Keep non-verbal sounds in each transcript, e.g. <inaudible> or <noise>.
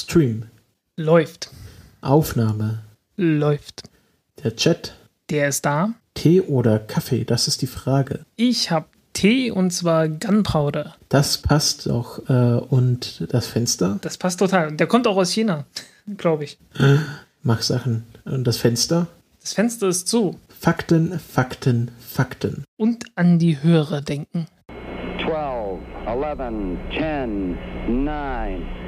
Stream. Läuft. Aufnahme. Läuft. Der Chat. Der ist da. Tee oder Kaffee? Das ist die Frage. Ich habe Tee und zwar Gunpowder. Das passt auch. Äh, und das Fenster? Das passt total. Der kommt auch aus China, <laughs> glaube ich. Mach Sachen. Und das Fenster? Das Fenster ist zu. Fakten, Fakten, Fakten. Und an die Hörer denken. 12, 11, 10, 9.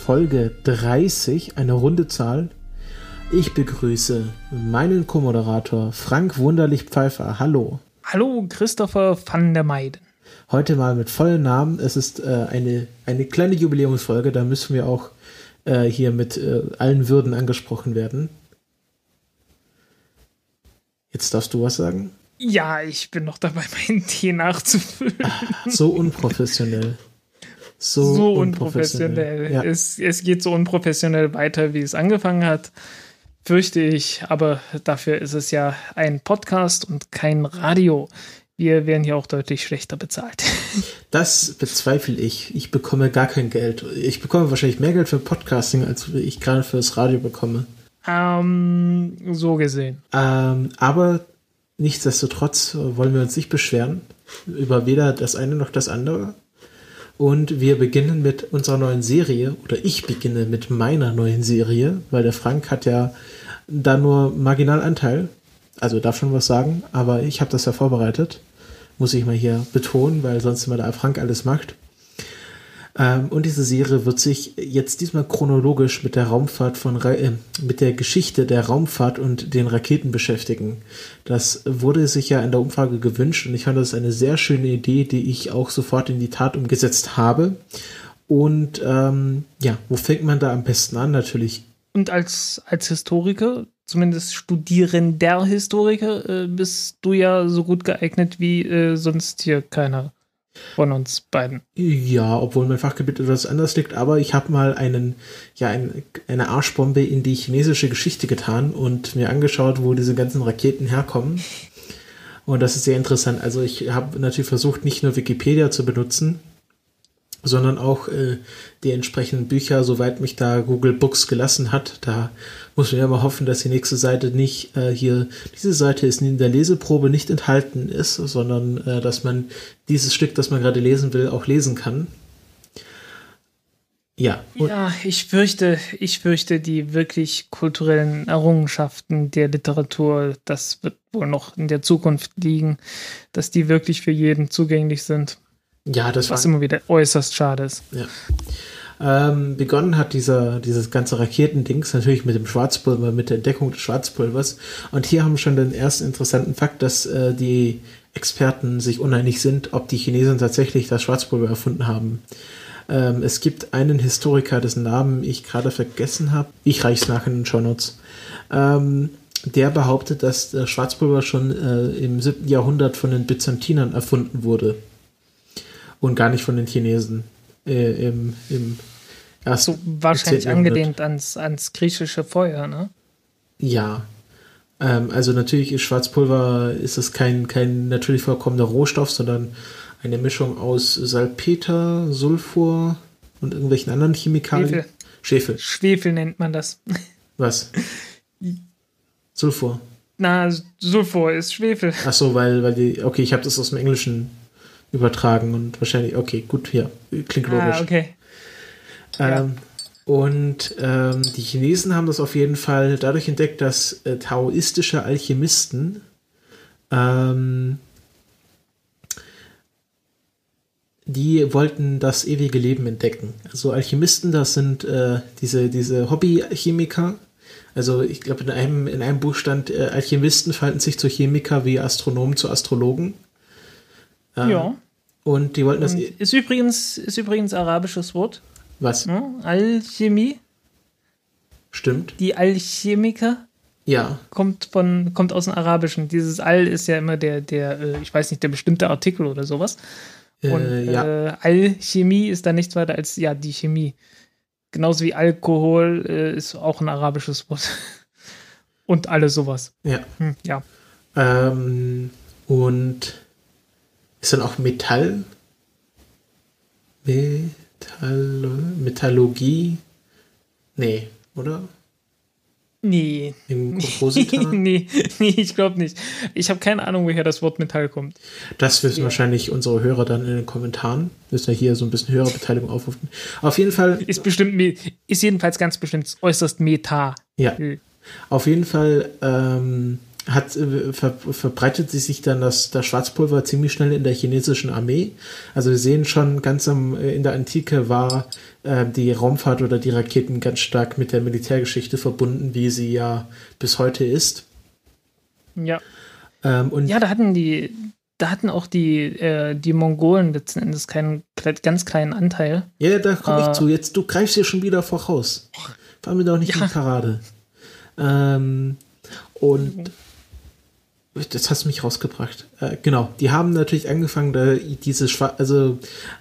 Folge 30, eine runde Zahl. Ich begrüße meinen Co-Moderator Frank Wunderlich Pfeiffer. Hallo. Hallo, Christopher van der Meiden. Heute mal mit vollen Namen. Es ist äh, eine, eine kleine Jubiläumsfolge, da müssen wir auch äh, hier mit äh, allen Würden angesprochen werden. Jetzt darfst du was sagen. Ja, ich bin noch dabei, meinen Tee nachzufüllen. So unprofessionell. So, So unprofessionell. Ja. Es, es geht so unprofessionell weiter, wie es angefangen hat. Fürchte ich, aber dafür ist es ja ein Podcast und kein Radio. Wir werden hier auch deutlich schlechter bezahlt. <laughs> Das bezweifle ich. Ich bekomme gar kein Geld. Ich bekomme wahrscheinlich mehr Geld für Podcasting, als ich gerade fürs Radio bekomme. ähm, so gesehen. Ähm, aber nichtsdestotrotz wollen wir uns nicht beschweren über weder das eine noch das andere. Und wir beginnen mit unserer neuen Serie, oder ich beginne mit meiner neuen Serie, weil der Frank hat ja da nur marginal Anteil. Also darf schon was sagen, aber ich habe das ja vorbereitet. Muss ich mal hier betonen, weil sonst immer der Frank alles macht. Ähm, und diese Serie wird sich jetzt diesmal chronologisch mit der Raumfahrt von Ra äh, mit der Geschichte der Raumfahrt und den Raketen beschäftigen. Das wurde sich ja in der Umfrage gewünscht und ich fand das eine sehr schöne Idee, die ich auch sofort in die Tat umgesetzt habe. Und ähm, ja, wo fängt man da am besten an? Natürlich. Und als, als Historiker, zumindest studierender Historiker, äh, bist du ja so gut geeignet wie äh, sonst hier keiner von uns beiden. Ja, obwohl mein Fachgebiet etwas anders liegt, aber ich habe mal einen, ja, ein, eine Arschbombe in die chinesische Geschichte getan und mir angeschaut, wo diese ganzen Raketen herkommen. Und das ist sehr interessant. Also ich habe natürlich versucht, nicht nur Wikipedia zu benutzen, sondern auch äh, die entsprechenden Bücher, soweit mich da Google Books gelassen hat. Da muss man ja mal hoffen, dass die nächste Seite nicht äh, hier, diese Seite ist in der Leseprobe nicht enthalten ist, sondern äh, dass man dieses Stück, das man gerade lesen will, auch lesen kann. Ja, Ja, ich fürchte, ich fürchte, die wirklich kulturellen Errungenschaften der Literatur, das wird wohl noch in der Zukunft liegen, dass die wirklich für jeden zugänglich sind, ja, das was war immer wieder äußerst schade ist. Ja. Ähm, begonnen hat dieser, dieses ganze Raketendings natürlich mit dem Schwarzpulver, mit der Entdeckung des Schwarzpulvers. Und hier haben wir schon den ersten interessanten Fakt, dass äh, die Experten sich uneinig sind, ob die Chinesen tatsächlich das Schwarzpulver erfunden haben. Ähm, es gibt einen Historiker, dessen Namen ich gerade vergessen habe. Ich reich's nach in den Shownotes. Ähm, der behauptet, dass das Schwarzpulver schon äh, im 7. Jahrhundert von den Byzantinern erfunden wurde. Und gar nicht von den Chinesen. Äh, im, im ersten, So wahrscheinlich 10. Jahrhundert. angelehnt ans, ans griechische Feuer, ne? Ja. Ähm, also natürlich ist Schwarzpulver, ist es kein, kein natürlich vorkommender Rohstoff, sondern eine Mischung aus Salpeter, Sulfur und irgendwelchen anderen Chemikalien. Schwefel. Schwefel nennt man das. <laughs> Was? Sulfur. Na, Sulfur ist Schwefel. Ach so, weil, weil die, okay, ich habe das aus dem Englischen übertragen und wahrscheinlich, okay, gut, ja, klingt logisch. Ah, okay. ja. Ähm, und ähm, die Chinesen haben das auf jeden Fall dadurch entdeckt, dass äh, taoistische Alchemisten ähm, die wollten das ewige Leben entdecken. Also Alchemisten, das sind äh, diese, diese Hobbychemiker. Also ich glaube, in einem, in einem Buch stand, äh, Alchemisten verhalten sich zu Chemiker wie Astronomen zu Astrologen. Ja. Und die wollten das. Und ist übrigens, ist übrigens arabisches Wort. Was? Ne? Alchemie. Stimmt. Die Alchemiker. Ja. Kommt von, kommt aus dem Arabischen. Dieses Al ist ja immer der, der, äh, ich weiß nicht, der bestimmte Artikel oder sowas. Und Äh, ja. äh, Alchemie ist da nichts weiter als ja die Chemie. Genauso wie Alkohol äh, ist auch ein arabisches Wort. <laughs> Und alles sowas. ja. Hm, ja. Ähm, und ist dann auch Metall? Metall Metallurgie? Nee, oder? Nee. Im <laughs> Kompositor? nee, nee, ich glaube nicht. Ich habe keine Ahnung, woher das Wort Metall kommt. Das wissen Ja. wahrscheinlich unsere Hörer dann in den Kommentaren. Müssen wir hier so ein bisschen höhere Beteiligung aufrufen. Auf jeden Fall, Ist bestimmt, ist jedenfalls ganz bestimmt äußerst Meta. ja, Hm. auf jeden Fall ähm, hat, äh, ver, verbreitet sich dann das, das Schwarzpulver ziemlich schnell in der chinesischen Armee. Also wir sehen schon ganz am, äh, in der Antike war äh, die Raumfahrt oder die Raketen ganz stark mit der Militärgeschichte verbunden, wie sie ja bis heute ist. Ja. Ähm, und Ja, da hatten die, da hatten auch die, äh, die Mongolen letzten Endes keinen ganz kleinen Anteil. Ja, da komme Äh, ich zu. Jetzt, du greifst hier schon wieder voraus. Fahr mir doch nicht Ja. in die Parade. Ähm, und das hast du mich rausgebracht. Äh, genau, die haben natürlich angefangen, da diese Schwa also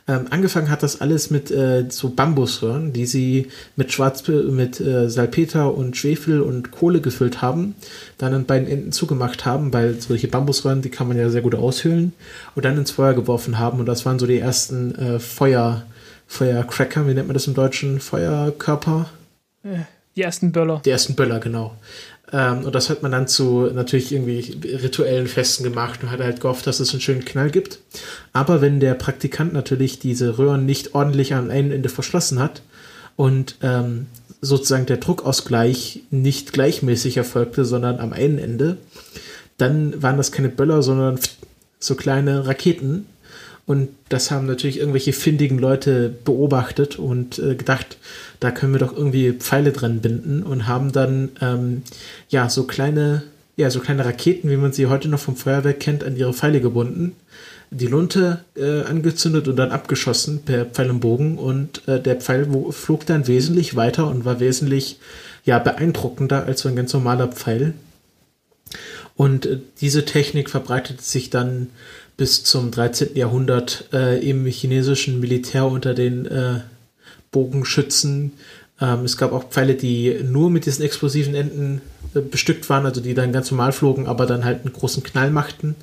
ähm, angefangen hat das alles mit äh, so Bambusröhren, die sie mit Schwarz mit äh, Salpeter und Schwefel und Kohle gefüllt haben, dann an beiden Enden zugemacht haben, weil solche Bambusröhren, die kann man ja sehr gut aushöhlen und dann ins Feuer geworfen haben und das waren so die ersten äh, Feuer Feuercracker, wie nennt man das im Deutschen? Feuerkörper? Die ersten Böller. Die ersten Böller, genau. Ähm, und das hat man dann zu natürlich irgendwie rituellen Festen gemacht und hat halt gehofft, dass es einen schönen Knall gibt. Aber wenn der Praktikant natürlich diese Röhren nicht ordentlich am einen Ende verschlossen hat und ähm, sozusagen der Druckausgleich nicht gleichmäßig erfolgte, sondern am einen Ende, dann waren das keine Böller, sondern so kleine Raketen. Und das haben natürlich irgendwelche findigen Leute beobachtet und äh, gedacht, da können wir doch irgendwie Pfeile dran binden und haben dann ähm, ja so kleine, ja, so kleine Raketen, wie man sie heute noch vom Feuerwerk kennt, an ihre Pfeile gebunden, die Lunte äh, angezündet und dann abgeschossen per Pfeil und Bogen und äh, der Pfeil flog dann wesentlich weiter und war wesentlich ja beeindruckender als so ein ganz normaler Pfeil. Und äh, diese Technik verbreitete sich dann bis zum 13. Jahrhundert äh, im chinesischen Militär unter den äh, Bogenschützen. Ähm, es gab auch Pfeile, die nur mit diesen explosiven Enden äh, bestückt waren, also die dann ganz normal flogen, aber dann halt einen großen Knall machten.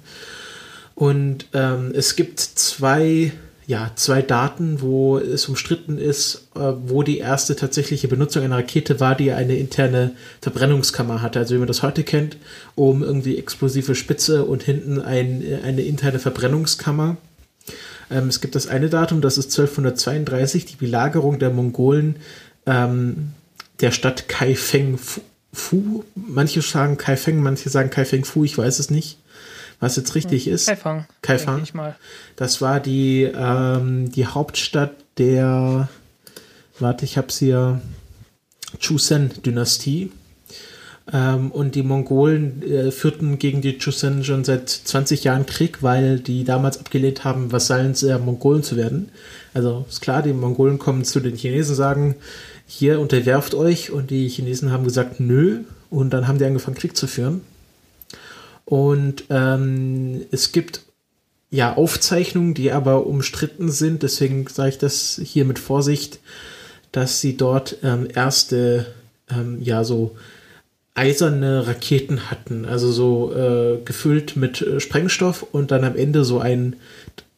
Und ähm, es gibt zwei, ja, zwei Daten, wo es umstritten ist, äh, wo die erste tatsächliche Benutzung einer Rakete war, die eine interne Verbrennungskammer hatte. Also wie man das heute kennt, oben irgendwie explosive Spitze und hinten ein, eine interne Verbrennungskammer. Ähm, es gibt das eine Datum, das ist 1232, die Belagerung der Mongolen ähm, der Stadt Kaifeng Fu. Manche sagen Kaifeng, manche sagen Kaifeng Fu, ich weiß es nicht, was jetzt richtig ist. Kaifang. Kaifang. Ich mal. Das war die, ähm, die Hauptstadt der, warte, ich hab's hier, Chusen-Dynastie. Ähm, und die Mongolen äh, führten gegen die Chusen schon seit 20 Jahren Krieg, weil die damals abgelehnt haben, Vasallen der Mongolen zu werden. Also ist klar, die Mongolen kommen zu den Chinesen, sagen, hier unterwerft euch. Und die Chinesen haben gesagt, nö. Und dann haben die angefangen, Krieg zu führen. Und ähm, es gibt ja Aufzeichnungen, die aber umstritten sind. Deswegen sage ich das hier mit Vorsicht, dass sie dort ähm, erste, ähm, ja, so eiserne Raketen hatten, also so äh, gefüllt mit äh, Sprengstoff und dann am Ende so ein,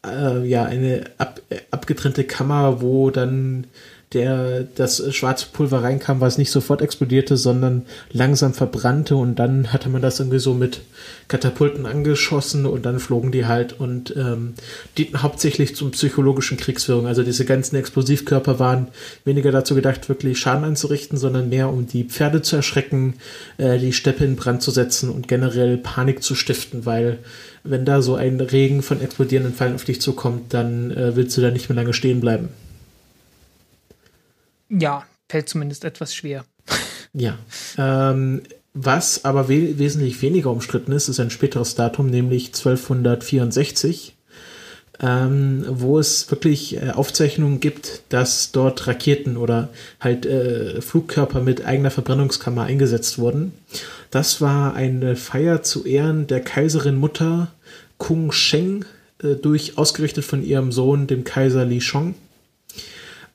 äh, ja, eine ab, äh, abgetrennte Kammer, wo dann der das schwarze Pulver reinkam, was nicht sofort explodierte, sondern langsam verbrannte und dann hatte man das irgendwie so mit Katapulten angeschossen und dann flogen die halt und ähm, dienten hauptsächlich zum psychologischen Kriegsführung. Also diese ganzen Explosivkörper waren weniger dazu gedacht, wirklich Schaden anzurichten, sondern mehr um die Pferde zu erschrecken, äh, die Steppe in Brand zu setzen und generell Panik zu stiften, weil wenn da so ein Regen von explodierenden Pfeilen auf dich zukommt, dann äh, willst du da nicht mehr lange stehen bleiben. Ja, fällt zumindest etwas schwer. Ja. Ähm, was aber we wesentlich weniger umstritten ist, ist ein späteres Datum, nämlich 1264, ähm, wo es wirklich äh, Aufzeichnungen gibt, dass dort Raketen oder halt äh, Flugkörper mit eigener Verbrennungskammer eingesetzt wurden. Das war eine Feier zu Ehren der Kaiserin Mutter Kung Sheng, äh, durch, ausgerichtet von ihrem Sohn, dem Kaiser Li Shong.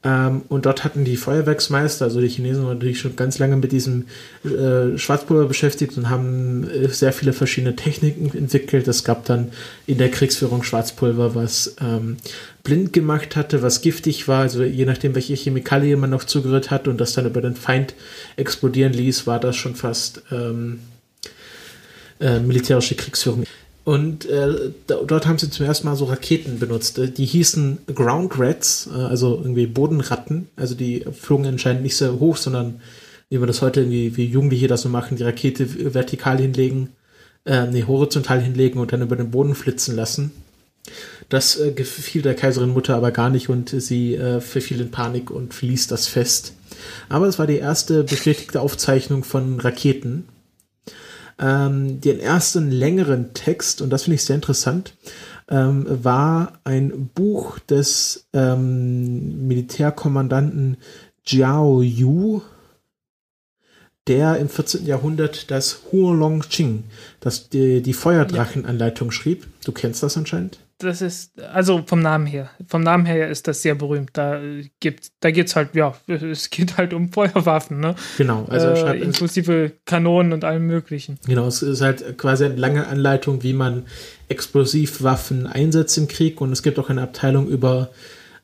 Ähm, und dort hatten die Feuerwerksmeister, also die Chinesen, natürlich schon ganz lange mit diesem äh, Schwarzpulver beschäftigt und haben äh, sehr viele verschiedene Techniken entwickelt. Es gab dann in der Kriegsführung Schwarzpulver, was ähm, blind gemacht hatte, was giftig war, also je nachdem, welche Chemikalie man noch zugerührt hat und das dann über den Feind explodieren ließ, war das schon fast ähm, äh, militärische Kriegsführung. Und äh, dort haben sie zum ersten Mal so Raketen benutzt. Äh, die hießen Ground Rats, äh, also irgendwie Bodenratten. Also die flogen anscheinend nicht sehr hoch, sondern wie man das heute irgendwie, wie Jugendliche das so machen, die Rakete vertikal hinlegen, äh, nee, horizontal hinlegen und dann über den Boden flitzen lassen. Das äh, gefiel der Kaiserin Mutter aber gar nicht und sie äh, verfiel in Panik und verließ das Fest. Aber es war die erste bestätigte Aufzeichnung von Raketen ähm, den ersten längeren Text, und das finde ich sehr interessant, ähm, war ein Buch des ähm, Militärkommandanten Jiao Yu, der im 14. Jahrhundert das Huolong Ching, das die, die Feuerdrachenanleitung schrieb. Du kennst das anscheinend? das ist, also vom Namen her, vom Namen her ist das sehr berühmt. Da gibt, da geht's halt, ja, <laughs> es geht halt um Feuerwaffen, ne? Genau, also äh, inklusive Kanonen und allem Möglichen. Genau, es ist halt quasi eine lange Anleitung, wie man Explosivwaffen einsetzt im Krieg und es gibt auch eine Abteilung über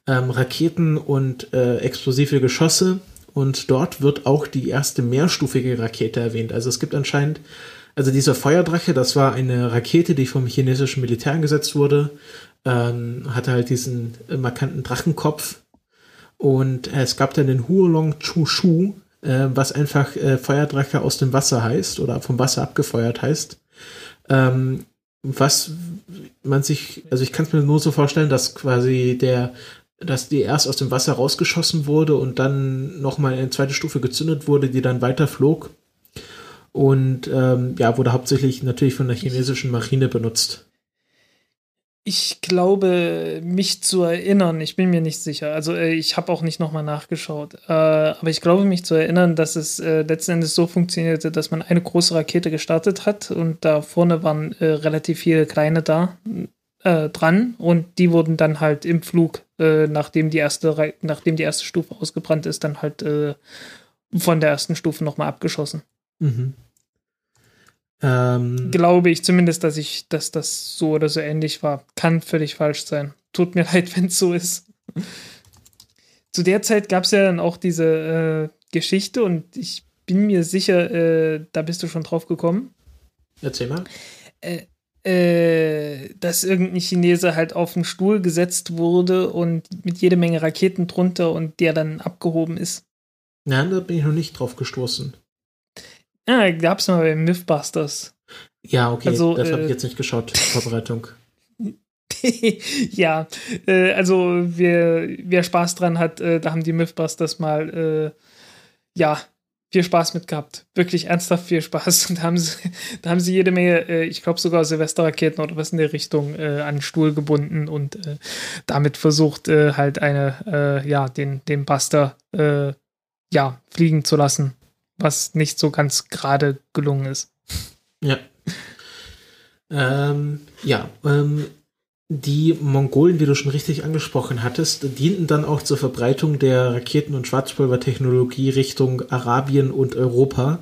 ähm, Raketen und äh, explosive Geschosse und dort wird auch die erste mehrstufige Rakete erwähnt. Also es gibt anscheinend also dieser Feuerdrache, das war eine Rakete, die vom chinesischen Militär eingesetzt wurde, ähm, hatte halt diesen markanten Drachenkopf und es gab dann den Huolong Chu Shu, äh, was einfach äh, Feuerdrache aus dem Wasser heißt oder vom Wasser abgefeuert heißt. Ähm, was man sich, also ich kann es mir nur so vorstellen, dass quasi der, dass die erst aus dem Wasser rausgeschossen wurde und dann nochmal eine zweite Stufe gezündet wurde, die dann weiter flog und ähm, ja, wurde hauptsächlich natürlich von der chinesischen Marine benutzt. Ich glaube, mich zu erinnern, ich bin mir nicht sicher. Also äh, ich habe auch nicht nochmal nachgeschaut. Äh, aber ich glaube, mich zu erinnern, dass es äh, letzten Endes so funktionierte, dass man eine große Rakete gestartet hat und da vorne waren äh, relativ viele kleine da äh, dran und die wurden dann halt im Flug, äh, nachdem die erste, nachdem die erste Stufe ausgebrannt ist, dann halt von der ersten Stufe nochmal abgeschossen. Mhm. Ähm, Glaube ich zumindest, dass ich, dass das so oder so ähnlich war. Kann völlig falsch sein. Tut mir <laughs> leid, wenn es so ist. Zu der Zeit gab es ja dann auch diese äh, Geschichte und ich bin mir sicher, äh, da bist du schon drauf gekommen. Erzähl mal. Äh, äh dass irgendein Chinese halt auf den Stuhl gesetzt wurde und mit jede Menge Raketen drunter und der dann abgehoben ist. Nein, da bin ich noch nicht drauf gestoßen. Ja, gab es mal bei Mythbusters. Ja, okay, also, das habe ich äh, jetzt nicht geschaut, Vorbereitung. <laughs> ja, äh, also wer, wer Spaß dran hat, äh, da haben die Mythbusters mal, äh, ja, viel Spaß mit gehabt. Wirklich ernsthaft viel Spaß. <laughs> Und da haben sie, da haben sie jede Menge, äh, ich glaube sogar Silvesterraketen oder was in der Richtung äh, an den Stuhl gebunden und äh, damit versucht, äh, halt eine, äh, ja, den, den Buster, äh, ja, fliegen zu lassen was nicht so ganz gerade gelungen ist. Ja. Ähm, ja, ähm, die Mongolen, wie du schon richtig angesprochen hattest, dienten dann auch zur Verbreitung der Raketen- und Schwarzpulvertechnologie Richtung Arabien und Europa.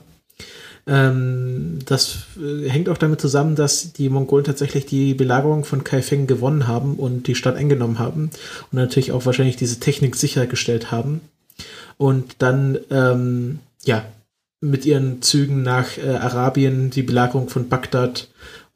Ähm, das äh, hängt auch damit zusammen, dass die Mongolen tatsächlich die Belagerung von Kaifeng gewonnen haben und die Stadt eingenommen haben und natürlich auch wahrscheinlich diese Technik sichergestellt haben. Und dann, ähm, ja, mit ihren Zügen nach äh, Arabien, die Belagerung von Bagdad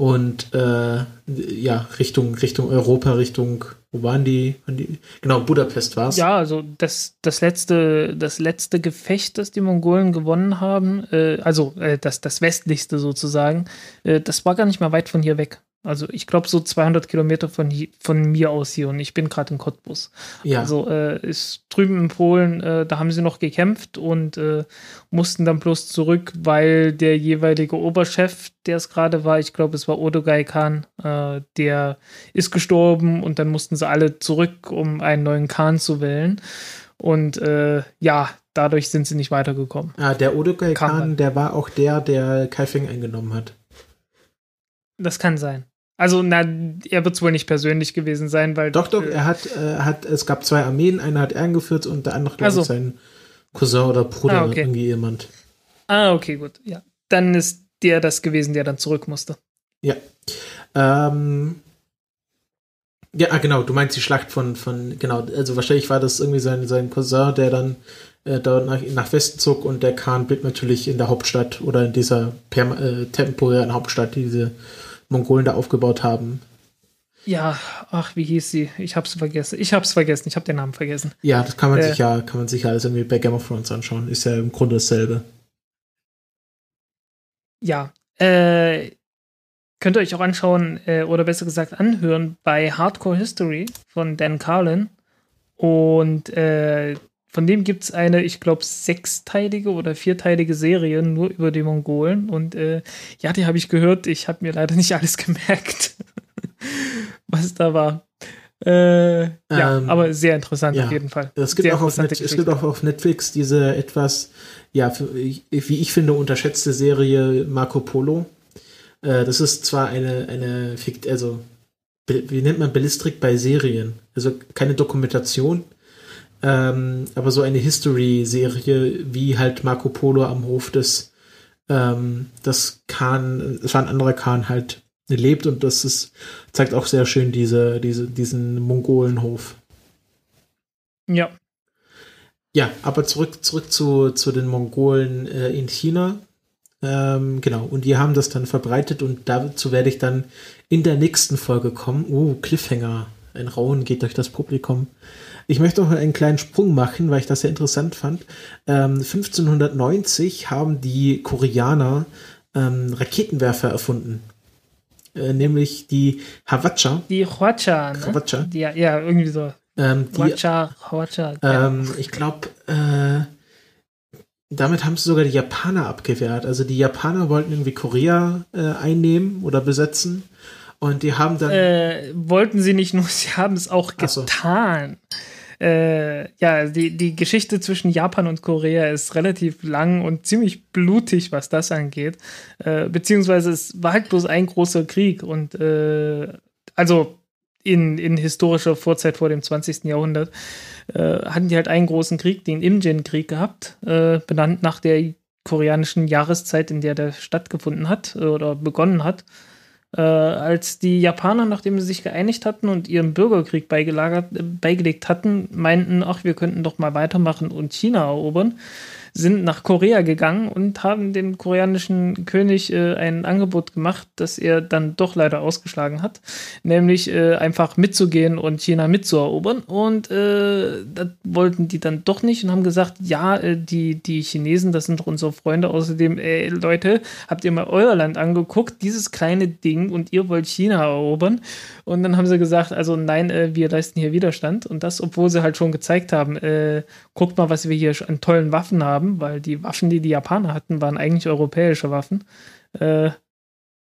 und äh, ja, Richtung, Richtung Europa, Richtung, wo waren die? Waren die? Genau, Budapest war es. Ja, also das, das, letzte, das letzte Gefecht, das die Mongolen gewonnen haben, äh, also äh, das, das westlichste sozusagen, äh, das war gar nicht mal weit von hier weg. Also ich glaube so 200 Kilometer von, von mir aus hier und ich bin gerade in Cottbus. Ja. Also äh, ist drüben in Polen, äh, da haben sie noch gekämpft und äh, mussten dann bloß zurück, weil der jeweilige Oberchef, der es gerade war, ich glaube es war Odogai Khan, äh, der ist gestorben und dann mussten sie alle zurück, um einen neuen Khan zu wählen. Und äh, ja, dadurch sind sie nicht weitergekommen. Ah, der Odokai Kam Khan, der war auch der, der Kaifeng eingenommen hat. Das kann sein. Also, na, er wird es wohl nicht persönlich gewesen sein, weil. Doch, doch, äh, er hat, äh, hat, es gab zwei Armeen, eine hat er angeführt und der andere, glaube Also. ich, sein Cousin oder Bruder, Ah, okay. irgendwie jemand. Ah, okay, gut. Ja. Dann ist der das gewesen, der dann zurück musste. Ja. Ähm, ja, ah, genau, du meinst die Schlacht von, von, genau, also wahrscheinlich war das irgendwie sein, sein Cousin, der dann äh, da nach, nach Westen zog und der Khan blieb natürlich in der Hauptstadt oder in dieser äh, temporären Hauptstadt, die diese Mongolen da aufgebaut haben. Ja, ach, wie hieß sie? Ich hab's vergessen. Ich hab's vergessen. Ich hab den Namen vergessen. Ja, das kann man Äh. sich ja, kann man sich ja alles irgendwie bei Game of Thrones anschauen. Ist ja im Grunde dasselbe. Ja. Äh, könnt ihr euch auch anschauen, äh, oder besser gesagt anhören, bei Hardcore History von Dan Carlin. Und äh, von dem gibt es eine, ich glaube, sechsteilige oder vierteilige Serie nur über die Mongolen. Und äh, ja, die habe ich gehört. Ich habe mir leider <laughs> nicht alles gemerkt, <laughs> was da war. Äh, ja, Ähm, aber sehr interessant ja. auf jeden Fall. Es gibt, auch auf Net, es gibt auch auf Netflix diese etwas, ja, wie ich finde, unterschätzte Serie Marco Polo. Äh, das ist zwar eine, eine Fikt, also, wie nennt man Bellistrik bei Serien? Also keine Dokumentation, ähm, aber so eine History-Serie, wie halt Marco Polo am Hof des, ähm, das Khan, es war ein anderer Khan halt lebt und das ist, zeigt auch sehr schön diese, diese, diesen Mongolenhof. Ja, Ja, aber zurück, zurück zu, zu den Mongolen äh, in China. Ähm, genau, und die haben das dann verbreitet und dazu werde ich dann in der nächsten Folge kommen. Uh, Cliffhanger. Ein Rauen geht durch das Publikum. Ich möchte noch einen kleinen Sprung machen, weil ich das sehr interessant fand. Ähm, 1590 haben die Koreaner ähm, Raketenwerfer erfunden. Äh, nämlich die Hawatcha. die Huacha, ne? Hawatcha. Die, ja, ja, irgendwie so. Ähm, die Huacha, Huacha. ja. Ähm, ich glaube, äh, damit haben sie sogar die Japaner abgewehrt. Also die Japaner wollten irgendwie Korea äh, einnehmen oder besetzen. Und die haben dann. äh, wollten sie nicht nur, <laughs> sie haben es auch so. getan. Äh, ja, die, die Geschichte zwischen Japan und Korea ist relativ lang und ziemlich blutig, was das angeht. Äh, beziehungsweise es war halt bloß ein großer Krieg und äh, also in, in historischer Vorzeit vor dem 20. Jahrhundert äh, hatten die halt einen großen Krieg, den Imjin-Krieg gehabt, äh, benannt nach der koreanischen Jahreszeit, in der der stattgefunden hat äh, oder begonnen hat. Äh, als die Japaner, nachdem sie sich geeinigt hatten und ihren Bürgerkrieg beigelagert, äh, beigelegt hatten, meinten, ach, wir könnten doch mal weitermachen und China erobern, sind nach Korea gegangen und haben dem koreanischen König äh, ein Angebot gemacht, das er dann doch leider ausgeschlagen hat, nämlich äh, einfach mitzugehen und China mitzuerobern. Und äh, das wollten die dann doch nicht und haben gesagt, ja, äh, die, die Chinesen, das sind unsere Freunde. Außerdem, ey, Leute, habt ihr mal euer Land angeguckt, dieses kleine Ding und ihr wollt China erobern. Und dann haben sie gesagt, also nein, äh, wir leisten hier Widerstand. Und das, obwohl sie halt schon gezeigt haben, äh, guckt mal, was wir hier an tollen Waffen haben, weil die Waffen, die die Japaner hatten, waren eigentlich europäische Waffen. Äh,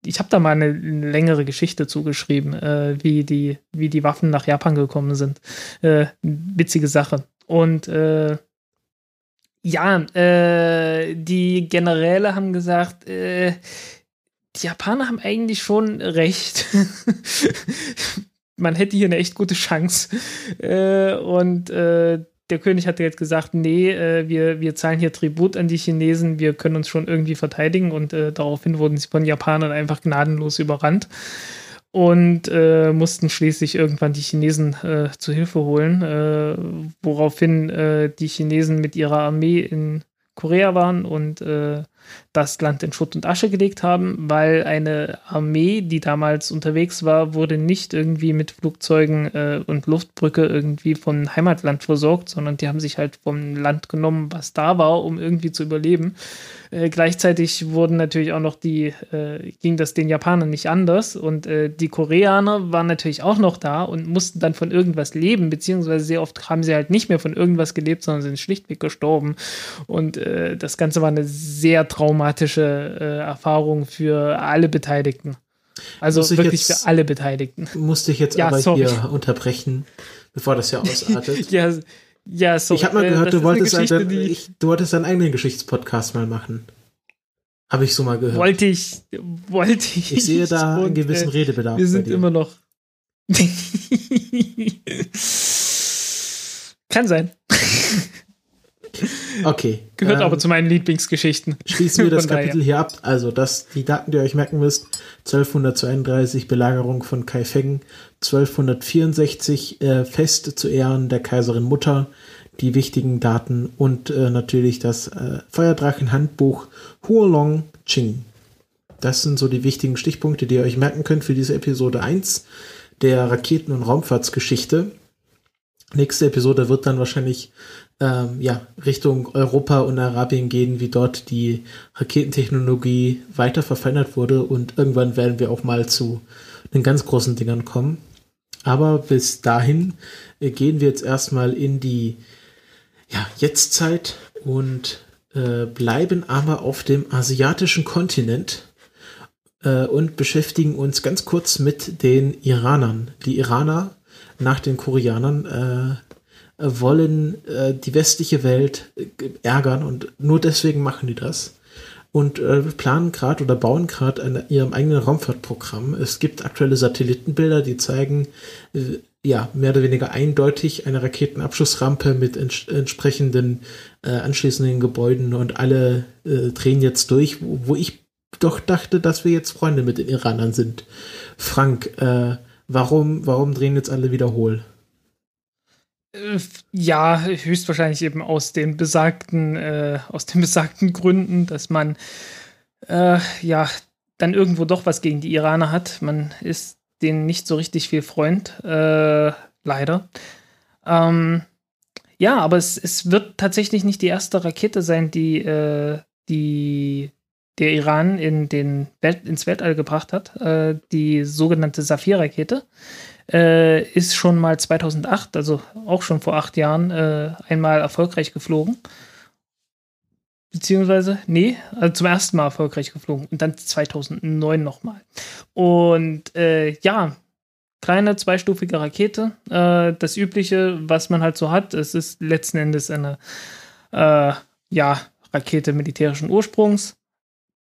ich habe da mal eine, längere Geschichte zugeschrieben, äh, wie, die, wie die Waffen nach Japan gekommen sind. Äh, witzige Sache. Und äh, ja, äh, die Generäle haben gesagt, äh, die Japaner haben eigentlich schon recht. <laughs> Man hätte hier eine echt gute Chance. Und der König hatte jetzt gesagt, nee, äh, wir, wir zahlen hier Tribut an die Chinesen, wir können uns schon irgendwie verteidigen. Und äh, daraufhin wurden sie von Japanern einfach gnadenlos überrannt und äh, mussten schließlich irgendwann die Chinesen äh, zu Hilfe holen, äh, woraufhin äh, die Chinesen mit ihrer Armee in Korea waren und das Land in Schutt und Asche gelegt haben, weil eine Armee, die damals unterwegs war, wurde nicht irgendwie mit Flugzeugen äh, und Luftbrücke irgendwie vom Heimatland versorgt, sondern die haben sich halt vom Land genommen, was da war, um irgendwie zu überleben. Äh, gleichzeitig wurden natürlich auch noch die, äh, ging das den Japanern nicht anders und äh, die Koreaner waren natürlich auch noch da und mussten dann von irgendwas leben, beziehungsweise sehr oft haben sie halt nicht mehr von irgendwas gelebt, sondern sind schlichtweg gestorben. Und äh, das Ganze war eine sehr traumatische äh, Erfahrung für alle Beteiligten. Also wirklich jetzt- für alle Beteiligten. musste ich jetzt Ja, aber sorry. hier unterbrechen, bevor das <laughs> ja ausartet. Ja, Ja, so. ich habe mal äh, gehört, du wolltest, einen, ich, du wolltest einen eigenen Geschichtspodcast mal machen. Habe ich so mal gehört. wollte ich, wollte ich. ich sehe da einen Und, gewissen äh, Redebedarf. Wir sind immer noch. <laughs> Kann sein. <laughs> Okay. Gehört ähm, aber zu meinen Lieblingsgeschichten. Schließen wir das daher. Kapitel hier ab. Also, das, die Daten, die ihr euch merken müsst: 1232 Belagerung von Kaifeng, 1264 äh, Fest zu Ehren der Kaiserin Mutter, die wichtigen Daten und äh, natürlich das äh, Feuerdrachen-Handbuch Huolong Ching. Das sind so die wichtigen Stichpunkte, die ihr euch merken könnt für diese Episode 1 der Raketen- und Raumfahrtsgeschichte. Nächste Episode wird dann wahrscheinlich ähm, ja, Richtung Europa und Arabien gehen, wie dort die Raketentechnologie weiter verfeinert wurde und irgendwann werden wir auch mal zu den ganz großen Dingern kommen. Aber bis dahin äh, gehen wir jetzt erstmal in die ja, Jetztzeit und äh, bleiben aber auf dem asiatischen Kontinent äh, und beschäftigen uns ganz kurz mit den Iranern. Die Iraner nach den Koreanern äh, wollen äh, die westliche Welt äh, ärgern und nur deswegen machen die das. Und äh, planen gerade oder bauen gerade an ihrem eigenen Raumfahrtprogramm. Es gibt aktuelle Satellitenbilder, die zeigen, äh, ja, mehr oder weniger eindeutig eine Raketenabschussrampe mit ents entsprechenden äh, anschließenden Gebäuden und alle äh, drehen jetzt durch, wo, wo ich doch dachte, dass wir jetzt Freunde mit den Iranern sind. Frank, äh, warum, warum drehen jetzt alle wieder hohl? Äh, Ja, höchstwahrscheinlich eben aus den besagten, äh, aus den <laughs> besagten Gründen, dass man äh, ja dann irgendwo doch was gegen die Iraner hat. Man ist denen nicht so richtig viel Freund, äh, leider. Ähm, ja, aber es, es wird tatsächlich nicht die erste Rakete sein, die, äh, die der Iran in den Welt, ins Weltall gebracht hat. Äh, die sogenannte Saphir-Rakete äh, ist schon mal 2008, also auch schon vor acht Jahren, äh, einmal erfolgreich geflogen. Beziehungsweise, nee, also zum ersten Mal erfolgreich geflogen und dann 2009 nochmal. Und äh, ja, kleine zweistufige Rakete, äh, das übliche, was man halt so hat, es ist letzten Endes eine äh, ja, Rakete militärischen Ursprungs,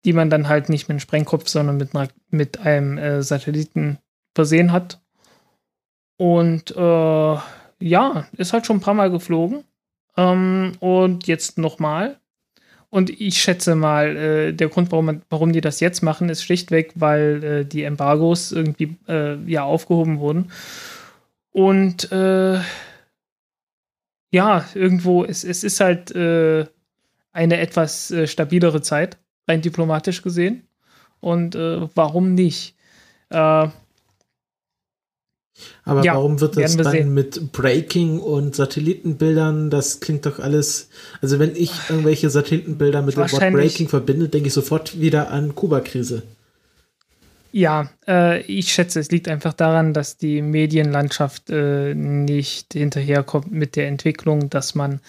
die man dann halt nicht mit einem Sprengkopf, sondern mit, mit einem äh, Satelliten versehen hat. Und äh, ja, ist halt schon ein paar Mal geflogen. Ähm, und jetzt nochmal. Und ich schätze mal, äh, der Grund, warum, man, warum die das jetzt machen, ist schlichtweg, weil äh, die Embargos irgendwie äh, ja aufgehoben wurden. Und äh, ja, irgendwo, es, es ist halt äh, eine etwas äh, stabilere Zeit, rein diplomatisch gesehen. Und äh, warum nicht? Äh, Aber Ja, warum wird das wir dann sehen. mit Breaking und Satellitenbildern? Das klingt doch alles. Also wenn ich irgendwelche Satellitenbilder mit dem Wort Breaking verbinde, denke ich sofort wieder an Kuba-Krise. Ja, äh, ich schätze, es liegt einfach daran, dass die Medienlandschaft äh, nicht hinterherkommt mit der Entwicklung, dass man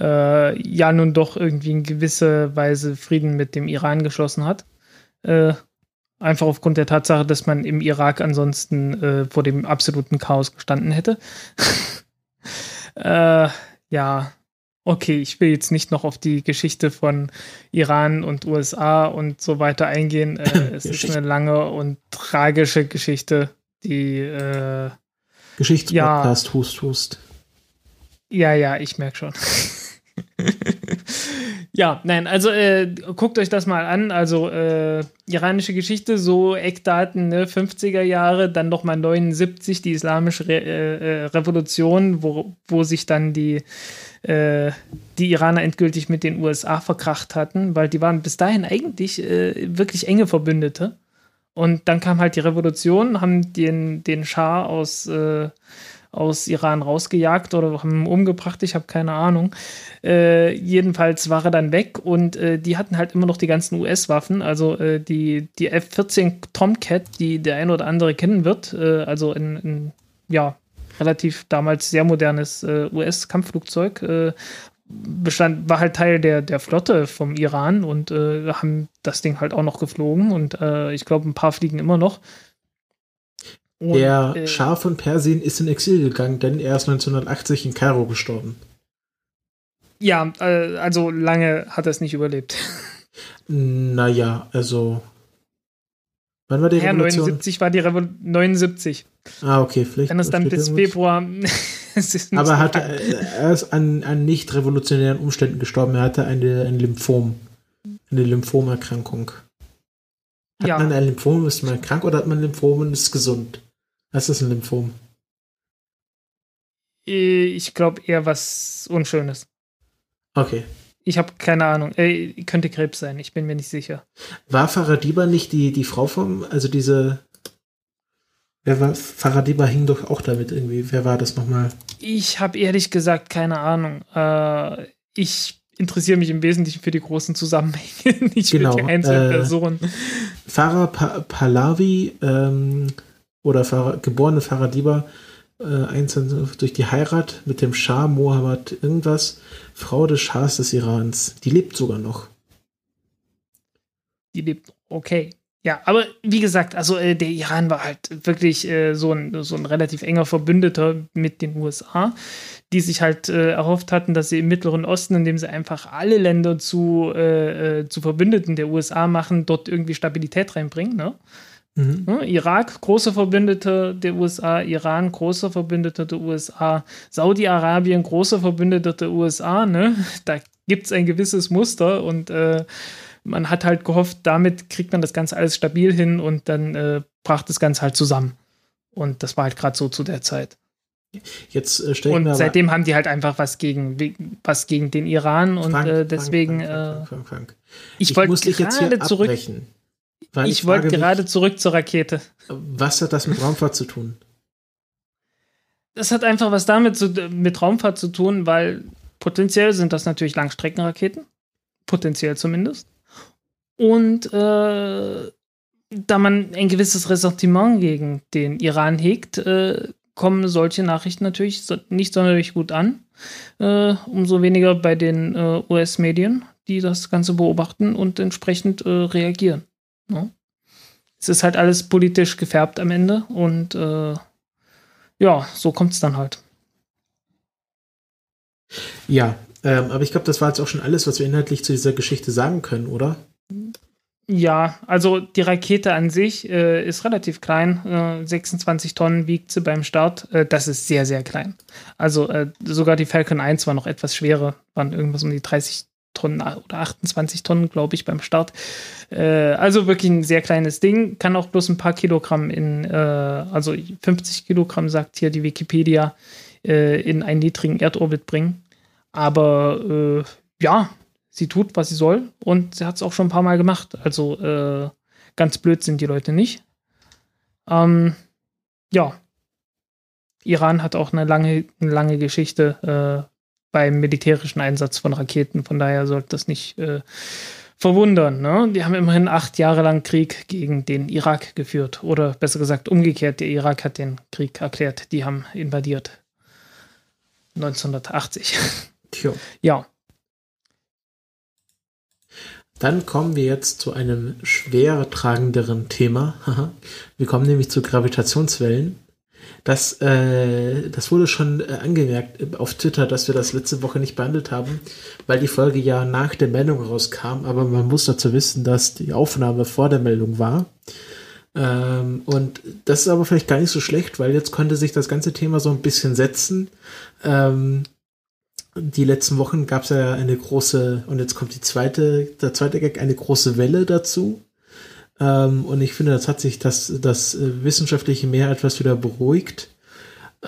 äh, ja nun doch irgendwie in gewisser Weise Frieden mit dem Iran geschlossen hat. Einfach aufgrund der Tatsache, dass man im Irak ansonsten äh, vor dem absoluten Chaos gestanden hätte. <laughs> äh, ja, okay, ich will jetzt nicht noch auf die Geschichte von Iran und USA und so weiter eingehen. Äh, <coughs> es ist eine lange und tragische Geschichte, die, äh, Geschichtspodcast, Hust, Hust. ja, ja, ich merke schon. <laughs> <laughs> ja, nein, also äh, guckt euch das mal an. Also äh, iranische Geschichte, so Eckdaten, ne, 50er Jahre, dann nochmal 79, die islamische Re äh, äh, Revolution, wo, wo sich dann die, äh, die Iraner endgültig mit den USA verkracht hatten, weil die waren bis dahin eigentlich äh, wirklich enge Verbündete. Und dann kam halt die Revolution, haben den, den Schah aus, aus Iran rausgejagt oder haben umgebracht, ich habe keine Ahnung. Äh, jedenfalls war er dann weg und äh, die hatten halt immer noch die ganzen US-Waffen, also äh, die, die F-14 Tomcat, die der ein oder andere kennen wird, äh, also ein, ein ja, relativ damals sehr modernes äh, US-Kampfflugzeug, äh, bestand, war halt Teil der, der Flotte vom Iran und äh, haben das Ding halt auch noch geflogen und äh, ich glaube, ein paar fliegen immer noch. Und, Der äh, Schah von Persien ist in Exil gegangen, denn er ist 1980 in Kairo gestorben. Ja, äh, also lange hat er es nicht überlebt. Naja, also. Wann war die Ja, Revolution? 79 war die Revolution. 79. Ah, okay, vielleicht. Wenn <laughs> es dann bis. Februar. ist Aber so hat, lang. er ist an, an nicht revolutionären Umständen gestorben. Er hatte eine, ein Lymphom. Eine Lymphomerkrankung. Hat Ja. man ein Lymphom, ist man krank oder hat man Lymphom und ist gesund? Was ist ein Lymphom? Äh, Ich glaube eher was Unschönes. Okay. Ich habe keine Ahnung. Äh, könnte Krebs sein, ich bin mir nicht sicher. War Faradiba nicht die, die Frau vom, also diese. Wer war, Faradiba hing doch auch damit irgendwie. Wer war das nochmal? Ich habe ehrlich gesagt keine Ahnung. Äh, ich interessiere mich im Wesentlichen für die großen Zusammenhänge, <laughs> nicht Genau, für die einzelnen äh, Personen. Farah pa Pahlavi ähm, oder Farah, geborene Faradiba, äh, 21 durch die Heirat mit dem Schah Mohammed irgendwas, Frau des Schahs des Irans. Die lebt sogar noch. Die lebt okay. Ja, aber wie gesagt, also äh, der Iran war halt wirklich äh, so, ein, so ein relativ enger Verbündeter mit den USA, die sich halt äh, erhofft hatten, dass sie im Mittleren Osten, indem sie einfach alle Länder zu, äh, äh, zu Verbündeten der USA machen, dort irgendwie Stabilität reinbringen. Ne? Mhm. Ne? Irak, großer Verbündeter der USA, Iran, großer Verbündeter der USA, Saudi-Arabien, großer Verbündeter der USA. Ne? Da gibt es ein gewisses Muster und äh, man hat halt gehofft, damit kriegt man das Ganze alles stabil hin und dann äh, brach das Ganze halt zusammen. Und das war halt gerade so zu der Zeit. Jetzt äh, Und seitdem haben die halt einfach was gegen, was gegen den Iran und Frank, äh, deswegen, Frank, Frank, äh, ich wollte gerade zurück, abbrechen. Weil ich wollte frage mich, gerade zurück zur Rakete. Was hat das mit Raumfahrt zu tun? Das hat einfach was damit zu, mit Raumfahrt zu tun, weil potenziell sind das natürlich Langstreckenraketen. Potenziell zumindest. Und äh, da man ein gewisses Ressentiment gegen den Iran hegt, äh, kommen solche Nachrichten natürlich so, nicht sonderlich gut an. Äh, umso weniger bei den äh, US-Medien, die das Ganze beobachten und entsprechend äh, reagieren. Ne? Es ist halt alles politisch gefärbt am Ende und äh, ja, so kommt es dann halt. Ja, ähm, aber ich glaube, das war jetzt auch schon alles, was wir inhaltlich zu dieser Geschichte sagen können, oder? Ja, also die Rakete an sich äh, ist relativ klein. Äh, 26 Tonnen wiegt sie beim Start. Äh, das ist sehr, sehr klein. Also äh, sogar die Falcon 1 war noch etwas schwerer, waren irgendwas um die 30 Tonnen oder 28 Tonnen, glaube ich, beim Start. Äh, also wirklich ein sehr kleines Ding. Kann auch bloß ein paar Kilogramm in, äh, also 50 Kilogramm sagt hier die Wikipedia, äh, in einen niedrigen Erdorbit bringen. Aber äh, ja, sie tut, was sie soll und sie hat es auch schon ein paar Mal gemacht. Also äh, ganz blöd sind die Leute nicht. Ähm, ja. Iran hat auch eine lange, eine lange Geschichte äh, beim militärischen Einsatz von Raketen, von daher sollte das nicht äh, verwundern. Ne? Die haben immerhin acht Jahre lang Krieg gegen den Irak geführt. Oder besser gesagt, umgekehrt, der Irak hat den Krieg erklärt. Die haben invadiert. 1980. Tja. <laughs> ja. Dann kommen wir jetzt zu einem schwer tragenderen Thema. <laughs> Wir kommen nämlich zu Gravitationswellen. Das, äh, das wurde schon äh, angemerkt auf Twitter, dass wir das letzte Woche nicht behandelt haben, weil die Folge ja nach der Meldung rauskam. Aber man muss dazu wissen, dass die Aufnahme vor der Meldung war. Ähm, und das ist aber vielleicht gar nicht so schlecht, weil jetzt konnte sich das ganze Thema so ein bisschen setzen. Ähm, die letzten Wochen gab es ja eine große, und jetzt kommt die zweite, der zweite Gag, eine große Welle dazu. Ähm, und ich finde, das hat sich das, das äh, wissenschaftliche Meer etwas wieder beruhigt.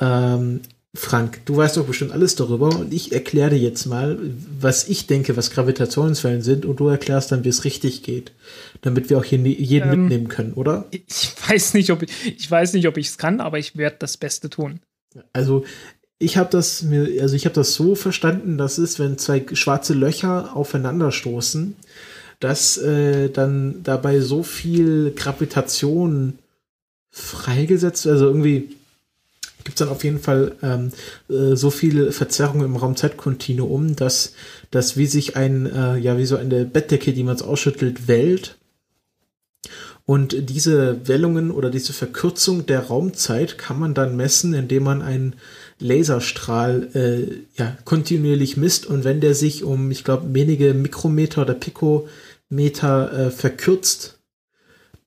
Ähm, Frank, du weißt doch bestimmt alles darüber und ich erkläre dir jetzt mal, was ich denke, was Gravitationswellen sind und du erklärst dann, wie es richtig geht, damit wir auch hier jeden Ähm, mitnehmen können, oder? Ich weiß nicht, ob ich, ich weiß nicht, ob ich es kann, aber ich werde das Beste tun. Also ich habe das mir, also ich habe das so verstanden, dass es, wenn zwei schwarze Löcher aufeinanderstoßen, dass äh, dann dabei so viel Gravitation freigesetzt, also irgendwie gibt es dann auf jeden Fall ähm, äh, so viel Verzerrung im Raum-Zeit-Kontinuum, dass das wie sich ein, äh, ja, wie so eine Bettdecke, die man ausschüttelt, wellt. Und diese Wellungen oder diese Verkürzung der Raumzeit kann man dann messen, indem man einen Laserstrahl äh, ja, kontinuierlich misst. Und wenn der sich um, ich glaube, wenige Mikrometer oder Pikometer äh, verkürzt,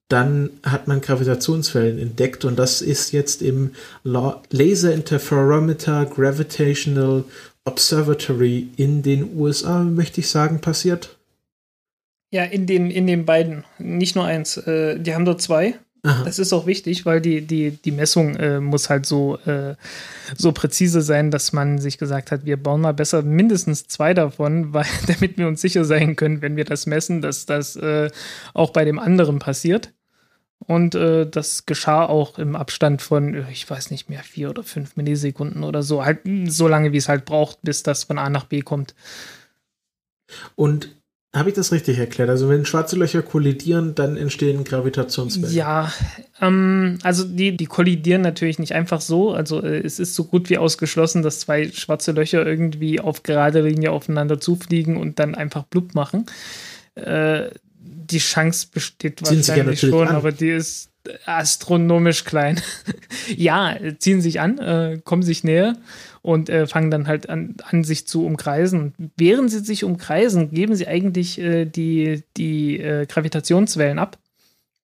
dann hat man Gravitationswellen entdeckt und das ist jetzt im Laser Interferometer Gravitational Observatory in den USA, möchte ich sagen, passiert. Ja, in den, in den beiden. Nicht nur eins. Äh, die haben dort zwei. Aha. Das ist auch wichtig, weil die, die, die Messung äh, muss halt so, äh, so präzise sein, dass man sich gesagt hat, wir bauen mal besser mindestens zwei davon, <laughs> weil, damit wir uns sicher sein können, wenn wir das messen, dass das äh, auch bei dem anderen passiert. Und äh, das geschah auch im Abstand von, äh, ich weiß nicht mehr, vier oder fünf Millisekunden oder so. Halt so lange, wie es halt braucht, bis das von A nach B kommt. Und habe ich das richtig erklärt? Also wenn schwarze Löcher kollidieren, dann entstehen Gravitationswellen. Ja, ähm, also die, die kollidieren natürlich nicht einfach so. Also äh, es ist so gut wie ausgeschlossen, dass zwei schwarze Löcher irgendwie auf gerade Linie aufeinander zufliegen und dann einfach blub machen. Äh, die Chance besteht ziehen wahrscheinlich schon, an. aber die ist astronomisch klein. <laughs> ja, ziehen sich an, äh, kommen sich näher und äh, fangen dann halt an, an, sich zu umkreisen. während sie sich umkreisen, geben sie eigentlich äh, die, die äh, Gravitationswellen ab.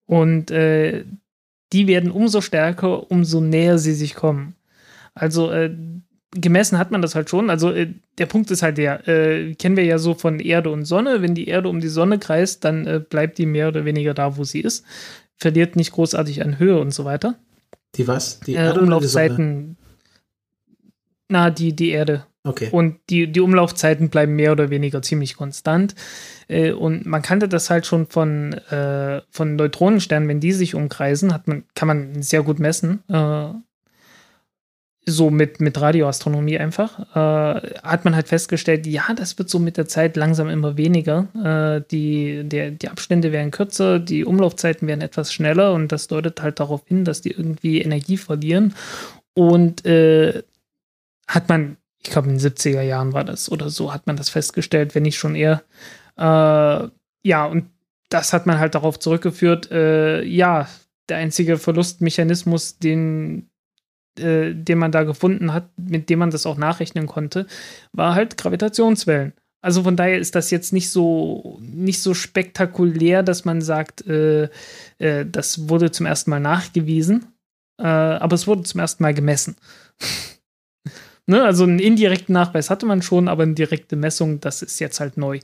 Und äh, die werden umso stärker, umso näher sie sich kommen. Also äh, gemessen hat man das halt schon. Also der Punkt ist halt der, kennen wir ja so von Erde und Sonne. Wenn die Erde um die Sonne kreist, dann bleibt die mehr oder weniger da, wo sie ist. Verliert nicht großartig an Höhe und so weiter. Die was? Die äh, Erde Umlaufzeiten. Na, die, die Erde. Okay. Und die, die Umlaufzeiten bleiben mehr oder weniger ziemlich konstant. Äh, und man kannte das halt schon von, äh, von Neutronensternen, wenn die sich umkreisen, hat man, kann man sehr gut messen so mit, mit Radioastronomie einfach, äh, hat man halt festgestellt, ja, das wird so mit der Zeit langsam immer weniger. Äh, die, der, die Abstände werden kürzer, die Umlaufzeiten werden etwas schneller und das deutet halt darauf hin, dass die irgendwie Energie verlieren. Und äh, hat man, ich glaube in den 70er Jahren war das oder so, hat man das festgestellt, wenn nicht schon eher. Äh, ja, und das hat man halt darauf zurückgeführt, äh, ja, der einzige Verlustmechanismus, den äh, den man da gefunden hat, mit dem man das auch nachrechnen konnte, war halt Gravitationswellen. Also von daher ist das jetzt nicht so nicht so spektakulär, dass man sagt, äh, äh, das wurde zum ersten Mal nachgewiesen, äh, aber es wurde zum ersten Mal gemessen. <laughs> ne? Also einen indirekten Nachweis hatte man schon, aber eine direkte Messung, das ist jetzt halt neu.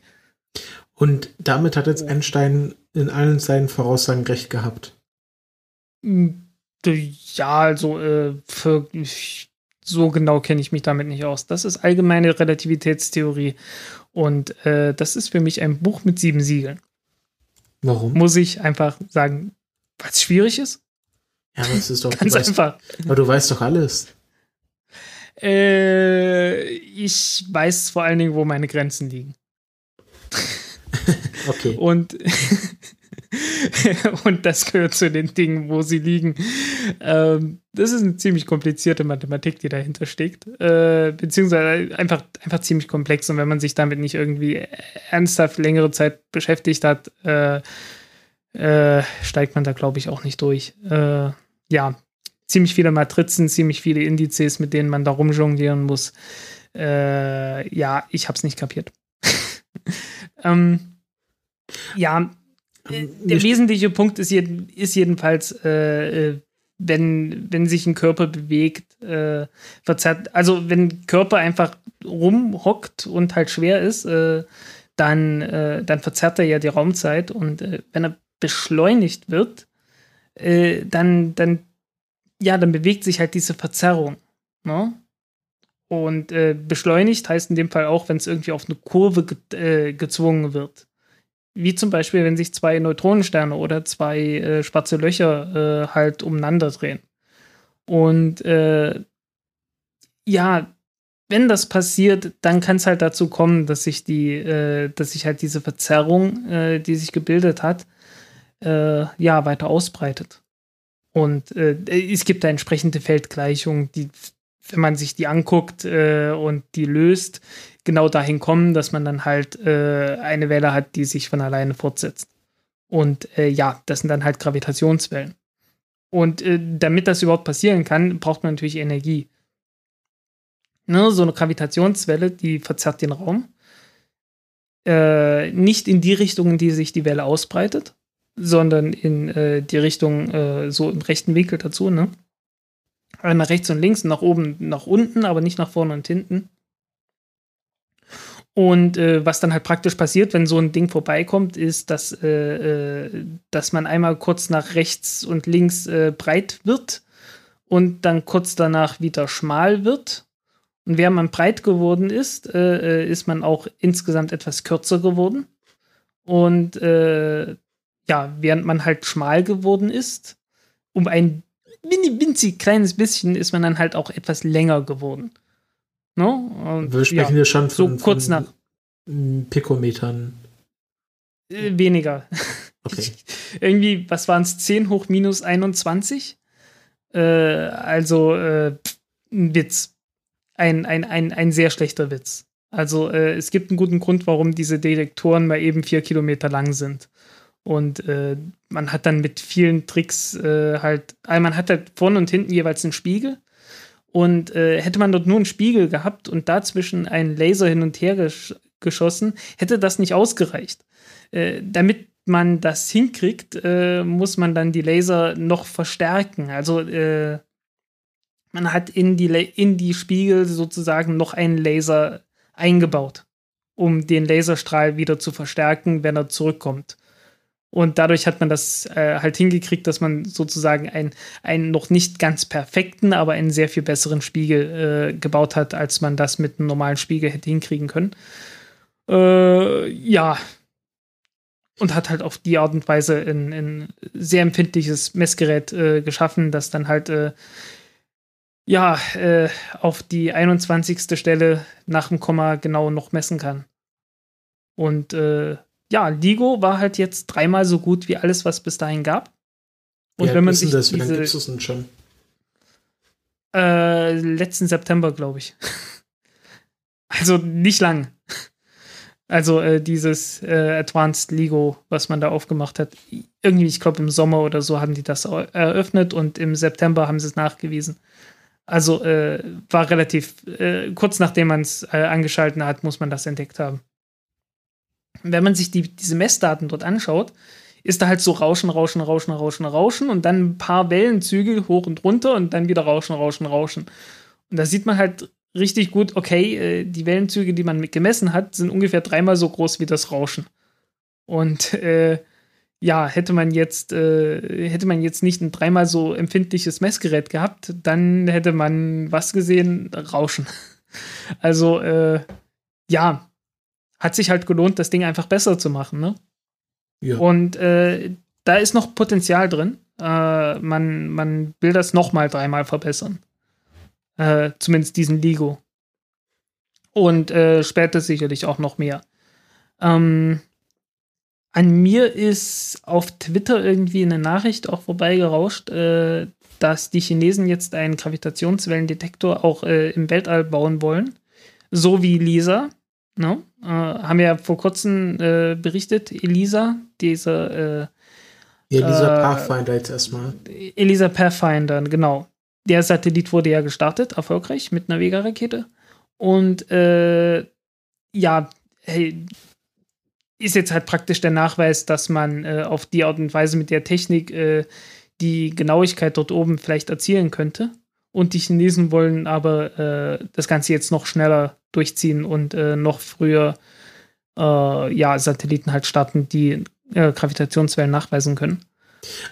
Und damit hat jetzt Einstein in allen seinen Voraussagen recht gehabt. Hm, ja, also äh, für, so genau kenne ich mich damit nicht aus. Das ist allgemeine Relativitätstheorie. Und äh, das ist für mich ein Buch mit sieben Siegeln. Warum? Muss ich einfach sagen, weil es schwierig ist. Ja, aber es ist doch ganz weißt, einfach. Aber du weißt doch alles. Äh, ich weiß vor allen Dingen, wo meine Grenzen liegen. <laughs> okay. Und <laughs> <laughs> und das gehört zu den Dingen, wo sie liegen. Ähm, das ist eine ziemlich komplizierte Mathematik, die dahinter steckt. Äh, beziehungsweise einfach, einfach ziemlich komplex. Und wenn man sich damit nicht irgendwie ernsthaft längere Zeit beschäftigt hat, äh, äh, steigt man da, glaube ich, auch nicht durch. Äh, ja, ziemlich viele Matrizen, ziemlich viele Indizes, mit denen man da rumjonglieren muss. Äh, ja, ich habe es nicht kapiert. <laughs> ähm, ja, der wesentliche Punkt ist, jeden, ist jedenfalls, äh, äh, wenn, wenn sich ein Körper bewegt, äh, verzerrt, also wenn Körper einfach rumhockt und halt schwer ist, äh, dann, äh, dann verzerrt er ja die Raumzeit und wenn er beschleunigt wird, dann, dann, ja, dann bewegt sich halt diese Verzerrung. Ne? Und beschleunigt heißt in dem Fall auch, wenn es irgendwie auf eine Kurve ge gezwungen wird. Wie zum Beispiel, wenn sich zwei Neutronensterne oder zwei äh, schwarze Löcher äh, halt umeinander drehen. Und äh, ja, wenn das passiert, dann kann es halt dazu kommen, dass sich die, äh, dass sich halt diese Verzerrung, äh, die sich gebildet hat, äh, ja, weiter ausbreitet. Und es gibt da entsprechende Feldgleichungen, die, wenn man sich die anguckt und die löst, genau dahin kommen, dass man dann halt äh, eine Welle hat, die sich von alleine fortsetzt. Und äh, ja, das sind dann halt Gravitationswellen. Und äh, damit das überhaupt passieren kann, braucht man natürlich Energie. Ne, so eine Gravitationswelle, die verzerrt den Raum. Äh, nicht in die Richtung, in die sich die Welle ausbreitet, sondern in äh, die Richtung, äh, so im rechten Winkel dazu, ne? Nach rechts und links, nach oben, nach unten, aber nicht nach vorne und hinten. Und äh, was dann halt praktisch passiert, wenn so ein Ding vorbeikommt, ist, dass, äh, äh, dass man einmal kurz nach rechts und links äh, breit wird und dann kurz danach wieder schmal wird. Und während man breit geworden ist, äh, äh, ist man auch insgesamt etwas kürzer geworden. Und ja, während man halt schmal geworden ist, um ein mini winzig kleines bisschen ist man dann halt auch etwas länger geworden. No? Ne? Und, Wir sprechen ja, hier schon von, so kurz von nach Pikometern. Äh, weniger. Okay. <laughs> Irgendwie, was waren es? 10 hoch minus 21? Äh, also äh, ein Witz. Ein, ein, ein, ein sehr schlechter Witz. Also äh, es gibt einen guten Grund, warum diese Detektoren mal eben vier Kilometer lang sind. Und äh, man hat dann mit vielen Tricks äh, halt, also man hat halt vorne und hinten jeweils einen Spiegel. Und äh, hätte man dort nur einen Spiegel gehabt und dazwischen einen Laser hin und her gesch geschossen, hätte das nicht ausgereicht. Äh, damit man das hinkriegt, äh, muss man dann die Laser noch verstärken. Also äh, man hat in die, in die Spiegel sozusagen noch einen Laser eingebaut, um den Laserstrahl wieder zu verstärken, wenn er zurückkommt. Und dadurch hat man das äh, halt hingekriegt, dass man sozusagen einen, einen noch nicht ganz perfekten, aber einen sehr viel besseren Spiegel äh, gebaut hat, als man das mit einem normalen Spiegel hätte hinkriegen können. Äh, ja. Und hat halt auf die Art und Weise ein, ein sehr empfindliches Messgerät äh, geschaffen, das dann halt äh, ja äh, auf die 21. Stelle nach dem Komma genau noch messen kann. Und ja, Ligo war halt jetzt dreimal so gut wie alles, was bis dahin gab. Und ja, wenn man sich das, wie lange gibt es denn schon? Äh, letzten September, glaube ich. <laughs> also nicht lang. Also äh, dieses äh, Advanced Ligo, was man da aufgemacht hat. Irgendwie, ich glaube, im Sommer oder so haben die das eröffnet und im September haben sie es nachgewiesen. Also äh, war relativ äh, kurz nachdem man es äh, angeschalten hat, muss man das entdeckt haben wenn man sich die, diese Messdaten dort anschaut, ist da halt so Rauschen, Rauschen, Rauschen, Rauschen, Rauschen und dann ein paar Wellenzüge hoch und runter und dann wieder Rauschen, Rauschen, Rauschen. Und da sieht man halt richtig gut, okay, äh, die Wellenzüge, die man gemessen hat, sind ungefähr dreimal so groß wie das Rauschen. Und äh, ja, hätte man jetzt, äh, hätte man jetzt nicht ein dreimal so empfindliches Messgerät gehabt, dann hätte man was gesehen? Rauschen. <laughs> Also, äh, ja, hat sich halt gelohnt, das Ding einfach besser zu machen. Ne? Ja. Und äh, da ist noch Potenzial drin. Äh, man, man will das noch mal dreimal verbessern. Äh, zumindest diesen Ligo. Und äh, später sicherlich auch noch mehr. Ähm, an mir ist auf Twitter irgendwie eine Nachricht auch vorbeigerauscht, äh, dass die Chinesen jetzt einen Gravitationswellendetektor auch äh, im Weltall bauen wollen. So wie Lisa. No? Äh, haben ja vor kurzem äh, berichtet, Elisa, diese äh, Elisa äh, Pathfinder jetzt erstmal. Elisa Pathfinder, genau. Der Satellit wurde ja gestartet, erfolgreich, mit einer Vega-Rakete. Und äh, ja, hey, ist jetzt halt praktisch der Nachweis, dass man äh, auf die Art und Weise mit der Technik die Genauigkeit dort oben vielleicht erzielen könnte. Und die Chinesen wollen aber das Ganze jetzt noch schneller durchziehen und äh, noch früher äh, ja, Satelliten halt starten, die äh, Gravitationswellen nachweisen können.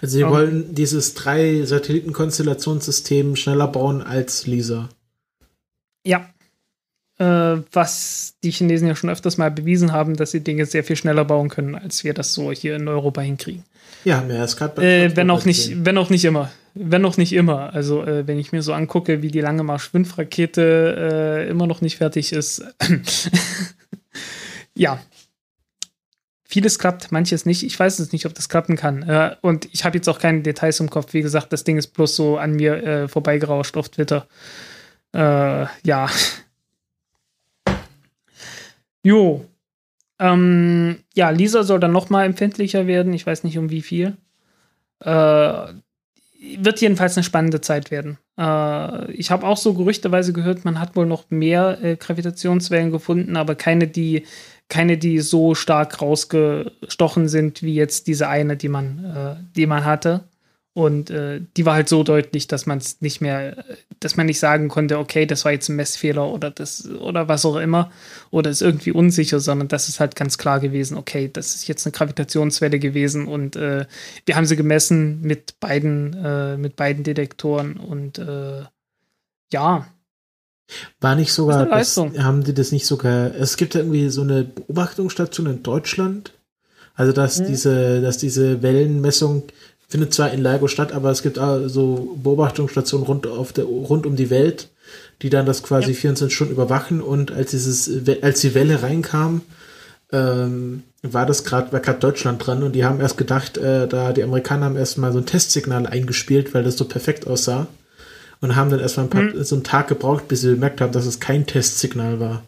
Also sie um, wollen dieses drei Satellitenkonstellationssystem schneller bauen als LISA. Ja. Äh, was die Chinesen ja schon öfters mal bewiesen haben, dass sie Dinge sehr viel schneller bauen können, als wir das so hier in Europa hinkriegen. Ja, mehr ist gerade äh, wenn auch nicht, wenn auch nicht immer wenn noch nicht immer. Also, äh, wenn ich mir so angucke, wie die Lange Marsch-5-Rakete äh, immer noch nicht fertig ist. <laughs> ja. Vieles klappt, manches nicht. Ich weiß es nicht, ob das klappen kann. Äh, und ich habe jetzt auch keine Details im Kopf. Wie gesagt, das Ding ist bloß so an mir äh, vorbeigerauscht auf Twitter. Äh, ja. Jo. Ähm, ja, Lisa soll dann noch mal empfindlicher werden. Ich weiß nicht um wie viel. Äh, wird jedenfalls eine spannende Zeit werden. Äh, ich habe auch so gerüchteweise gehört, man hat wohl noch mehr äh, Gravitationswellen gefunden, aber keine, die keine, die so stark rausgestochen sind wie jetzt diese eine, die man, äh, die man hatte. Und äh, die war halt so deutlich, dass man es nicht mehr, dass man nicht sagen konnte, okay, das war jetzt ein Messfehler oder das oder was auch immer oder ist irgendwie unsicher, sondern das ist halt ganz klar gewesen, okay, das ist jetzt eine Gravitationswelle gewesen und äh, wir haben sie gemessen mit beiden, äh, mit beiden Detektoren und äh, ja. War nicht sogar, das, haben die das nicht sogar, es gibt ja irgendwie so eine Beobachtungsstation in Deutschland, also dass hm. diese, dass diese Wellenmessung findet zwar in Largo statt, aber es gibt auch so Beobachtungsstationen rund, auf der, rund um die Welt, die dann das quasi ja. 24 Stunden überwachen und als dieses, als die Welle reinkam, ähm, war das gerade, war gerade Deutschland dran und die haben erst gedacht, äh, da die Amerikaner haben erst mal so ein Testsignal eingespielt, weil das so perfekt aussah und haben dann erstmal ein paar, mhm. so einen Tag gebraucht, bis sie bemerkt haben, dass es kein Testsignal war.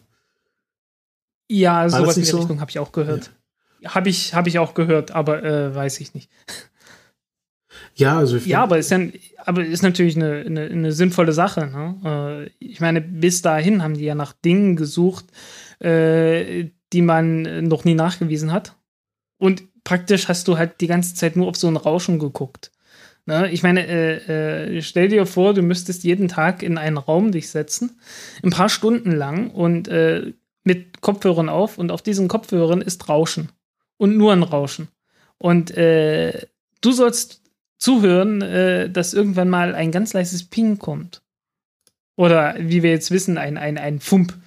Ja, sowas in die so? Richtung habe ich auch gehört. Ja. Habe ich, hab ich auch gehört, aber äh, weiß ich nicht. Ja, also ich Ja, aber ist ja, aber ist natürlich eine, eine, eine sinnvolle Sache. Ne? Äh, ich meine, bis dahin haben die ja nach Dingen gesucht, äh, die man noch nie nachgewiesen hat. Und praktisch hast du halt die ganze Zeit nur auf so ein Rauschen geguckt. Ne? Ich meine, äh, äh, stell dir vor, du müsstest jeden Tag in einen Raum dich setzen, ein paar Stunden lang und äh, mit Kopfhörern auf und auf diesen Kopfhörern ist Rauschen. Und nur ein Rauschen. Und äh, du sollst zuhören, äh, dass irgendwann mal ein ganz leises Ping kommt. Oder wie wir jetzt wissen, ein, ein, ein Fump.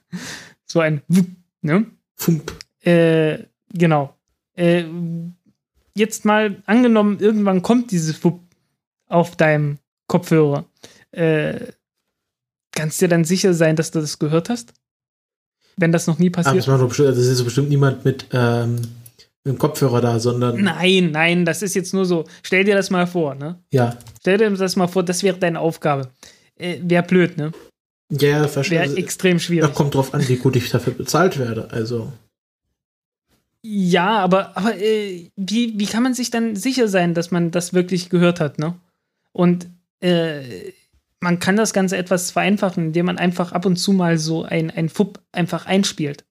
<laughs> so ein Wupp, ne? Fump. Äh, genau. Äh, jetzt mal angenommen, irgendwann kommt dieses Wupp auf deinem Kopfhörer. Äh, kannst du dir dann sicher sein, dass du das gehört hast? Wenn das noch nie passiert. Aber das, bestimmt, das ist bestimmt niemand mit ähm, mit dem Kopfhörer da, sondern. Nein, nein, das ist jetzt nur so. Stell dir das mal vor, ne? Ja. Stell dir das mal vor, das wäre deine Aufgabe. Äh, wäre blöd, ne? Ja, verstehe. Wäre extrem schwierig. Da kommt drauf an, wie gut ich dafür bezahlt werde, also. Ja, aber, aber äh, wie, wie kann man sich dann sicher sein, dass man das wirklich gehört hat, ne? Und äh, man kann das Ganze etwas vereinfachen, indem man einfach ab und zu mal so ein, ein FUP einfach einspielt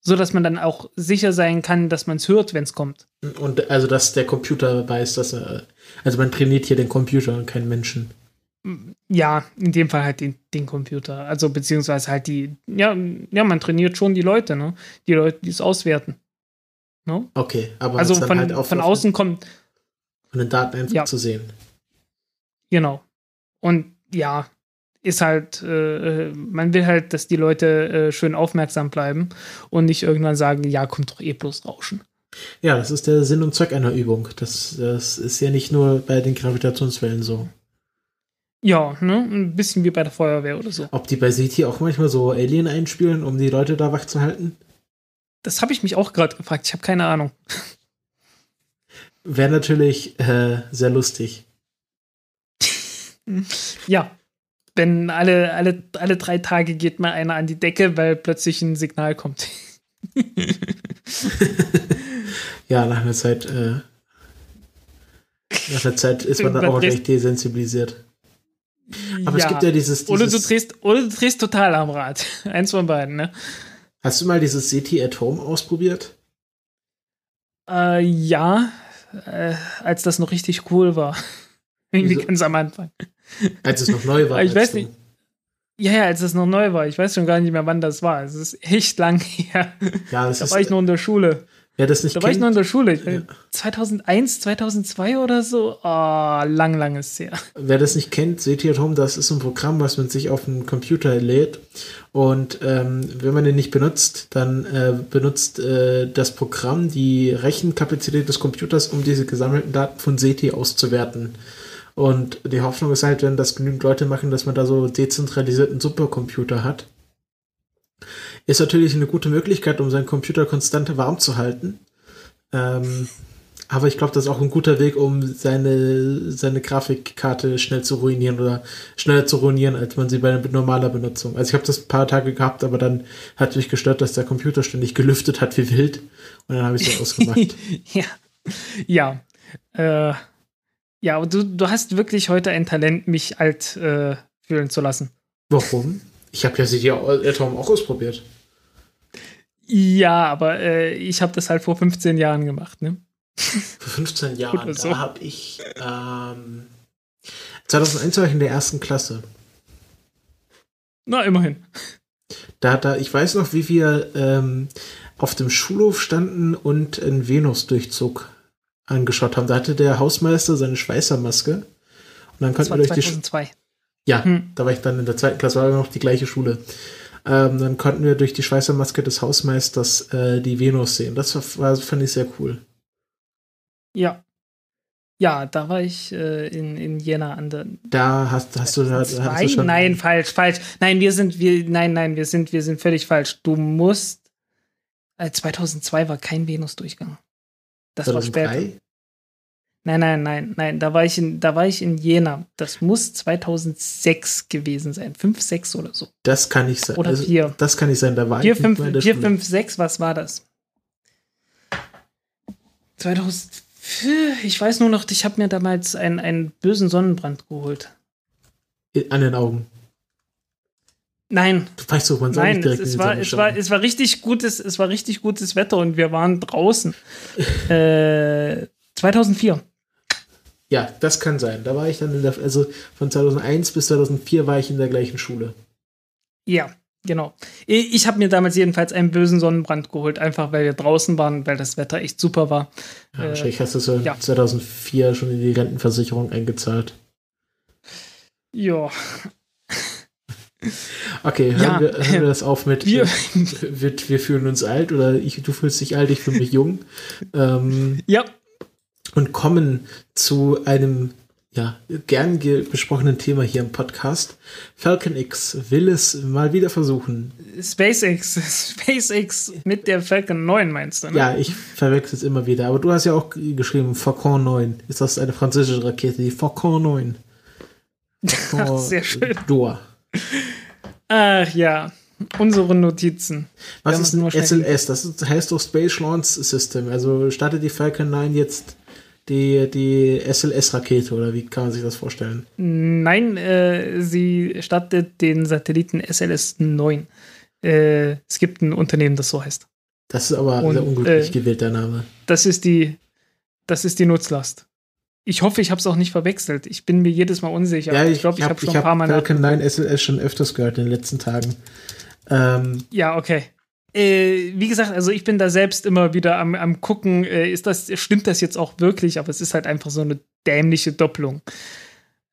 so dass man dann auch sicher sein kann, dass man es hört, wenn es kommt. Und also, dass der Computer weiß, dass er, also man trainiert hier den Computer und keinen Menschen. Ja, in dem Fall halt den, den Computer. Also, beziehungsweise halt die, ja, ja, man trainiert schon die Leute, ne? Die Leute, die es auswerten. Ne? Okay, aber also von, halt von außen kommt. Von den Daten einfach ja. zu sehen. Genau. Und ja, ist halt, äh, man will halt, dass die Leute äh, schön aufmerksam bleiben und nicht irgendwann sagen, ja, kommt doch eh bloß Rauschen. Ja, das ist der Sinn und Zweck einer Übung. Das, das ist ja nicht nur bei den Gravitationswellen so. Ja, ne? Ein bisschen wie bei der Feuerwehr oder so. Ob die bei SETI auch manchmal so Alien einspielen, um die Leute da wach zu halten? Das habe ich mich auch gerade gefragt. Ich habe keine Ahnung. Wäre natürlich äh, sehr lustig. <laughs> ja, wenn alle, alle, alle drei Tage geht mal einer an die Decke, weil plötzlich ein Signal kommt. <laughs> ja, nach einer Zeit, äh, nach einer Zeit ist man dann auch recht desensibilisiert. Aber ja. es gibt ja dieses, dieses oder, du drehst, oder du drehst total am Rad. <laughs> Eins von beiden, ne? Hast du mal dieses CT at Home ausprobiert? Äh, ja, äh, als das noch richtig cool war. <laughs> Irgendwie Wieso? ganz am Anfang. <laughs> Als es noch neu war. ich weiß nicht. Ja, ja, als es noch neu war. Ich weiß schon gar nicht mehr, wann das war. Es ist echt lang <laughs> her. Ja, das da ist, war ich noch in der Schule. Ja, das nicht da war ich noch in der Schule. Ja. 2001, 2002 oder so. Oh, lang, lang ist her. Wer das nicht kennt, seht ihr at Home, das ist ein Programm, was man sich auf den Computer lädt. Und ähm, wenn man den nicht benutzt, dann äh, benutzt äh, das Programm die Rechenkapazität des Computers, um diese gesammelten Daten von SETI auszuwerten. Und die Hoffnung ist halt, wenn das genügend Leute machen, dass man da so dezentralisierten Supercomputer hat. Ist natürlich eine gute Möglichkeit, um seinen Computer konstant warm zu halten. Ähm, Aber ich glaube, das ist auch ein guter Weg, um seine, seine Grafikkarte schnell zu ruinieren oder schneller zu ruinieren, als man sie bei normaler Benutzung. Also ich habe das ein paar Tage gehabt, aber dann hat mich gestört, dass der Computer ständig gelüftet hat wie wild. Und dann habe ich es ausgemacht. <laughs> ja. Ja. Äh, ja, aber du, du hast wirklich heute ein Talent, mich alt äh, fühlen zu lassen. Warum? Ich habe ja sie dir Atom auch ausprobiert. Ja, aber äh, ich habe das halt vor 15 Jahren gemacht, ne? Vor 15 <laughs> Jahren, so. da habe ich ähm, 2001 war ich in der ersten Klasse. Na, immerhin. Da, da, ich weiß noch, wie wir ähm, auf dem Schulhof standen und einen Venus-Durchzug angeschaut haben. Da hatte der Hausmeister seine Schweißermaske. Und dann konnten wir durch 2002. die. Ja, hm. da war ich dann in der zweiten Klasse, war noch die gleiche Schule. Ähm, dann konnten wir durch die Schweißermaske des Hausmeisters äh, die Venus sehen. Das war, fand ich sehr cool. Ja. Ja, da war ich äh, in, in Jena an der. Da hast, hast du da hast du schon. Nein, falsch, falsch. Nein, wir sind, wir, nein, nein, wir sind, wir sind völlig falsch. Du musst. Äh, 2002 war kein Venus-Durchgang. Das 2003? war später. Nein, nein, nein, nein. Da war ich in, da war ich in Jena. Das muss 2006 gewesen sein. 5, 6 oder so. Das kann nicht sein. Oder also, 4. Das kann nicht sein. Da war 4, 5, 4, 5, 6, was war das? 2000. Ich weiß nur noch, ich habe mir damals einen, einen bösen Sonnenbrand geholt. An den Augen. Nein. Du weißt doch, man soll Nein, nicht direkt es, es war, es war, es war richtig gutes, es war richtig gutes Wetter und wir waren draußen. <laughs> äh, 2004. Ja, das kann sein. Da war ich dann in der, also von 2001 bis 2004 war ich in der gleichen Schule. Ja, genau. Ich habe mir damals jedenfalls einen bösen Sonnenbrand geholt, einfach weil wir draußen waren, weil das Wetter echt super war. Ja, wahrscheinlich äh, hast du so ja. 2004 schon in die Rentenversicherung eingezahlt. Ja. Okay, hören, ja, wir, hören wir das auf mit wir, <laughs> wir, wir fühlen uns alt oder ich, du fühlst dich alt, ich fühle mich jung. Ähm, ja und kommen zu einem ja, gern besprochenen Thema hier im Podcast. Falcon X will es mal wieder versuchen. SpaceX, SpaceX mit der Falcon 9 meinst du, ne? Ja, ich verwechsel es immer wieder. Aber du hast ja auch geschrieben, Falcon 9. Ist das eine französische Rakete? Die Falcon 9. <laughs> Falcon Sehr schön. D'Or. Ach ja, unsere Notizen. Was ist ein SLS? Das heißt doch Space Launch System. Also startet die Falcon 9 jetzt die, die SLS-Rakete oder wie kann man sich das vorstellen? Nein, äh, sie startet den Satelliten SLS-9. Äh, es gibt ein Unternehmen, das so heißt. Das ist aber Und, sehr unglücklich äh, gewählt, der Name. Das ist die, das ist die Nutzlast. Ich hoffe, ich habe es auch nicht verwechselt. Ich bin mir jedes Mal unsicher. Ja, ich glaube, ich, ich habe hab schon ein paar Mal. Falcon 9 SLS schon öfters gehört in den letzten Tagen. Ähm, ja, okay äh, wie gesagt, also ich bin da selbst immer wieder am, am gucken, äh, ist das, stimmt das jetzt auch wirklich, aber es ist halt einfach so eine dämliche Doppelung.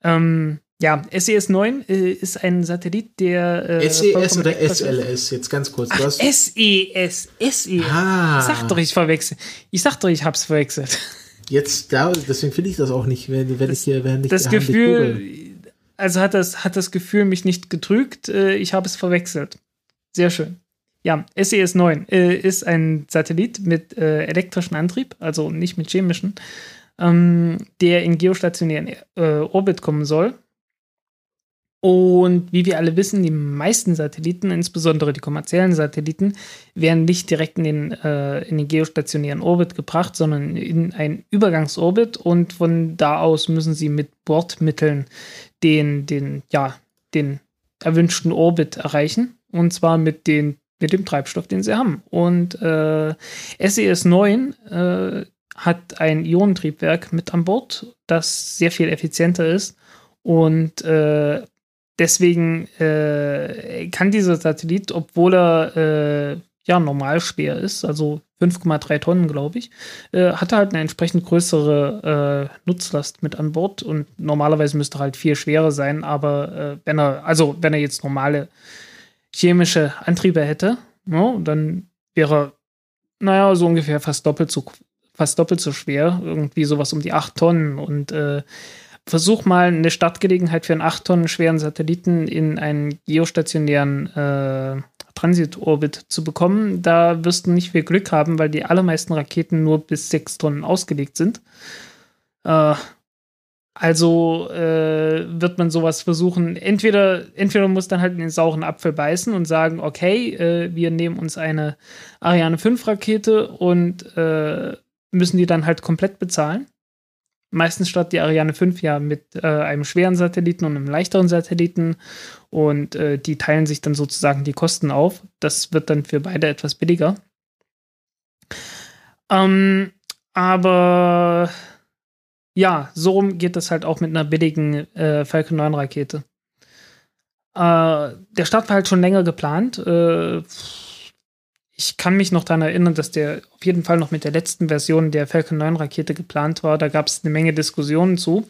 Ähm, ja, SES 9 äh, ist ein Satellit, der. Äh, SES oder SLS? Jetzt ganz kurz. Ach, SES, SE. Ah. Ich sag doch, ich verwechsel. Ich sag doch, ich hab's verwechselt. Jetzt, da, deswegen finde ich das auch nicht, wenn, wenn das, ich hier, wenn ich Das Gefühl, also hat das, hat das Gefühl mich nicht getrügt, äh, ich habe es verwechselt. Sehr schön. Ja, SES-9 äh, ist ein Satellit mit äh, elektrischem Antrieb, also nicht mit chemischen, ähm, der in geostationären äh, Orbit kommen soll. Und wie wir alle wissen, die meisten Satelliten, insbesondere die kommerziellen Satelliten, werden nicht direkt in den, äh, in den geostationären Orbit gebracht, sondern in einen Übergangsorbit und von da aus müssen sie mit Bordmitteln den, den, ja, den erwünschten Orbit erreichen. Und zwar mit den mit dem Treibstoff, den sie haben. Und äh, SES 9 äh, hat ein Ionentriebwerk mit an Bord, das sehr viel effizienter ist. Und äh, deswegen äh, kann dieser Satellit, obwohl er äh, ja normal schwer ist, also 5,3 Tonnen, glaube ich, äh, hat er halt eine entsprechend größere äh, Nutzlast mit an Bord und normalerweise müsste er halt viel schwerer sein, aber äh, wenn er, also wenn er jetzt normale chemische Antriebe hätte, ja, ne, dann wäre, naja, so ungefähr fast doppelt so, fast doppelt so schwer, irgendwie sowas um die 8 Tonnen. Und äh, versuch mal eine Startgelegenheit für einen 8 Tonnen schweren Satelliten in einen geostationären äh, Transitorbit zu bekommen. Da wirst du nicht viel Glück haben, weil die allermeisten Raketen nur bis sechs Tonnen ausgelegt sind. Äh, also äh, wird man sowas versuchen. Entweder, entweder muss dann halt in den sauren Apfel beißen und sagen, okay, äh, wir nehmen uns eine Ariane 5 Rakete und äh, müssen die dann halt komplett bezahlen. Meistens startet die Ariane 5 ja mit äh, einem schweren Satelliten und einem leichteren Satelliten und äh, die teilen sich dann sozusagen die Kosten auf. Das wird dann für beide etwas billiger. Ähm, aber ja, so rum geht das halt auch mit einer billigen äh, Falcon 9 Rakete. Äh, der Start war halt schon länger geplant. Äh, ich kann mich noch daran erinnern, dass der auf jeden Fall noch mit der letzten Version der Falcon 9 Rakete geplant war. Da gab es eine Menge Diskussionen zu.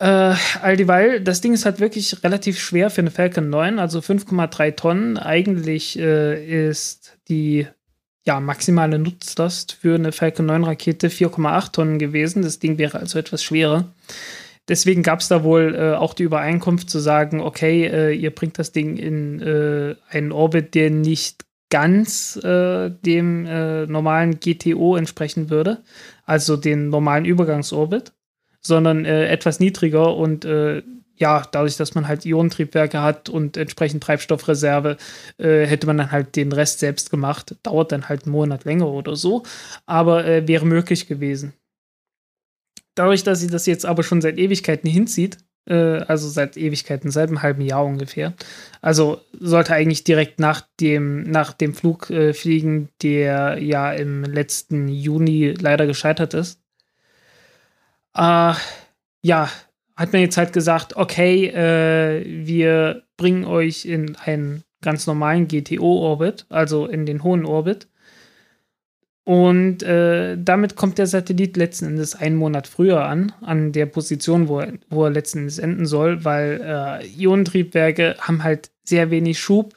Äh, all dieweil, das Ding ist halt wirklich relativ schwer für eine Falcon 9, also 5,3 Tonnen. Eigentlich äh, ist die ja, maximale Nutzlast für eine Falcon 9 Rakete 4,8 Tonnen gewesen. Das Ding wäre also etwas schwerer. Deswegen gab es da wohl äh, auch die Übereinkunft zu sagen, okay, äh, ihr bringt das Ding in äh, einen Orbit, der nicht ganz äh, dem äh, normalen GTO entsprechen würde, also den normalen Übergangsorbit, sondern äh, etwas niedriger und ja, dadurch, dass man halt Ionentriebwerke hat und entsprechend Treibstoffreserve, äh, hätte man dann halt den Rest selbst gemacht. Dauert dann halt einen Monat länger oder so, aber äh, wäre möglich gewesen. Dadurch, dass sie das jetzt aber schon seit Ewigkeiten hinzieht, äh, also seit Ewigkeiten, seit einem halben Jahr ungefähr, also sollte eigentlich direkt nach dem, nach dem Flug äh, fliegen, der ja im letzten Juni leider gescheitert ist. Äh, ja, hat man jetzt halt gesagt, okay, äh, wir bringen euch in einen ganz normalen GTO-Orbit, also in den hohen Orbit. Und äh, damit kommt der Satellit letzten Endes einen Monat früher an, an der Position, wo er, wo er letzten Endes enden soll, weil äh, Ionentriebwerke haben halt sehr wenig Schub,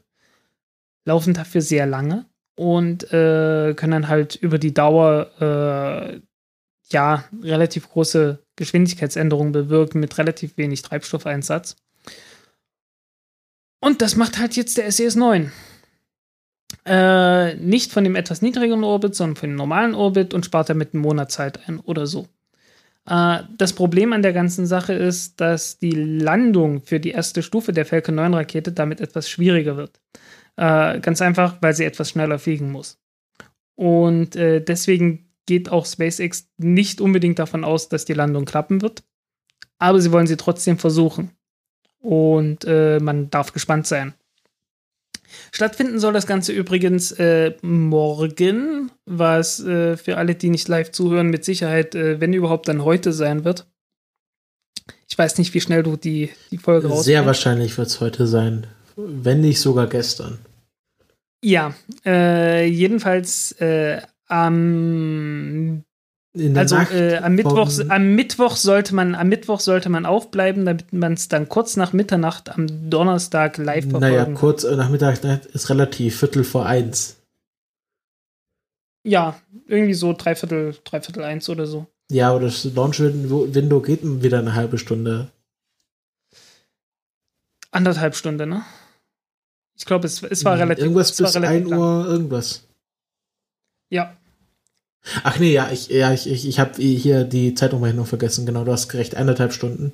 laufen dafür sehr lange und äh, können dann halt über die Dauer äh, ja relativ große Geschwindigkeitsänderungen bewirken mit relativ wenig Treibstoffeinsatz. Und das macht halt jetzt der SES-9. Äh, nicht von dem etwas niedrigeren Orbit, sondern von dem normalen Orbit und spart damit einen Monat Zeit ein oder so. Äh, das Problem an der ganzen Sache ist, dass die Landung für die erste Stufe der Falcon 9 Rakete damit etwas schwieriger wird. Äh, ganz einfach, weil sie etwas schneller fliegen muss. Und äh, deswegen geht auch SpaceX nicht unbedingt davon aus, dass die Landung klappen wird. Aber sie wollen sie trotzdem versuchen. Und äh, man darf gespannt sein. Stattfinden soll das Ganze übrigens äh, morgen, was äh, für alle, die nicht live zuhören, mit Sicherheit, äh, wenn überhaupt, dann heute sein wird. Ich weiß nicht, wie schnell du die, die Folge raus. Sehr wahrscheinlich wird es heute sein. Wenn nicht sogar gestern. Ja, äh, jedenfalls äh, am also äh, am Mittwoch, am Mittwoch sollte man, am Mittwoch sollte man aufbleiben, damit man es dann kurz nach Mitternacht am Donnerstag live verfolgen Naja, kurz äh, nach Mitternacht ist relativ Viertel vor eins. Ja, irgendwie so dreiviertel, dreiviertel eins oder so. Ja, aber das Launch-Window geht wieder eine halbe Stunde. Anderthalb Stunde, ne? Ich glaube, es, es war hm, relativ. Irgendwas bis relativ 1 Uhr, irgendwas. Ja, Ach nee, ja, ich, ja, ich, ich, ich habe hier die Zeitumrechnung vergessen. Genau, du hast gerecht, eineinhalb Stunden.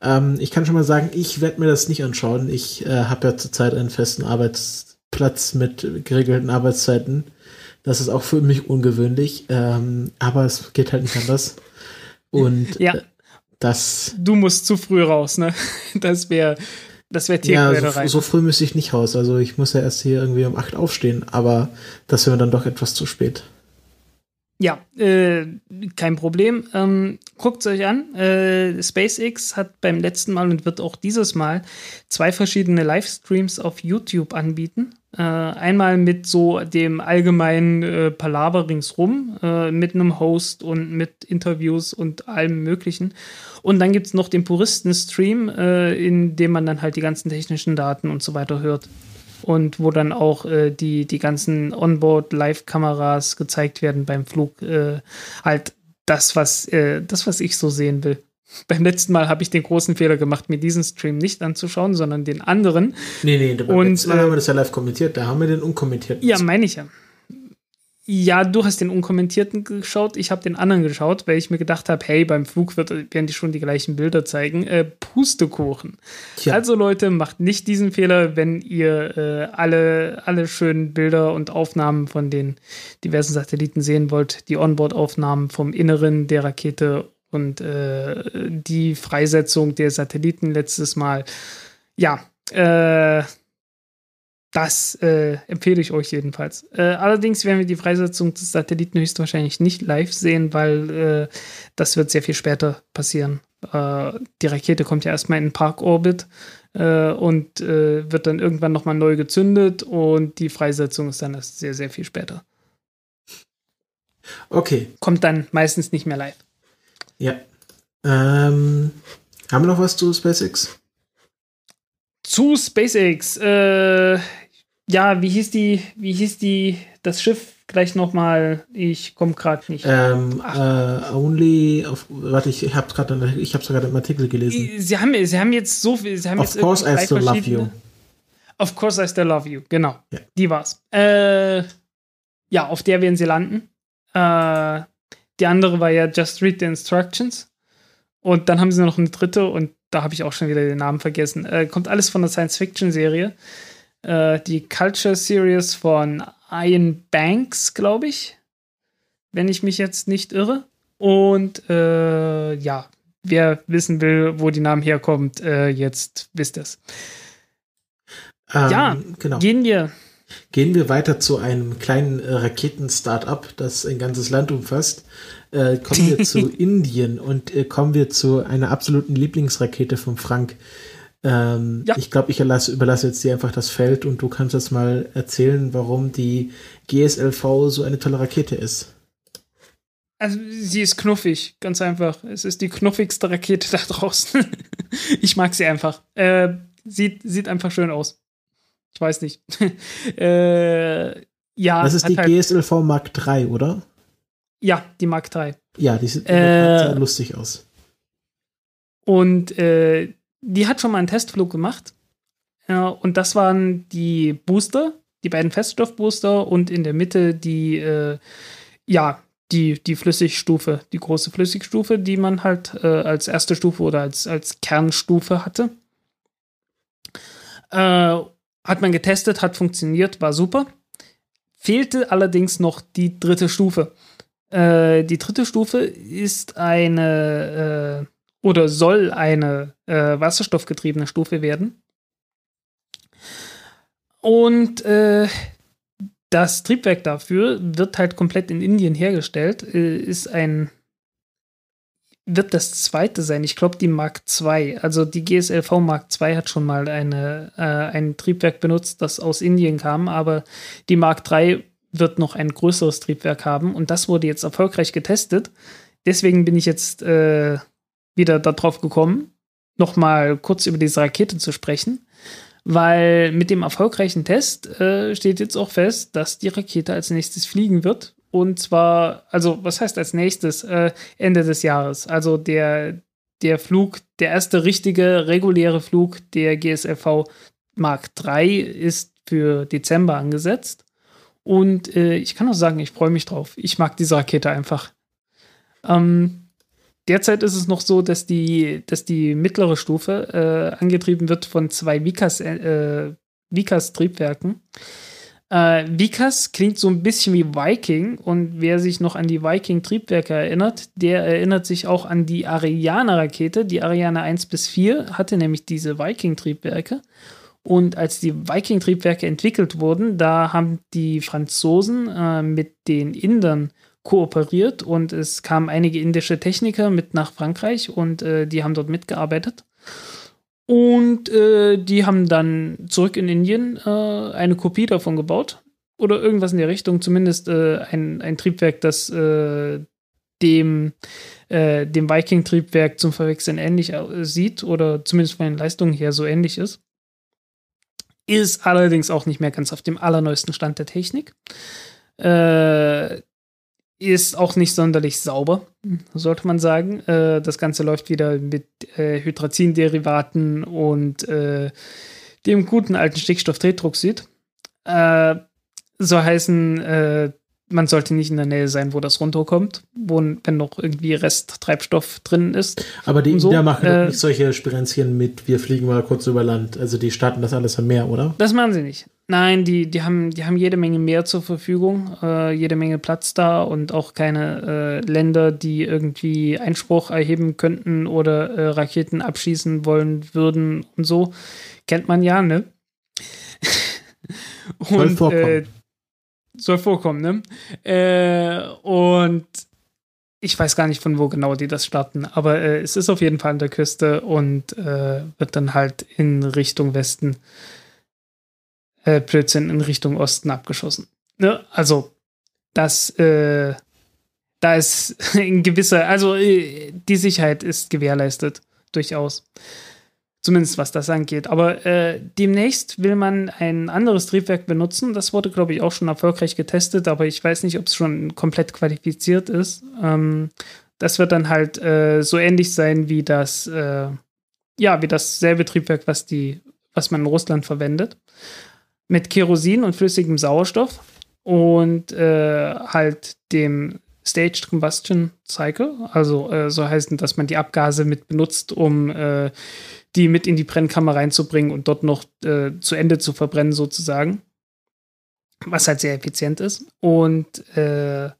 Ähm, ich kann schon mal sagen, ich werde mir das nicht anschauen. Ich äh, habe ja zurzeit einen festen Arbeitsplatz mit geregelten Arbeitszeiten. Das ist auch für mich ungewöhnlich, ähm, aber es geht halt nicht anders. Und ja. Äh, das. Du musst zu früh raus, ne? <laughs> Das wäre das wäre Tierquälerei. Ja, so, so, früh müsste ich nicht raus. Also ich muss ja erst hier irgendwie um acht aufstehen, aber das wäre dann doch etwas zu spät. Ja, äh, kein Problem. Ähm, Guckt es euch an. Äh, SpaceX hat beim letzten Mal und wird auch dieses Mal zwei verschiedene Livestreams auf YouTube anbieten. Äh, einmal mit so dem allgemeinen äh, Palaver ringsrum, äh, mit einem Host und mit Interviews und allem Möglichen. Und dann gibt es noch den Puristen-Stream, äh, in dem man dann halt die ganzen technischen Daten und so weiter hört und wo dann auch äh, die, die ganzen Onboard-Live-Kameras gezeigt werden beim Flug. Äh, halt das, was, äh, das, was ich so sehen will. <laughs> beim letzten Mal habe ich den großen Fehler gemacht, mir diesen Stream nicht anzuschauen, sondern den anderen. Nee, nee, beim Und, letzten Mal äh, haben wir das ja live kommentiert, da haben wir den unkommentiert. Ja, meine ich ja. Ja, du hast den unkommentierten geschaut, ich habe den anderen geschaut, weil ich mir gedacht habe, hey, beim Flug wird, werden die schon die gleichen Bilder zeigen. Äh, Pustekuchen. Tja. Also Leute, macht nicht diesen Fehler, wenn ihr äh, alle, alle schönen Bilder und Aufnahmen von den diversen Satelliten sehen wollt. Die Onboard-Aufnahmen vom Inneren der Rakete und äh, die Freisetzung der Satelliten letztes Mal. Ja, äh, das äh, empfehle ich euch jedenfalls. Äh, allerdings werden wir die Freisetzung des Satelliten höchstwahrscheinlich nicht live sehen, weil äh, das wird sehr viel später passieren. Äh, die Rakete kommt ja erstmal in den Parkorbit äh, und äh, wird dann irgendwann nochmal neu gezündet und die Freisetzung ist dann erst sehr, sehr viel später. Okay, Kommt dann meistens nicht mehr live. ja. Ähm, haben wir noch was zu SpaceX? Zu SpaceX. Äh, ja, wie hieß die, wie hieß die, das Schiff gleich nochmal? Ich komme gerade nicht. Ähm, äh, only auf, warte, ich, ich hab's gerade, ich hab's gerade im Artikel gelesen. Sie haben, sie haben jetzt so viel. Sie haben Of jetzt course I still love you. Of course I still love you, genau. Ja. Die war's. Äh, ja, auf der werden sie landen. Äh, die andere war ja Just Read the Instructions. Und dann haben sie noch eine dritte und da habe ich auch schon wieder den Namen vergessen. Äh, kommt alles von der Science-Fiction-Serie. Äh, die Culture Series von Ian Banks, glaube ich. Wenn ich mich jetzt nicht irre. Und äh, ja, wer wissen will, wo die Namen herkommt, äh, jetzt wisst es. Ähm, Ja, genau. Gehen wir Gehen wir weiter zu einem kleinen äh, Raketen-Start-up, das ein ganzes Land umfasst. Äh, kommen wir <laughs> zu Indien und äh, kommen wir zu einer absoluten Lieblingsrakete von Frank. Ähm, Ja. Ich glaube, ich erlasse, überlasse jetzt dir einfach das Feld und du kannst jetzt mal erzählen, warum die GSLV so eine tolle Rakete ist. Also, sie ist knuffig, ganz einfach. Es ist die knuffigste Rakete <laughs> da draußen. ich mag sie einfach. Äh, sieht, sieht einfach schön aus. Ich weiß nicht. <laughs> äh, ja, Das ist die halt, GSLV Mark III, oder? ja, die Mark III. Ja, die sieht Äh, sehr lustig aus. Und äh, die hat schon mal einen Testflug gemacht. Ja, und das waren die Booster, die beiden Feststoffbooster und in der Mitte die, äh, ja, die, die Flüssigstufe, die große Flüssigstufe, die man halt äh, als erste Stufe oder als, als Kernstufe hatte. Äh, hat man getestet, hat funktioniert, war super. Fehlte allerdings noch die dritte Stufe. Äh, die dritte Stufe ist eine äh, oder soll eine äh, wasserstoffgetriebene Stufe werden. Und äh, das Triebwerk dafür wird halt komplett in Indien hergestellt, äh, ist ein wird das zweite sein. Ich glaube, die Mark II, also die GSLV Mark II hat schon mal eine, äh, ein Triebwerk benutzt, das aus Indien kam, aber die Mark III wird noch ein größeres Triebwerk haben und das wurde jetzt erfolgreich getestet. Deswegen bin ich jetzt äh, wieder darauf gekommen, nochmal kurz über diese Rakete zu sprechen, weil mit dem erfolgreichen Test äh, steht jetzt auch fest, dass die Rakete als nächstes fliegen wird. Und zwar, also was heißt als nächstes? Äh, Ende des Jahres. Also der, der Flug, der erste richtige, reguläre Flug der GSLV Mark III ist für Dezember angesetzt. Und äh, ich kann auch sagen, ich freue mich drauf. Ich mag diese Rakete einfach. Ähm, derzeit ist es noch so, dass die, dass die mittlere Stufe äh, angetrieben wird von zwei Vikas, äh, Vikas-Triebwerken. Äh, Vikas klingt so ein bisschen wie Viking und wer sich noch an die Viking-Triebwerke erinnert, der erinnert sich auch an die Ariane-Rakete. Die Ariane 1 bis 4 hatte nämlich diese Viking-Triebwerke. Und als die Viking-Triebwerke entwickelt wurden, da haben die Franzosen äh, mit den Indern kooperiert und es kamen einige indische Techniker mit nach Frankreich und äh, die haben dort mitgearbeitet. Und äh, die haben dann zurück in Indien äh, eine Kopie davon gebaut. Oder irgendwas in der Richtung, zumindest äh, ein, ein Triebwerk, das äh, dem, äh, dem Viking-Triebwerk zum Verwechseln ähnlich äh, sieht oder zumindest von den Leistungen her so ähnlich ist. Ist allerdings auch nicht mehr ganz auf dem allerneuesten Stand der Technik. Äh, ist auch nicht sonderlich sauber, sollte man sagen. Äh, das Ganze läuft wieder mit äh, Hydrazinderivaten und äh, dem guten alten Stickstofftetroxid. Äh, so heißen, äh, man sollte nicht in der Nähe sein, wo das runterkommt, wo, wenn noch irgendwie Resttreibstoff drin ist. Aber die so, Inder machen äh, nicht solche Spirenzchen mit, wir fliegen mal kurz über Land. Also die starten das alles am Meer, oder? Das machen sie nicht. Nein, die, die, haben, die haben jede Menge mehr zur Verfügung, äh, jede Menge Platz da und auch keine äh, Länder, die irgendwie Einspruch erheben könnten oder äh, Raketen abschießen wollen würden und so. Kennt man ja, ne? <laughs> Soll und, vorkommen. Soll vorkommen, ne? Äh, und ich weiß gar nicht, von wo genau die das starten, aber äh, es ist auf jeden Fall an der Küste und äh, wird dann halt in Richtung Westen, äh, Blödsinn, in Richtung Osten abgeschossen. Ne? Also, das, äh, da ist <laughs> ein gewisser, also äh, die Sicherheit ist gewährleistet, durchaus. Zumindest was das angeht. Aber äh, demnächst will man ein anderes Triebwerk benutzen. Das wurde, glaube ich, auch schon erfolgreich getestet, aber ich weiß nicht, ob es schon komplett qualifiziert ist. Ähm, das wird dann halt äh, so ähnlich sein wie das, äh, ja, wie dasselbe Triebwerk, was die, was man in Russland verwendet. Mit Kerosin und flüssigem Sauerstoff und äh, halt dem Staged Combustion Cycle. Also äh, so heißen, dass man die Abgase mit benutzt, um äh, die mit in die Brennkammer reinzubringen und dort noch äh, zu Ende zu verbrennen, sozusagen. Was halt sehr effizient ist. Und äh,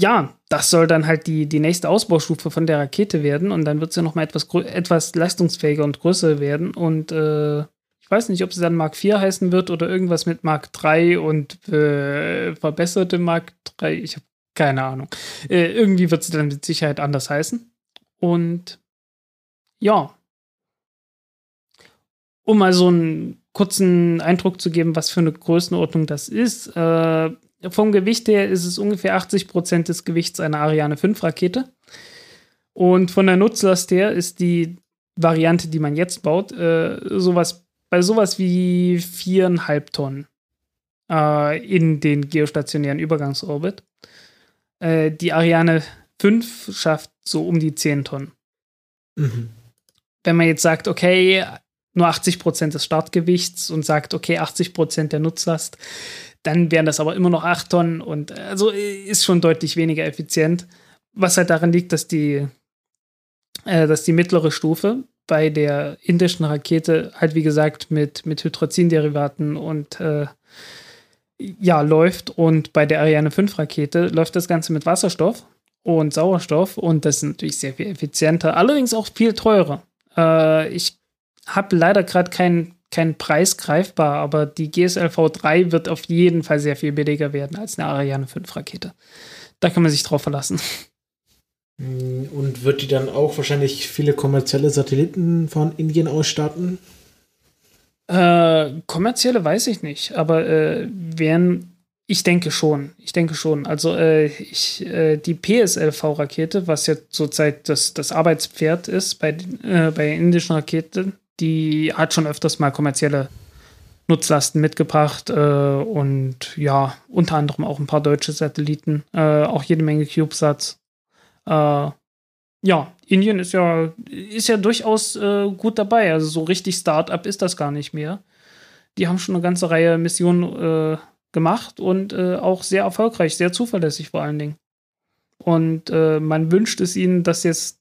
ja, das soll dann halt die, die nächste Ausbaustufe von der Rakete werden und dann wird sie nochmal etwas, etwas leistungsfähiger und größer werden. Und äh, ich weiß nicht, ob sie dann Mark IV heißen wird oder irgendwas mit Mark III und äh, verbesserte Mark III. Ich habe keine Ahnung. Äh, irgendwie wird sie dann mit Sicherheit anders heißen. Und ja, um mal so einen kurzen Eindruck zu geben, was für eine Größenordnung das ist. Äh, vom Gewicht her ist es ungefähr 80 Prozent des Gewichts einer Ariane 5 Rakete. Und von der Nutzlast her ist die Variante, die man jetzt baut, äh, sowas, bei sowas wie viereinhalb Tonnen äh, in den geostationären Übergangsorbit. Äh, die Ariane 5 schafft so um die 10 Tonnen Mhm. wenn man jetzt sagt, okay, nur 80 Prozent des Startgewichts und sagt, okay, 80 Prozent der Nutzlast, dann wären das aber immer noch 8 Tonnen und äh, also äh, ist schon deutlich weniger effizient. Was halt daran liegt, dass die, äh, dass die mittlere Stufe bei der indischen Rakete halt wie gesagt mit, mit Hydrazinderivaten und äh, ja, läuft und bei der Ariane 5 Rakete läuft das Ganze mit Wasserstoff und Sauerstoff und das ist natürlich sehr viel effizienter, allerdings auch viel teurer. Äh, ich habe leider gerade keinen keinen Preis greifbar, aber die GSLV 3 wird auf jeden Fall sehr viel billiger werden als eine Ariane 5 Rakete. Da kann man sich drauf verlassen. Mm, Und wird die dann auch wahrscheinlich viele kommerzielle Satelliten von Indien ausstatten? Äh, kommerzielle weiß ich nicht, aber äh, wären, ich denke schon, ich denke schon. Also äh, ich, äh, die PSLV-Rakete, was ja zurzeit das, das Arbeitspferd ist bei, den- äh, bei indischen Raketen, die hat schon öfters mal kommerzielle Nutzlasten mitgebracht äh, und ja, unter anderem auch ein paar deutsche Satelliten, äh, auch jede Menge CubeSats. Äh, ja, Indien ist ja, ist ja durchaus äh, gut dabei. Also so richtig Start-up ist das gar nicht mehr. Die haben schon eine ganze Reihe Missionen äh, gemacht und äh, auch sehr erfolgreich, sehr zuverlässig vor allen Dingen. Und man wünscht es ihnen, dass jetzt,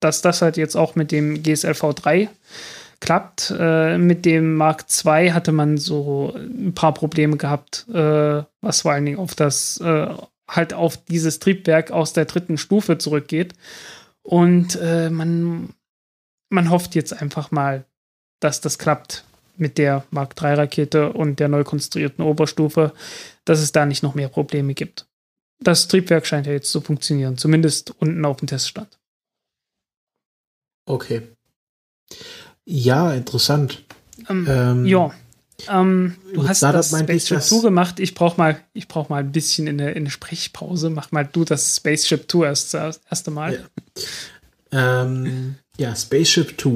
dass das halt jetzt auch mit dem GSLV 3 klappt. Äh, mit dem Mark II hatte man so ein paar Probleme gehabt, äh, was vor allen Dingen auf das, äh, halt auf dieses Triebwerk aus der dritten Stufe zurückgeht. Und äh, man, man hofft jetzt einfach mal, dass das klappt mit der Mark III-Rakete und der neu konstruierten Oberstufe, dass es da nicht noch mehr Probleme gibt. Das Triebwerk scheint ja jetzt zu funktionieren, zumindest unten auf dem Teststand. Okay. Ja, interessant. Ähm, Ähm, ja. Ähm, du hast Startup das Spaceship das- 2 gemacht. Ich brauch mal, ich brauch mal ein bisschen in der, in der Sprechpause. Mach mal du das Spaceship 2 erst das erste Mal. Ja. Ähm, ja, Spaceship. Äh,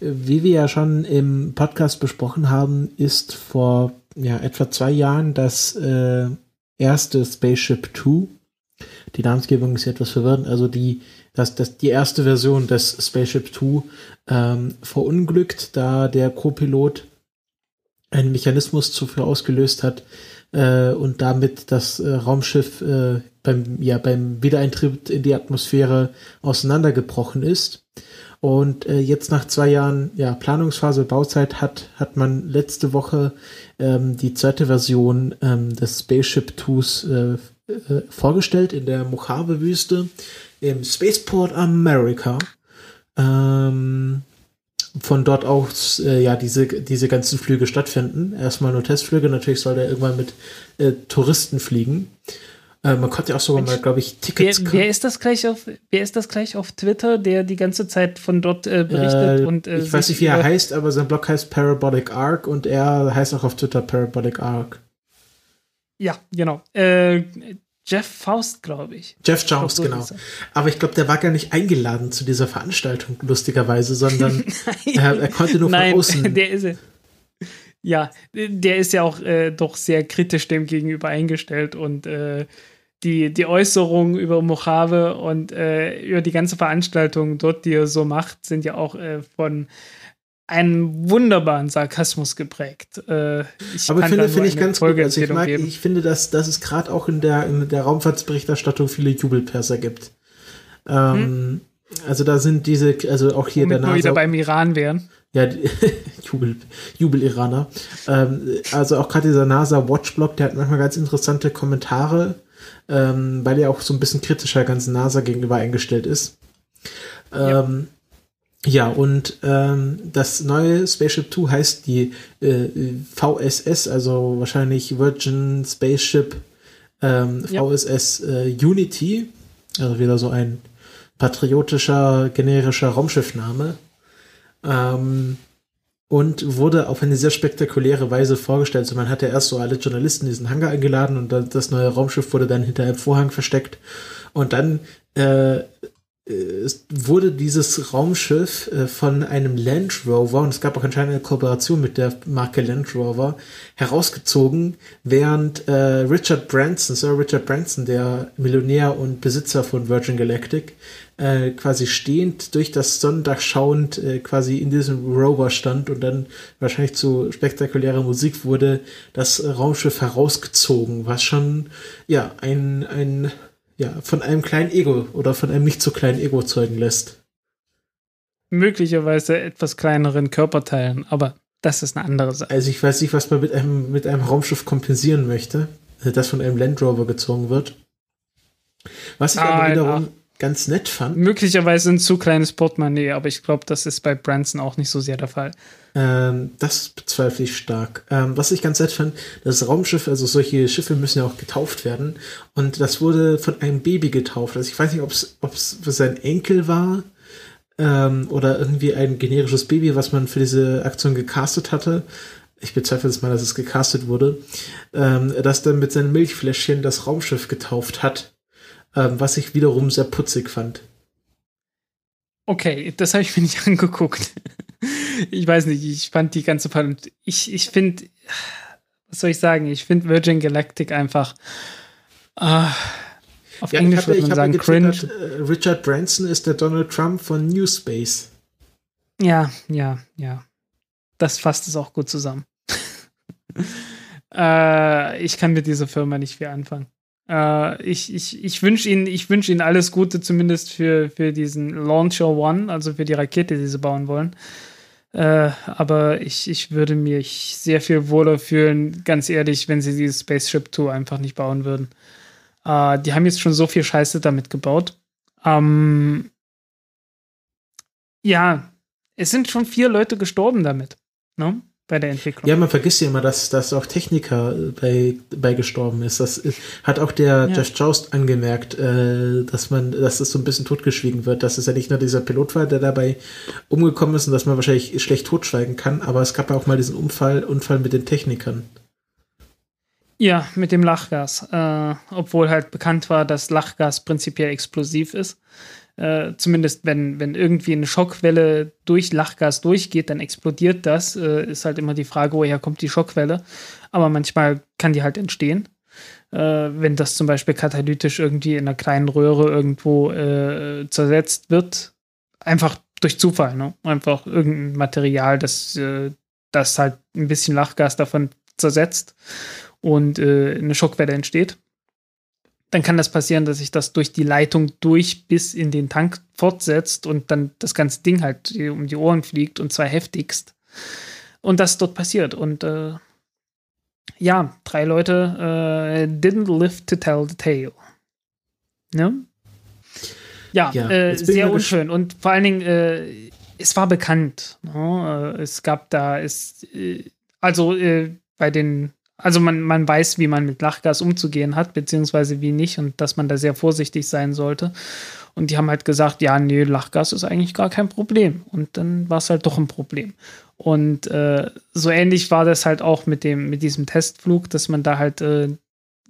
Wie wir ja schon im Podcast besprochen haben, ist vor ja, etwa zwei Jahren das äh, erste Spaceship Two. Die Namensgebung ist etwas verwirrend. Also die, das, das, die erste Version des Spaceship Two ähm, verunglückt, da der Co-Pilot einen Mechanismus zuvor ausgelöst hat äh, und damit das äh, Raumschiff äh, beim, ja, beim Wiedereintritt in die Atmosphäre auseinandergebrochen ist. Und äh, jetzt nach zwei Jahren ja, Planungsphase, Bauzeit hat, hat man letzte Woche ähm, die zweite Version ähm, des Spaceship Twos äh, äh, vorgestellt in der Mojave-Wüste im Spaceport America. Ähm, von dort aus äh, ja diese, diese ganzen Flüge stattfinden. Erstmal nur Testflüge, natürlich soll der irgendwann mit äh, Touristen fliegen. Äh, man konnte ja auch sogar mal, glaube ich, Tickets. Wer, wer, ist das gleich auf, wer ist das gleich auf Twitter, der die ganze Zeit von dort äh, berichtet? Äh, und, ich weiß nicht, wie er heißt, aber sein Blog heißt Parabolic Arc und er heißt auch auf Twitter Parabolic Arc. Ja, genau. Äh, Jeff Faust, glaube ich. Jeff Faust, genau. Aber ich glaube, der war gar nicht eingeladen zu dieser Veranstaltung, lustigerweise, sondern <laughs> er, er, konnte nur Nein, von außen. <laughs> Der ist, ja, der ist ja auch äh, doch sehr kritisch dem gegenüber eingestellt und äh, die, die Äußerungen über Mojave und äh, über die ganze Veranstaltung dort, die er so macht, sind ja auch äh, von einen wunderbaren Sarkasmus geprägt. Äh, ich Aber finde, finde ich ganz gut. Also ich, mag, ich finde, dass, dass es gerade auch in der, in der Raumfahrtsberichterstattung viele Jubelperser gibt. Ähm, hm? Also da sind diese, also auch hier Womit der NASA. Wieder beim Iran wären. Ja, <laughs> Jubel, Jubel-Iraner. Ähm, also auch gerade dieser NASA Watchblog, der hat manchmal ganz interessante Kommentare, ähm, weil er auch so ein bisschen kritischer ganzen NASA gegenüber eingestellt ist. Ähm, ja, und ähm, das neue Spaceship 2 heißt die äh, VSS, also wahrscheinlich Virgin Spaceship ähm, VSS äh, Unity. Also wieder so ein patriotischer, generischer Raumschiffname. Ähm, und wurde auf eine sehr spektakuläre Weise vorgestellt. Also man hatte erst so alle Journalisten in diesen Hangar eingeladen und das neue Raumschiff wurde dann hinter einem Vorhang versteckt. Und dann äh, es wurde dieses Raumschiff äh, von einem Land Rover, und es gab auch anscheinend eine Kooperation mit der Marke Land Rover, herausgezogen, während äh, Richard Branson, Sir Richard Branson, der Millionär und Besitzer von Virgin Galactic, äh, quasi stehend durch das Sonnendach schauend äh, quasi in diesem Rover stand und dann wahrscheinlich zu spektakulärer Musik wurde das Raumschiff herausgezogen, was schon ja ein, ein ja, von einem kleinen Ego oder von einem nicht so kleinen Ego zeugen lässt. Möglicherweise etwas kleineren Körperteilen, aber das ist eine andere Sache. Also ich weiß nicht, was man mit einem, mit einem Raumschiff kompensieren möchte, äh, das von einem Land Rover gezogen wird. Was ich ah, aber wiederum. Ganz nett fand. Möglicherweise ein zu kleines Portemonnaie, aber ich glaube, das ist bei Branson auch nicht so sehr der Fall. Ähm, das bezweifle ich stark. Ähm, was ich ganz nett fand, das Raumschiff, also solche Schiffe müssen ja auch getauft werden. Und das wurde von einem Baby getauft. Also ich weiß nicht, ob es sein Enkel war ähm, oder irgendwie ein generisches Baby, was man für diese Aktion gecastet hatte. Ich bezweifle es mal, dass es gecastet wurde. Ähm, das dann mit seinem Milchfläschchen das Raumschiff getauft hat. Ähm, was ich wiederum sehr putzig fand. Okay, das habe ich mir nicht <laughs> angeguckt ich weiß nicht, ich fand die ganze Fall. Ich, ich finde, was soll ich sagen? Ich finde Virgin Galactic einfach. Uh, auf ja, Englisch würde man sagen cringe. Äh, Richard Branson ist der Donald Trump von New Space. Ja, ja, ja. Das fasst es auch gut zusammen. uh, <laughs> ich kann mit dieser Firma nicht viel anfangen. Uh, ich ich, ich wünsche Ihnen, wünsch Ihnen alles Gute, zumindest für, für diesen Launcher One, also für die Rakete, die Sie bauen wollen. Äh, aber ich, ich würde mich sehr viel wohler fühlen, ganz ehrlich, wenn sie dieses Spaceship Tour einfach nicht bauen würden. Äh, die haben jetzt schon so viel Scheiße damit gebaut. Ähm, ja, es sind schon vier Leute gestorben damit. Ne? Bei der Entwicklung. Ja, man vergisst ja immer, dass, dass auch Techniker bei, bei gestorben ist. Das hat auch der ja. Jeff Joust angemerkt, äh, dass man, dass das so ein bisschen totgeschwiegen wird. Dass es ja nicht nur dieser Pilot war, der dabei umgekommen ist und dass man wahrscheinlich schlecht totschweigen kann, aber es gab ja auch mal diesen Unfall, Unfall mit den Technikern. Ja, mit dem Lachgas. Äh, obwohl halt bekannt war, dass Lachgas prinzipiell explosiv ist. Äh, zumindest wenn, wenn irgendwie eine Schockwelle durch Lachgas durchgeht, dann explodiert das. Äh, ist halt immer die Frage, woher kommt die Schockwelle. Aber manchmal kann die halt entstehen. Äh, wenn das zum Beispiel katalytisch irgendwie in einer kleinen Röhre irgendwo äh, zersetzt wird, einfach durch Zufall, ne? Einfach irgendein Material, das, äh, das halt ein bisschen Lachgas davon zersetzt und äh, eine Schockwelle entsteht. Dann kann das passieren, dass sich das durch die Leitung durch bis in den Tank fortsetzt und dann das ganze Ding halt um die Ohren fliegt und zwar heftigst. Und das dort passiert. Und äh, ja, drei Leute äh, didn't live to tell the tale. Ne? Ja, ja äh, sehr unschön. Und vor allen Dingen, äh, es war bekannt. Ne? Äh, es gab da, es, äh, also bei den, also man, man weiß, wie man mit Lachgas umzugehen hat, beziehungsweise wie nicht und dass man da sehr vorsichtig sein sollte. Und die haben halt gesagt, ja, nee, Lachgas ist eigentlich gar kein Problem. Und dann war es halt doch ein Problem. Und äh, so ähnlich war das halt auch mit dem, mit diesem Testflug, dass man da halt äh,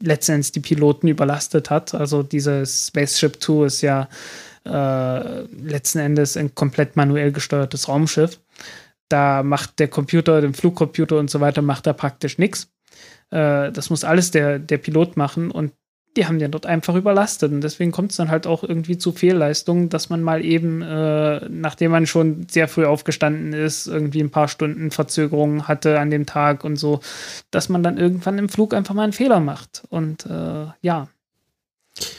letztendlich die Piloten überlastet hat. Also dieses Spaceship 2 ist ja äh, letzten Endes ein komplett manuell gesteuertes Raumschiff. Da macht der Computer, den Flugcomputer und so weiter, macht da praktisch nichts. Äh, das muss alles der, der Pilot machen und die haben den dort einfach überlastet. Und deswegen kommt es dann halt auch irgendwie zu Fehlleistungen, dass man mal eben, äh, nachdem man schon sehr früh aufgestanden ist, irgendwie ein paar Stunden Verzögerungen hatte an dem Tag und so, dass man dann irgendwann im Flug einfach mal einen Fehler macht. Und äh, ja.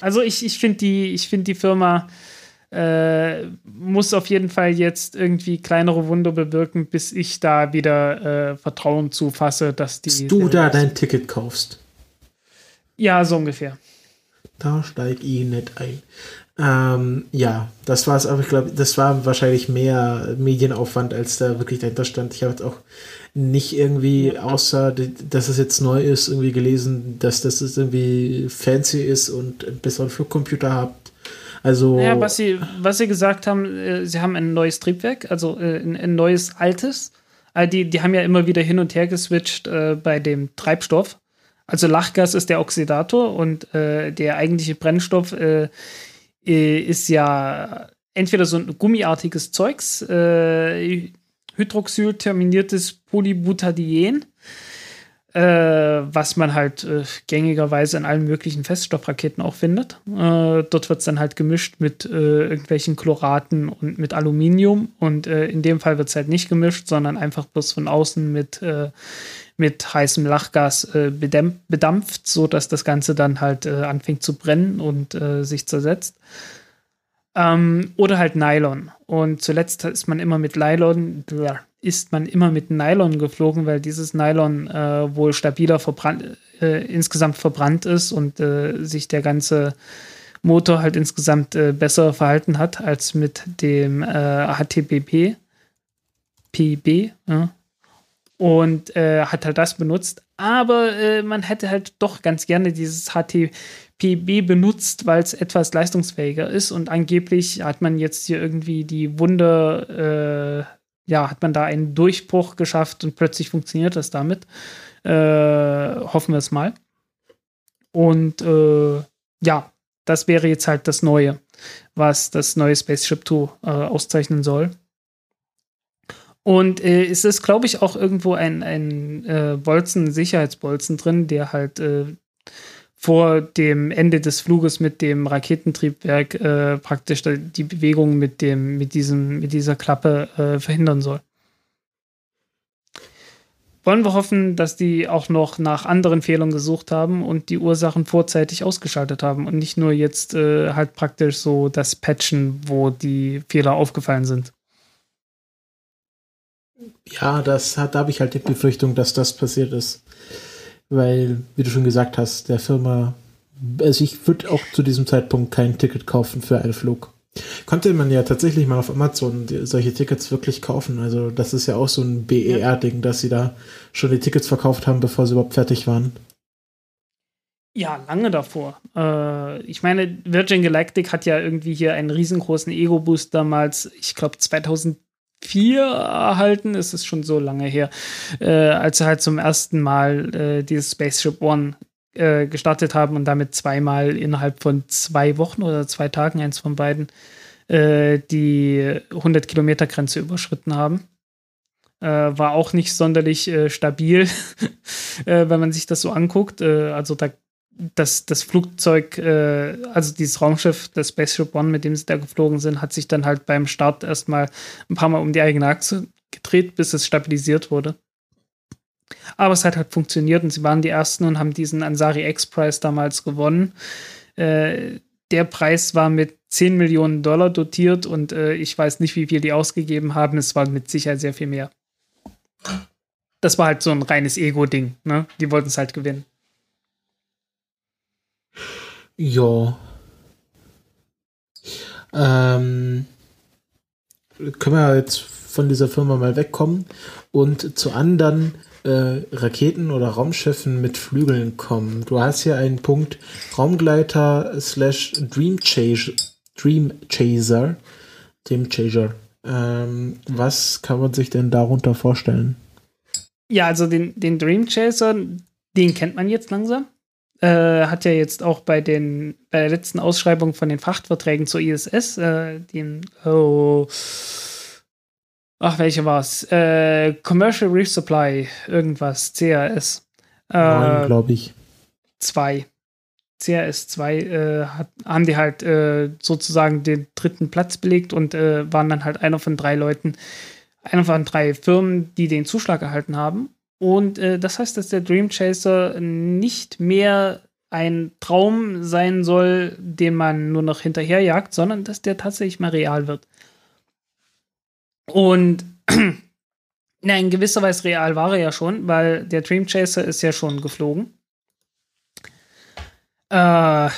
Also ich, ich finde die, ich finde die Firma äh, muss auf jeden Fall jetzt irgendwie kleinere Wunder bewirken, bis ich da wieder äh, Vertrauen zufasse, dass die. Dass du da dein Ticket kaufst. Ja, so ungefähr. Da steig ich nicht ein. Ähm, ja, das war es, aber ich glaube, das war wahrscheinlich mehr Medienaufwand, als da wirklich dahinter stand. Ich habe jetzt auch nicht irgendwie, außer dass es jetzt neu ist, irgendwie gelesen, dass das irgendwie fancy ist und einen besseren Flugcomputer habt. Also. Ja, was sie, was sie gesagt haben, äh, sie haben ein neues Triebwerk, also äh, ein, ein, neues altes. Also die, die haben ja immer wieder hin und her geswitcht äh, bei dem Treibstoff. Also Lachgas ist der Oxidator und äh, der eigentliche Brennstoff äh, äh, ist ja entweder so ein gummiartiges Zeugs, äh, hydroxylterminiertes Polybutadien, äh, was man halt äh, gängigerweise in allen möglichen Feststoffraketen auch findet. Äh, dort wird es dann halt gemischt mit äh, irgendwelchen Chloraten und mit Aluminium und äh, in dem Fall wird es halt nicht gemischt, sondern einfach bloß von außen mit äh, mit heißem Lachgas äh, bedampft, so dass das Ganze dann halt anfängt zu brennen und sich zersetzt. Ähm, oder halt Nylon. Und zuletzt ist man immer mit Nylon, ist man immer mit Nylon geflogen, weil dieses Nylon äh, wohl stabiler verbrannt, äh, insgesamt verbrannt ist und äh, sich der ganze Motor halt insgesamt besser verhalten hat als mit dem HTPP. PB, ja, und äh, hat halt das benutzt. Aber äh, man hätte halt doch ganz gerne dieses HTPB benutzt, weil es etwas leistungsfähiger ist und angeblich hat man jetzt hier irgendwie die Wunder, äh, ja, hat man da einen Durchbruch geschafft und plötzlich funktioniert das damit. Äh, hoffen wir es mal. Und äh, ja, das wäre jetzt halt das Neue, was das neue Spaceship 2 äh, auszeichnen soll. Und äh, es ist, glaube ich, auch irgendwo ein, ein äh, Bolzen, Sicherheitsbolzen drin, der halt äh, vor dem Ende des Fluges mit dem Raketentriebwerk äh, praktisch die Bewegung mit dem, mit diesem, mit dieser Klappe äh, verhindern soll. Wollen wir hoffen, dass die auch noch nach anderen Fehlern gesucht haben und die Ursachen vorzeitig ausgeschaltet haben und nicht nur jetzt äh, halt praktisch so das Patchen, wo die Fehler aufgefallen sind. Ja, das da habe ich halt die Befürchtung, dass das passiert ist. Weil, wie du schon gesagt hast, der Firma, also ich würde auch zu diesem Zeitpunkt kein Ticket kaufen für einen Flug. Konnte man ja tatsächlich mal auf Amazon solche Tickets wirklich kaufen. Also das ist ja auch so ein BER-Ding, dass sie da schon die Tickets verkauft haben, bevor sie überhaupt fertig waren. Ja, lange davor. Äh, ich meine, Virgin Galactic hat ja irgendwie hier einen riesengroßen Ego-Boost damals, ich glaube 2000 4 erhalten, es ist schon so lange her, äh, als sie halt zum ersten Mal äh, dieses Spaceship One äh, gestartet haben und damit zweimal innerhalb von zwei Wochen oder zwei Tagen, eins von beiden, äh, die 100 Kilometer Grenze überschritten haben. Äh, war auch nicht sonderlich äh, stabil, <laughs> wenn man sich das so anguckt. also da das, das Flugzeug, äh, also dieses Raumschiff, das Spaceship One, mit dem sie da geflogen sind, hat sich dann halt beim Start erstmal ein paar Mal um die eigene Achse gedreht, bis es stabilisiert wurde. Aber es hat halt funktioniert und sie waren die Ersten und haben diesen Ansari X-Prize damals gewonnen. Äh, der Preis war mit 10 Millionen Dollar dotiert und äh, ich weiß nicht, wie viel die ausgegeben haben. Es war mit Sicherheit sehr viel mehr. Das war halt so ein reines Ego-Ding. Ne? Die wollten es halt gewinnen. Ja. Ähm, können wir jetzt von dieser Firma mal wegkommen und zu anderen äh, Raketen oder Raumschiffen mit Flügeln kommen. Du hast hier einen Punkt Raumgleiter slash Dream Chaser, Dream Chaser, Dream Chaser. Ähm, was kann man sich denn darunter vorstellen? Ja, also den, den Dream Chaser, den kennt man jetzt langsam. Äh, hat ja jetzt auch bei den bei der letzten Ausschreibung von den Frachtverträgen zur ISS äh, den oh, ach welche war's? Äh, Commercial Reef Supply irgendwas CRS äh, glaube ich. zwei. CRS 2 äh, hat, haben die halt äh, sozusagen den dritten Platz belegt und äh, waren dann halt einer von drei Leuten, einer von drei Firmen, die den Zuschlag erhalten haben. Und äh, das heißt, dass der Dream Chaser nicht mehr ein Traum sein soll, den man nur noch hinterherjagt, sondern dass der tatsächlich mal real wird. Und <clears throat> na, in gewisser Weise real war er ja schon, weil der Dream Chaser ist ja schon geflogen. Äh,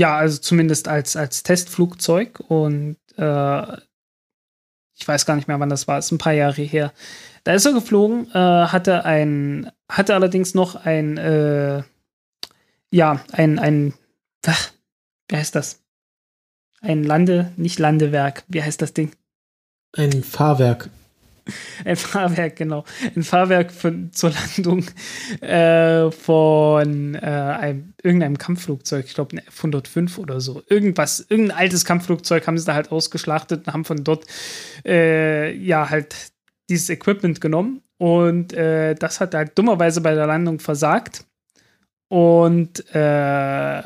ja, also zumindest als, als Testflugzeug und äh, ich weiß gar nicht mehr, wann das war, ist ein paar Jahre her. Da ist er geflogen, äh, hatte ein, hatte allerdings noch ein, äh, ja, ein, ein, ach, wie heißt das? Ein Lande, nicht Landewerk, wie heißt das Ding? Ein Fahrwerk. Ein Fahrwerk, genau. Ein Fahrwerk von, zur Landung äh, von äh, einem, irgendeinem Kampfflugzeug, ich glaube ein F-105 oder so. Irgendwas, irgendein altes Kampfflugzeug haben sie da halt ausgeschlachtet und haben von dort äh, ja halt dieses Equipment genommen. Und äh, das hat halt dummerweise bei der Landung versagt. Und äh,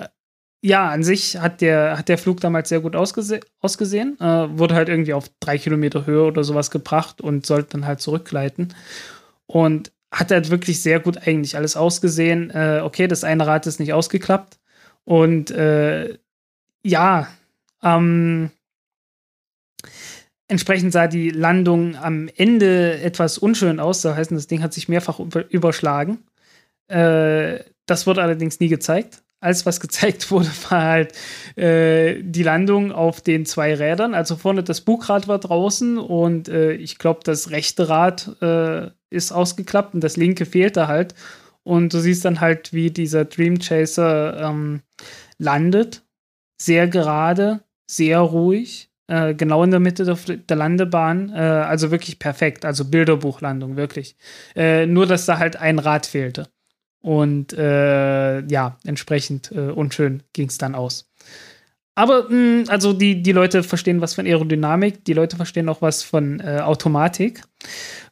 ja, an sich hat der, hat der Flug damals sehr gut ausgese ausgesehen. Äh, wurde halt irgendwie auf drei Kilometer Höhe oder sowas gebracht und sollte dann halt zurückgleiten. Und hat halt wirklich sehr gut eigentlich alles ausgesehen. Äh, okay, das eine Rad ist nicht ausgeklappt. Und äh, ja, ähm, entsprechend sah die Landung am Ende etwas unschön aus. Das heißt, das Ding hat sich mehrfach überschlagen. Äh, das wurde allerdings nie gezeigt alles, was <laughs> gezeigt wurde, war halt äh, die Landung auf den zwei Rädern. Also vorne das Bugrad war draußen und äh, ich glaube, das rechte Rad äh, ist ausgeklappt und das linke fehlte halt. Und du siehst dann halt, wie dieser Dream Chaser ähm, landet. Sehr gerade, sehr ruhig, äh, genau in der Mitte der, der Landebahn. Äh, also wirklich perfekt. Also Bilderbuchlandung, wirklich. Äh, nur, dass da halt ein Rad fehlte. Und äh, ja, entsprechend äh, unschön ging es dann aus. Aber mh, hm, also die, die Leute verstehen was von Aerodynamik, die Leute verstehen auch was von Automatik,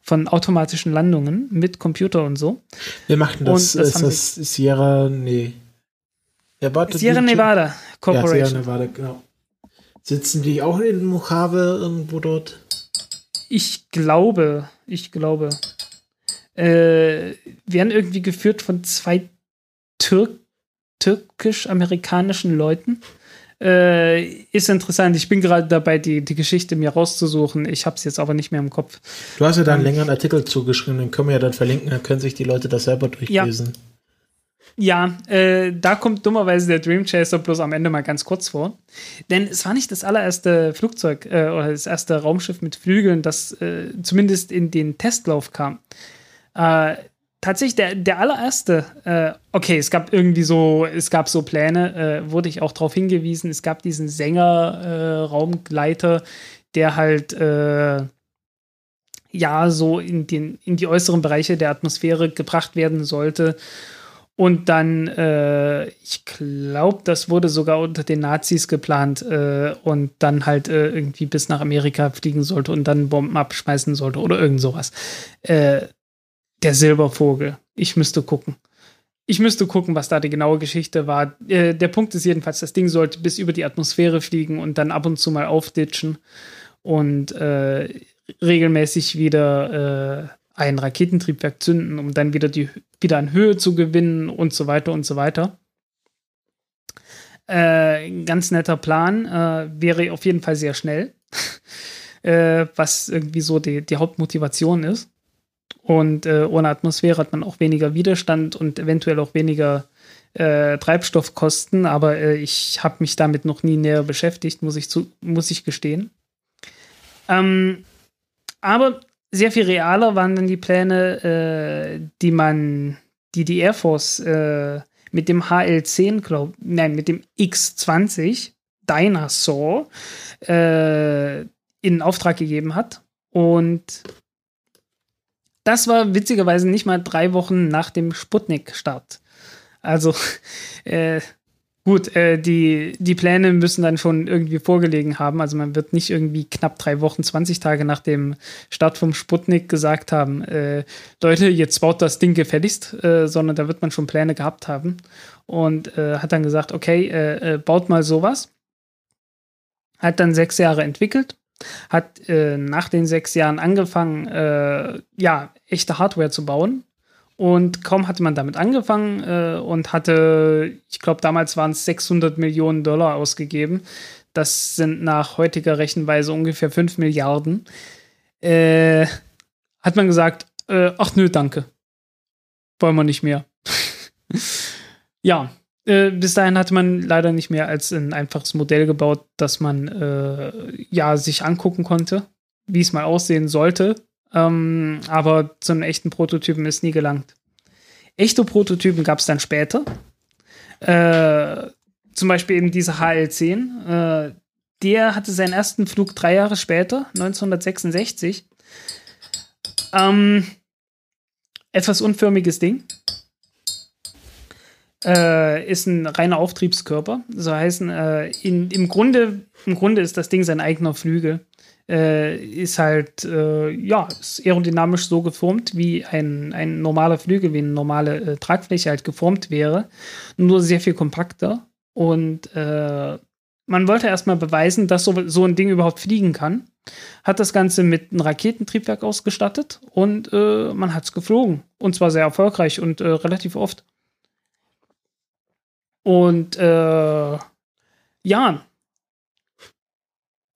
von automatischen Landungen mit Computer und so. Wir machten das? das ist das Sierra, nee. Sierra Nevada Corporation. Ja, Sierra Nevada, genau. Sitzen die auch in Mojave irgendwo dort? Ich glaube, ich glaube äh, werden irgendwie geführt von zwei Türk türkisch-amerikanischen Leuten. Äh, ist interessant. Ich bin gerade dabei, die, die Geschichte mir rauszusuchen. Ich habe es jetzt aber nicht mehr im Kopf. Du hast ja da einen ähm, längeren Artikel zugeschrieben, den können wir ja dann verlinken, dann können sich die Leute das selber durchlesen. Ja. Ja, äh, da kommt dummerweise der Dream Chaser bloß am Ende mal ganz kurz vor. Denn es war nicht das allererste Flugzeug äh, oder das erste Raumschiff mit Flügeln, das äh, zumindest in den Testlauf kam. Äh, tatsächlich der, der allererste, äh, okay, es gab irgendwie so, es gab so Pläne, äh, wurde ich auch darauf hingewiesen, es gab diesen Sänger, Raumgleiter, der halt ja so in, den, in die äußeren Bereiche der Atmosphäre gebracht werden sollte. Und dann, äh, ich glaube, das wurde sogar unter den Nazis geplant äh, und dann halt äh, irgendwie bis nach Amerika fliegen sollte und dann Bomben abschmeißen sollte oder irgend sowas. Äh, der Silbervogel. Ich müsste gucken. ich müsste gucken, was da die genaue Geschichte war. Äh, der Punkt ist jedenfalls, das Ding sollte bis über die Atmosphäre fliegen und dann ab und zu mal aufditschen und äh, regelmäßig wieder ein Raketentriebwerk zünden, um dann wieder, die, wieder an Höhe zu gewinnen und so weiter und so weiter. Äh, ganz netter Plan, äh, wäre auf jeden Fall sehr schnell, <laughs> äh, was irgendwie so die, die Hauptmotivation ist. Und äh, ohne Atmosphäre hat man auch weniger Widerstand und eventuell auch weniger äh, Treibstoffkosten, aber äh, ich habe mich damit noch nie näher beschäftigt, muss ich, zu, muss ich gestehen. Ähm, aber sehr viel realer waren dann die Pläne, äh, die man, die die Air Force äh, mit dem HL10, glaub, nein, mit dem X20 Dinosaur äh, in Auftrag gegeben hat. Und das war witzigerweise nicht mal drei Wochen nach dem Sputnik-Start. Also <laughs> äh, Gut, äh, die, die Pläne müssen dann schon irgendwie vorgelegen haben. Also man wird nicht irgendwie knapp drei Wochen, 20 Tage nach dem Start vom Sputnik gesagt haben, äh, Leute, jetzt baut das Ding gefälligst, äh, sondern da wird man schon Pläne gehabt haben. Und äh, hat dann gesagt, okay, äh, äh, baut mal sowas. Hat dann sechs Jahre entwickelt, hat nach den sechs Jahren angefangen, ja, echte Hardware zu bauen und kaum hatte man damit angefangen äh, und hatte, ich glaube, damals waren es 600 Millionen Dollar ausgegeben. Das sind nach heutiger Rechenweise ungefähr 5 Milliarden. Äh, hat man gesagt, äh, ach nö, danke. Wollen wir nicht mehr. <laughs> ja, äh, bis dahin hatte man leider nicht mehr als ein einfaches Modell gebaut, das man äh, ja sich angucken konnte, wie es mal aussehen sollte. Ähm, aber zu einem echten Prototypen ist nie gelangt. Echte Prototypen gab es dann später. Äh, zum Beispiel eben diese HL10. Äh, der hatte seinen ersten Flug drei Jahre später, 1966. Ähm, etwas unförmiges Ding. Äh, ist ein reiner Auftriebskörper. So heißen, äh, in, im, Grunde, im Grunde ist das Ding sein eigener Flügel äh, ist halt, äh, ja, ist aerodynamisch so geformt, wie ein, ein normaler Flügel, wie eine normale äh, Tragfläche halt geformt wäre, nur sehr viel kompakter. Und äh, man wollte erstmal beweisen, dass so, so ein Ding überhaupt fliegen kann. Hat das Ganze mit einem Raketentriebwerk ausgestattet und äh, man hat es geflogen. Und zwar sehr erfolgreich und äh, relativ oft. Und ja,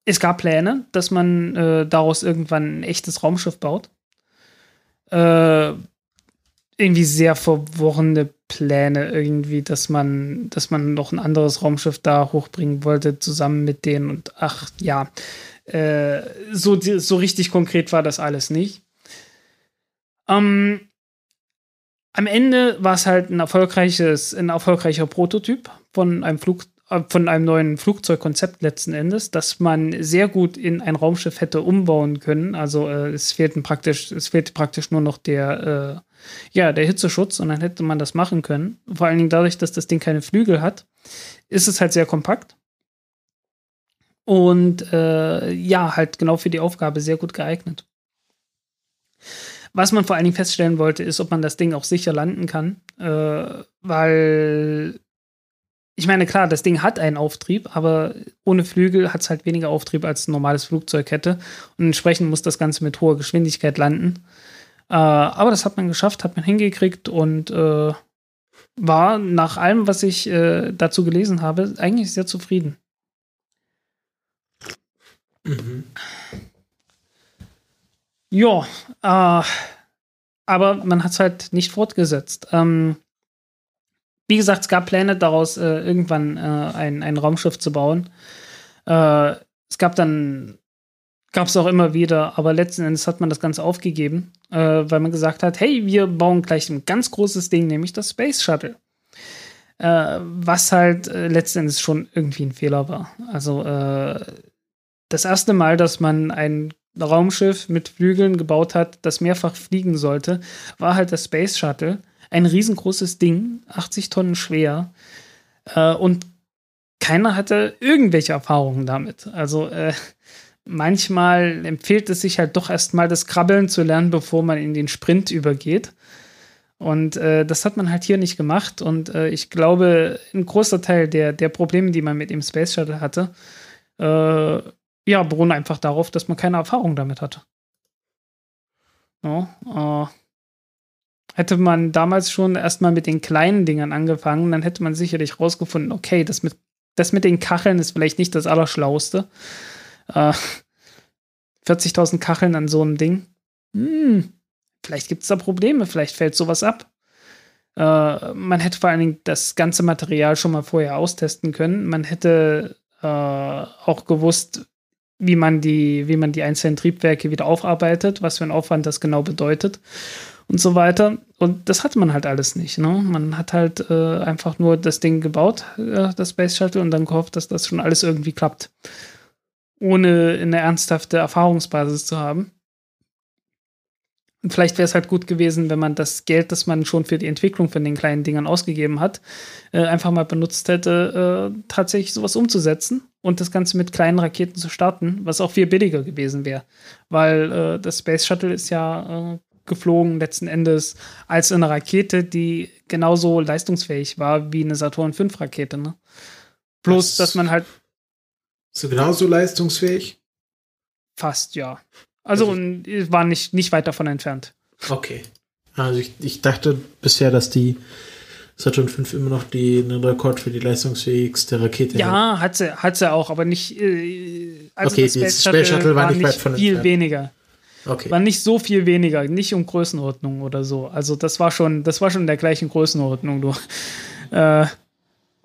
es gab Pläne, dass man äh, daraus irgendwann ein echtes Raumschiff baut. Äh, irgendwie sehr verworrene Pläne irgendwie, dass man, dass man noch ein anderes Raumschiff da hochbringen wollte, zusammen mit denen und ach ja, äh, so, so richtig konkret war das alles nicht. Ähm, am Ende war es halt ein erfolgreiches, ein erfolgreicher Prototyp von einem Flug, äh, von einem neuen Flugzeugkonzept letzten Endes, dass man sehr gut in ein Raumschiff hätte umbauen können. Also äh, es fehlten praktisch, es fehlte praktisch nur noch der, äh, ja, der Hitzeschutz und dann hätte man das machen können. Vor allen Dingen dadurch, dass das Ding keine Flügel hat, ist es halt sehr kompakt. Und äh, ja, halt genau für die Aufgabe sehr gut geeignet. Was man vor allen Dingen feststellen wollte, ist, ob man das Ding auch sicher landen kann, äh, weil ich meine, klar, das Ding hat einen Auftrieb, aber ohne Flügel hat es halt weniger Auftrieb als ein normales Flugzeug hätte. Und entsprechend muss das Ganze mit hoher Geschwindigkeit landen. Äh, aber das hat man geschafft, hat man hingekriegt und äh, war nach allem, was ich äh, dazu gelesen habe, eigentlich sehr zufrieden. Mhm. Ja, äh, aber man hat es halt nicht fortgesetzt. Ähm, wie gesagt, es gab Pläne daraus, äh, irgendwann äh, ein, ein Raumschiff zu bauen. Äh, es gab dann, gab es auch immer wieder, aber letzten Endes hat man das Ganze aufgegeben, äh, weil man gesagt hat, hey, wir bauen gleich ein ganz großes Ding, nämlich das Space Shuttle. Äh, was halt äh, letzten Endes schon irgendwie ein Fehler war. Also das erste Mal, dass man ein Raumschiff mit Flügeln gebaut hat, das mehrfach fliegen sollte, war halt das Space Shuttle ein riesengroßes Ding, 80 Tonnen schwer. Äh, und keiner hatte irgendwelche Erfahrungen damit. Also äh, manchmal empfiehlt es sich halt doch erstmal das Krabbeln zu lernen, bevor man in den Sprint übergeht. Und äh, das hat man halt hier nicht gemacht. Und äh, ich glaube, ein großer Teil der, der Probleme, die man mit dem Space Shuttle hatte, äh, ja, beruhen einfach darauf, dass man keine Erfahrung damit hatte. Ja, äh, hätte man damals schon erstmal mit den kleinen Dingern angefangen, dann hätte man sicherlich rausgefunden, okay, das mit, das mit den Kacheln ist vielleicht nicht das Allerschlauste. Äh, 40.000 Kacheln an so einem Ding. Hm, vielleicht gibt es da Probleme, vielleicht fällt sowas ab. Äh, man hätte vor allen Dingen das ganze Material schon mal vorher austesten können. Man hätte äh, auch gewusst, wie man, die, wie man die einzelnen Triebwerke wieder aufarbeiten, was für ein Aufwand das genau bedeutet und so weiter. Und das hatte man halt alles nicht. Ne? Man hat halt äh, einfach nur das Ding gebaut, äh, das Space Shuttle, und dann gehofft, dass das schon alles irgendwie klappt. Ohne eine ernsthafte Erfahrungsbasis zu haben. Und vielleicht wäre es halt gut gewesen, wenn man das Geld, das man schon für die Entwicklung von den kleinen Dingern ausgegeben hat, äh, einfach mal benutzt hätte, äh, tatsächlich sowas umzusetzen und das Ganze mit kleinen Raketen zu starten, was auch viel billiger gewesen wäre. Weil äh, das Space Shuttle ist ja äh, geflogen letzten Endes als eine Rakete, die genauso leistungsfähig war wie eine Saturn V Rakete. Ne? Bloß, das dass man halt. So genauso leistungsfähig? Fast, ja. Also, also war nicht, nicht weit davon entfernt. Okay. Also ich, ich dachte bisher, dass die Saturn 5 immer noch die, den Rekord für die leistungsfähigste Rakete Ja, hat sie, hat sie auch, aber nicht. Äh, also okay, das Space, Shuttle, Space Shuttle war, nicht weit von viel entfernt. weniger. Okay. War nicht so viel weniger, nicht um Größenordnung oder so. Also das war schon, das war schon in der gleichen Größenordnung, du. <laughs> Äh,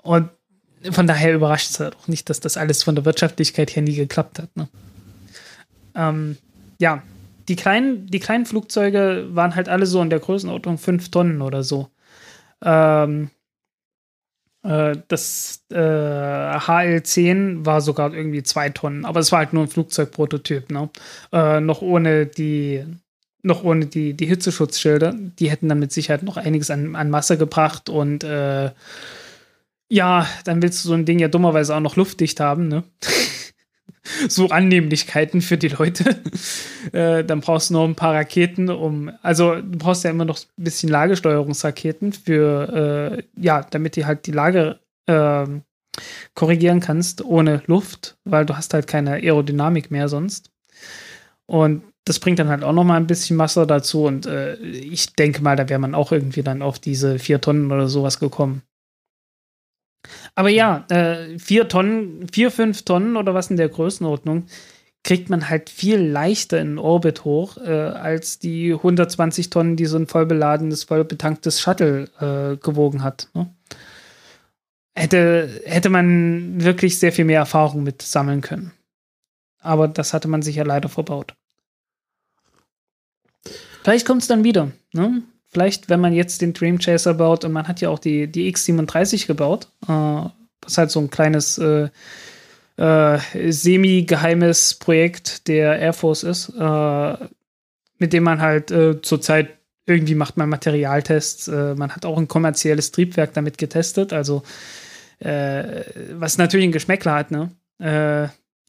und von daher überrascht es halt auch nicht, dass das alles von der Wirtschaftlichkeit her nie geklappt hat. Ne? Ähm, ja, die kleinen, die kleinen Flugzeuge waren halt alle so in der Größenordnung 5 Tonnen oder so. Ähm, äh, das äh, HL10 war sogar irgendwie 2 Tonnen, aber es war halt nur ein Flugzeugprototyp, ne? Äh, noch ohne die noch ohne die, die Hitzeschutzschilder. Die hätten dann mit Sicherheit noch einiges an, an Masse gebracht und äh, ja, dann willst du so ein Ding ja dummerweise auch noch luftdicht haben, ne? <laughs> <laughs> so Annehmlichkeiten für die Leute. <laughs> äh, dann brauchst du noch ein paar Raketen, um, also du brauchst ja immer noch ein bisschen Lagesteuerungsraketen für, äh, ja, damit die halt die Lage äh, korrigieren kannst ohne Luft, weil du hast halt keine Aerodynamik mehr sonst. Und das bringt dann halt auch noch mal ein bisschen Masse dazu und äh, ich denke mal, da wäre man auch irgendwie dann auf diese vier Tonnen oder sowas gekommen. Aber ja, äh, vier Tonnen, vier, fünf Tonnen oder was in der Größenordnung kriegt man halt viel leichter in Orbit hoch, äh, als die 120 Tonnen, die so ein vollbeladenes, vollbetanktes Shuttle äh, gewogen hat. Ne? Hätte, hätte man wirklich sehr viel mehr Erfahrung mit sammeln können. Aber das hatte man sich ja leider verbaut. Vielleicht kommt es dann wieder. Ne? Vielleicht, wenn man jetzt den Dream Chaser baut und man hat ja auch die, die X37 gebaut, äh, was halt so ein kleines äh, äh, semi-geheimes Projekt der Air Force ist, äh, mit dem man halt äh, zurzeit irgendwie macht man Materialtests. Äh, man hat auch ein kommerzielles Triebwerk damit getestet, also was natürlich ein Geschmäckler hat, ne?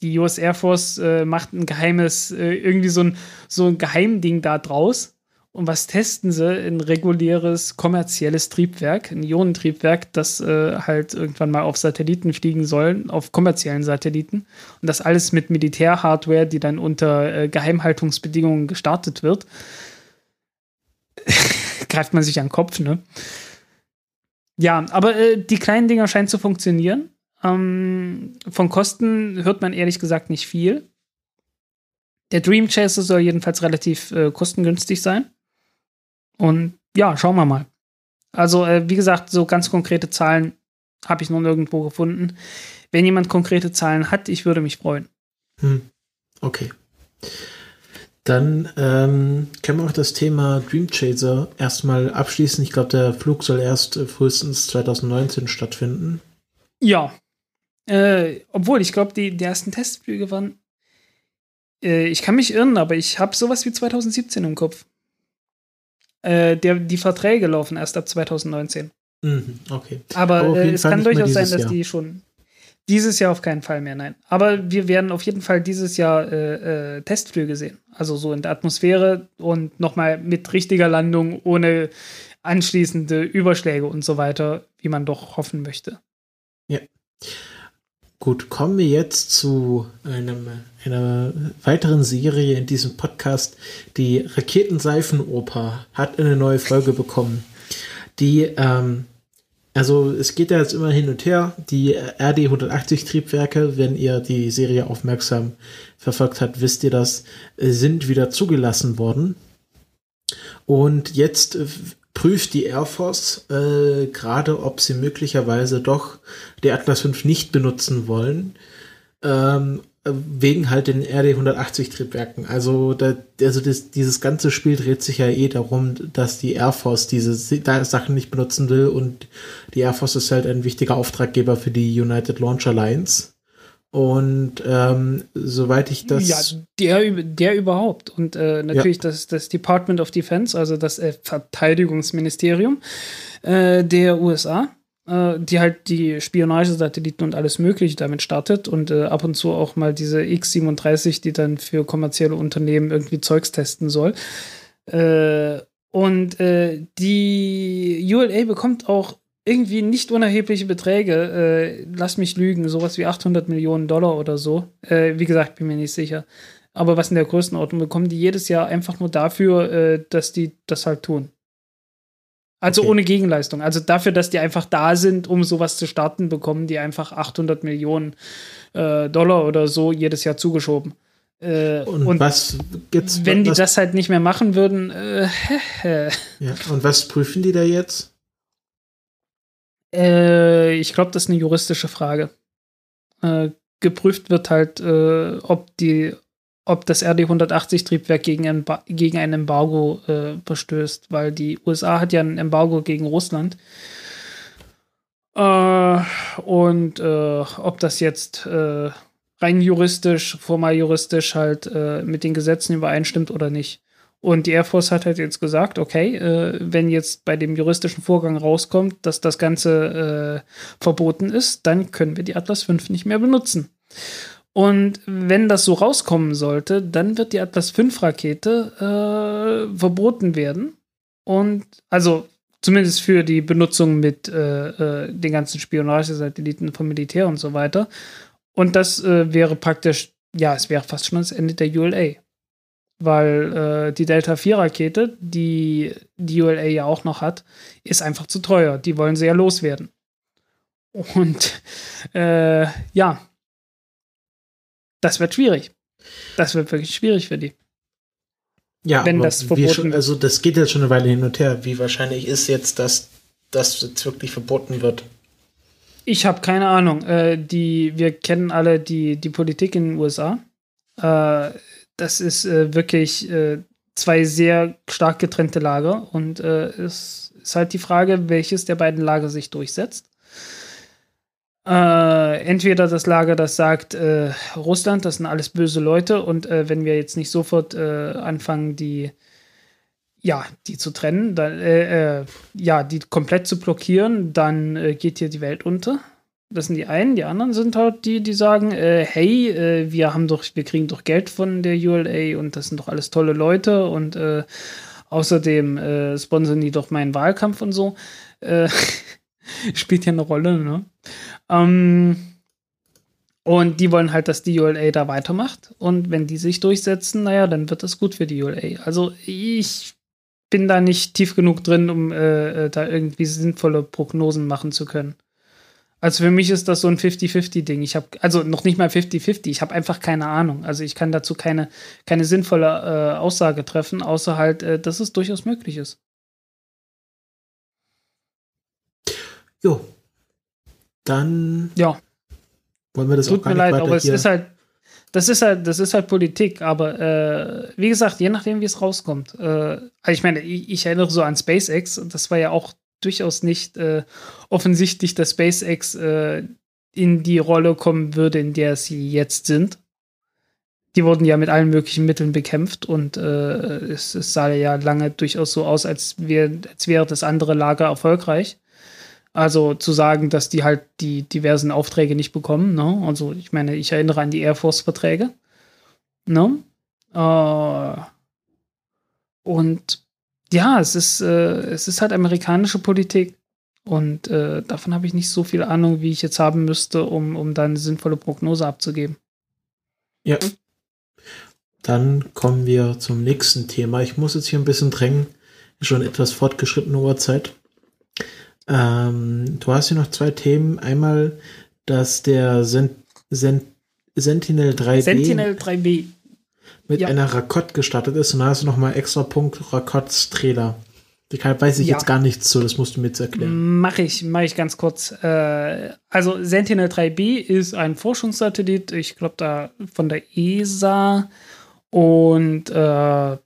die US Air Force macht ein geheimes, irgendwie so ein, so ein Geheimding da draus und was testen sie? Ein reguläres kommerzielles Triebwerk, ein Ionentriebwerk, das äh, halt irgendwann mal auf Satelliten fliegen soll, auf kommerziellen Satelliten. Und das alles mit Militärhardware, die dann unter äh, Geheimhaltungsbedingungen gestartet wird. <laughs> Greift man sich an den Kopf, ne? Ja, aber äh, die kleinen Dinger scheinen zu funktionieren. Ähm, von Kosten hört man ehrlich gesagt nicht viel. Der Dream Chaser soll jedenfalls relativ äh, kostengünstig sein. Und ja, schauen wir mal. Also, äh, wie gesagt, so ganz konkrete Zahlen habe ich noch nirgendwo gefunden. Wenn jemand konkrete Zahlen hat, ich würde mich freuen. Hm. Okay. Dann ähm, können wir auch das Thema Dream Chaser erstmal abschließen. Ich glaube, der Flug soll erst äh, frühestens 2019 stattfinden. Ja. Äh, obwohl, ich glaube, die, die ersten Testflüge waren. Äh, ich kann mich irren, aber ich habe sowas wie 2017 im Kopf. Äh, der, die Verträge laufen erst ab 2019. Mhm, okay. Aber, Aber äh, es kann durchaus sein, dass Jahr. die schon dieses Jahr auf keinen Fall mehr, nein. Aber wir werden auf jeden Fall dieses Jahr äh, äh, Testflüge sehen. Also so in der Atmosphäre und nochmal mit richtiger Landung, ohne anschließende Überschläge und so weiter, wie man doch hoffen möchte. Ja. Gut, kommen wir jetzt zu einem, einer weiteren Serie in diesem Podcast. Die Raketenseifenoper hat eine neue Folge bekommen. Die, ähm, also es geht ja jetzt immer hin und her. Die RD 180 Triebwerke, wenn ihr die Serie aufmerksam verfolgt habt, wisst ihr das, sind wieder zugelassen worden. Und jetzt prüft die Air Force äh, gerade, ob sie möglicherweise doch die Atlas 5 nicht benutzen wollen, ähm, wegen halt den RD 180 Triebwerken. Also, da, also das, dieses ganze Spiel dreht sich ja eh darum, dass die Air Force diese Sachen nicht benutzen will und die Air Force ist halt ein wichtiger Auftraggeber für die United Launch Alliance. Und ähm, soweit ich das. Ja, der, der überhaupt. Und äh, natürlich ja. das, das Department of Defense, also das äh, Verteidigungsministerium äh, der USA, äh, die halt die Spionagesatelliten und alles Mögliche damit startet und äh, ab und zu auch mal diese X-37, die dann für kommerzielle Unternehmen irgendwie Zeugs testen soll. Äh, und die ULA bekommt auch irgendwie nicht unerhebliche Beträge, äh, lass mich lügen, sowas wie 800 Millionen Dollar oder so. Äh, wie gesagt, bin mir nicht sicher. Aber was in der Größenordnung bekommen die jedes Jahr einfach nur dafür, äh, dass die das halt tun. Also okay. ohne Gegenleistung. Also dafür, dass die einfach da sind, um sowas zu starten, bekommen die einfach 800 Millionen äh, Dollar oder so jedes Jahr zugeschoben. Äh, und, und, was gibt's? Wenn was, die das halt nicht mehr machen würden. Äh, <laughs> ja, und was prüfen die da jetzt? Äh, ich glaube, das ist eine juristische Frage. Äh, geprüft wird halt, äh, ob die, ob das RD-180-Triebwerk gegen ein, gegen ein Embargo äh, verstößt, weil die USA hat ja ein Embargo gegen Russland. Äh, und äh, ob das jetzt rein juristisch, formal juristisch halt mit den Gesetzen übereinstimmt oder nicht. Und die Air Force hat halt jetzt gesagt, okay, äh, wenn jetzt bei dem juristischen Vorgang rauskommt, dass das Ganze äh, verboten ist, dann können wir die Atlas 5 nicht mehr benutzen. Und wenn das so rauskommen sollte, dann wird die Atlas 5 Rakete äh, verboten werden. Und also zumindest für die Benutzung mit äh, äh, den ganzen Spionagesatelliten vom Militär und so weiter. Und das äh, wäre praktisch, ja, es wäre fast schon das Ende der ULA weil äh, die Delta-4-Rakete, die die ULA ja auch noch hat, ist einfach zu teuer. Die wollen sie ja loswerden. Und äh, ja, das wird schwierig. Das wird wirklich schwierig für die. Ja, wenn das verboten schon, Also das geht jetzt schon eine Weile hin und her. Wie wahrscheinlich ist jetzt, dass das jetzt wirklich verboten wird? Ich habe keine Ahnung. Äh, die, wir kennen alle die, die Politik in den USA. Äh, das ist äh, wirklich äh, zwei sehr stark getrennte Lager und äh, es ist halt die Frage, welches der beiden Lager sich durchsetzt. Äh, entweder das Lager, das sagt, äh, Russland, das sind alles böse Leute und äh, wenn wir jetzt nicht sofort anfangen, die ja, die zu trennen, dann, ja, die komplett zu blockieren, dann geht hier die Welt unter. Das sind die einen, die anderen sind halt die, die sagen, äh, hey, äh, wir haben doch, wir kriegen doch Geld von der ULA und das sind doch alles tolle Leute und äh, außerdem äh, sponsern die doch meinen Wahlkampf und so. Äh, <laughs> spielt ja eine Rolle, ne? Ähm, und die wollen halt, dass die ULA da weitermacht. Und wenn die sich durchsetzen, naja, dann wird das gut für die ULA. Also ich bin da nicht tief genug drin, um äh, da irgendwie sinnvolle Prognosen machen zu können. Also für mich ist das so ein 50-50-Ding. Ich habe, also noch nicht mal 50-50, ich habe einfach keine Ahnung. Also ich kann dazu keine, keine sinnvolle äh, Aussage treffen, außer halt, äh, dass es durchaus möglich ist. Jo. Dann ja. wollen wir das Tut auch gar mir leid, aber es ist halt, das ist halt, das ist halt Politik, aber äh, wie gesagt, je nachdem, wie es rauskommt. Äh, also ich meine, ich, ich, erinnere so an SpaceX, das war ja auch durchaus nicht äh, offensichtlich, dass SpaceX äh, in die Rolle kommen würde, in der sie jetzt sind. Die wurden ja mit allen möglichen Mitteln bekämpft und äh, es, es, sah ja lange durchaus so aus, als, wär, als wäre das andere Lager erfolgreich. Also zu sagen, dass die halt die diversen Aufträge nicht bekommen. Ne? Also ich meine, ich erinnere an die Air Force-Verträge. Ne? Äh, und ja, es ist, äh, es ist halt amerikanische Politik. Und äh, davon habe ich nicht so viel Ahnung, wie ich jetzt haben müsste, um, um dann eine sinnvolle Prognose abzugeben. Ja. Dann kommen wir zum nächsten Thema. Ich muss jetzt hier ein bisschen drängen. Schon etwas fortgeschrittene Uhrzeit. Ähm, du hast hier noch zwei Themen. Einmal, dass der Sent Sent Sentinel 3B Sentinel 3B. Mit ja. einer Rakott gestartet ist. Und da hast du nochmal extra Punkt Rakotts Trailer. Da weiß ich Ja. jetzt gar nichts zu, das musst du mir jetzt erklären. Mache ich, mache ich ganz kurz. Äh, also Sentinel 3B ist ein Forschungssatellit, ich glaube da von der ESA und äh,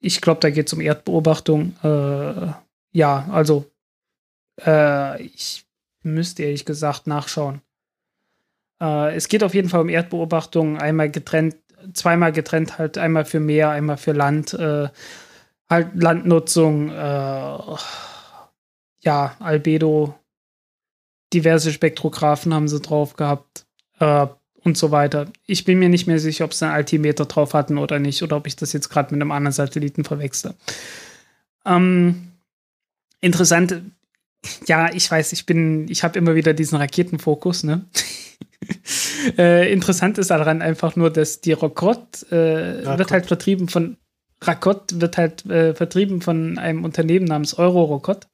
ich glaube, da geht es um Erdbeobachtung. Äh, ja, also äh, ich müsste ehrlich gesagt nachschauen. Äh, es geht auf jeden Fall um Erdbeobachtung, einmal getrennt, zweimal getrennt, halt einmal für Meer, einmal für Land. Äh, halt Landnutzung, äh, ja, Albedo, diverse Spektrographen haben sie drauf gehabt äh, und so weiter. Ich bin mir nicht mehr sicher, ob sie einen Altimeter drauf hatten oder nicht, oder ob ich das jetzt gerade mit einem anderen Satelliten verwechsle. Ähm, interessant, ja, ich weiß, ich bin, ich habe immer wieder diesen Raketenfokus, ne? <laughs> äh, interessant ist daran einfach nur, dass die Rokot äh, wird halt vertrieben von Rakott wird halt äh, vertrieben von einem Unternehmen namens Eurorokot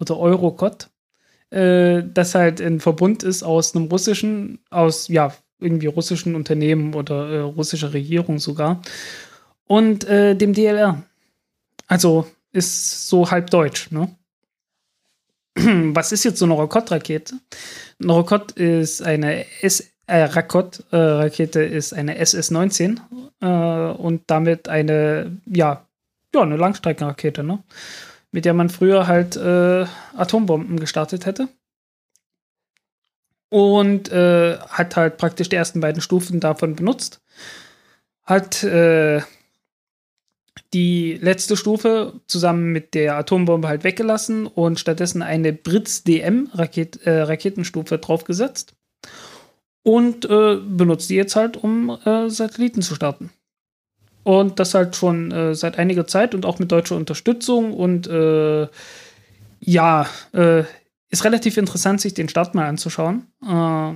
oder Eurocot, äh, das halt ein Verbund ist aus einem russischen, aus ja, irgendwie russischen Unternehmen oder äh, russischer Regierung sogar und dem DLR. Also ist so halb deutsch, ne? <clears throat> Was ist jetzt so eine Rokot-Rakete? Eine Rokot ist eine S äh, Rakot-Rakete ist eine SS-19 äh, und damit eine, ja, ja, eine Langstreckenrakete, ne? Mit der man früher halt äh, Atombomben gestartet hätte. Und äh, hat halt praktisch die ersten beiden Stufen davon benutzt. Hat äh, die letzte Stufe zusammen mit der Atombombe halt weggelassen und stattdessen eine Britz-DM-Raket äh, Raketenstufe draufgesetzt und äh, benutzt die jetzt halt, um äh, Satelliten zu starten. Und das halt schon äh, seit einiger Zeit und auch mit deutscher Unterstützung und äh, ja, äh, ist relativ interessant, sich den Start mal anzuschauen, äh,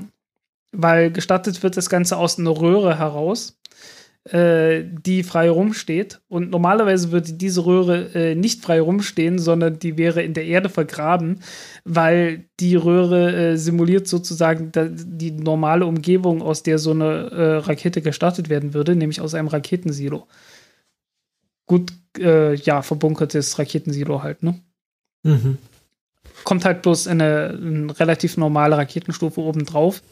weil gestartet wird das Ganze aus einer Röhre heraus äh, die frei rumsteht. Und normalerweise würde diese Röhre äh, nicht frei rumstehen, sondern die wäre in der Erde vergraben, weil die Röhre äh, simuliert sozusagen die normale Umgebung, aus der so eine äh, Rakete gestartet werden würde, nämlich aus einem Raketensilo. Gut, äh, ja, verbunkertes Raketensilo halt, ne? Mhm. kommt halt bloß eine, eine relativ normale Raketenstufe obendrauf.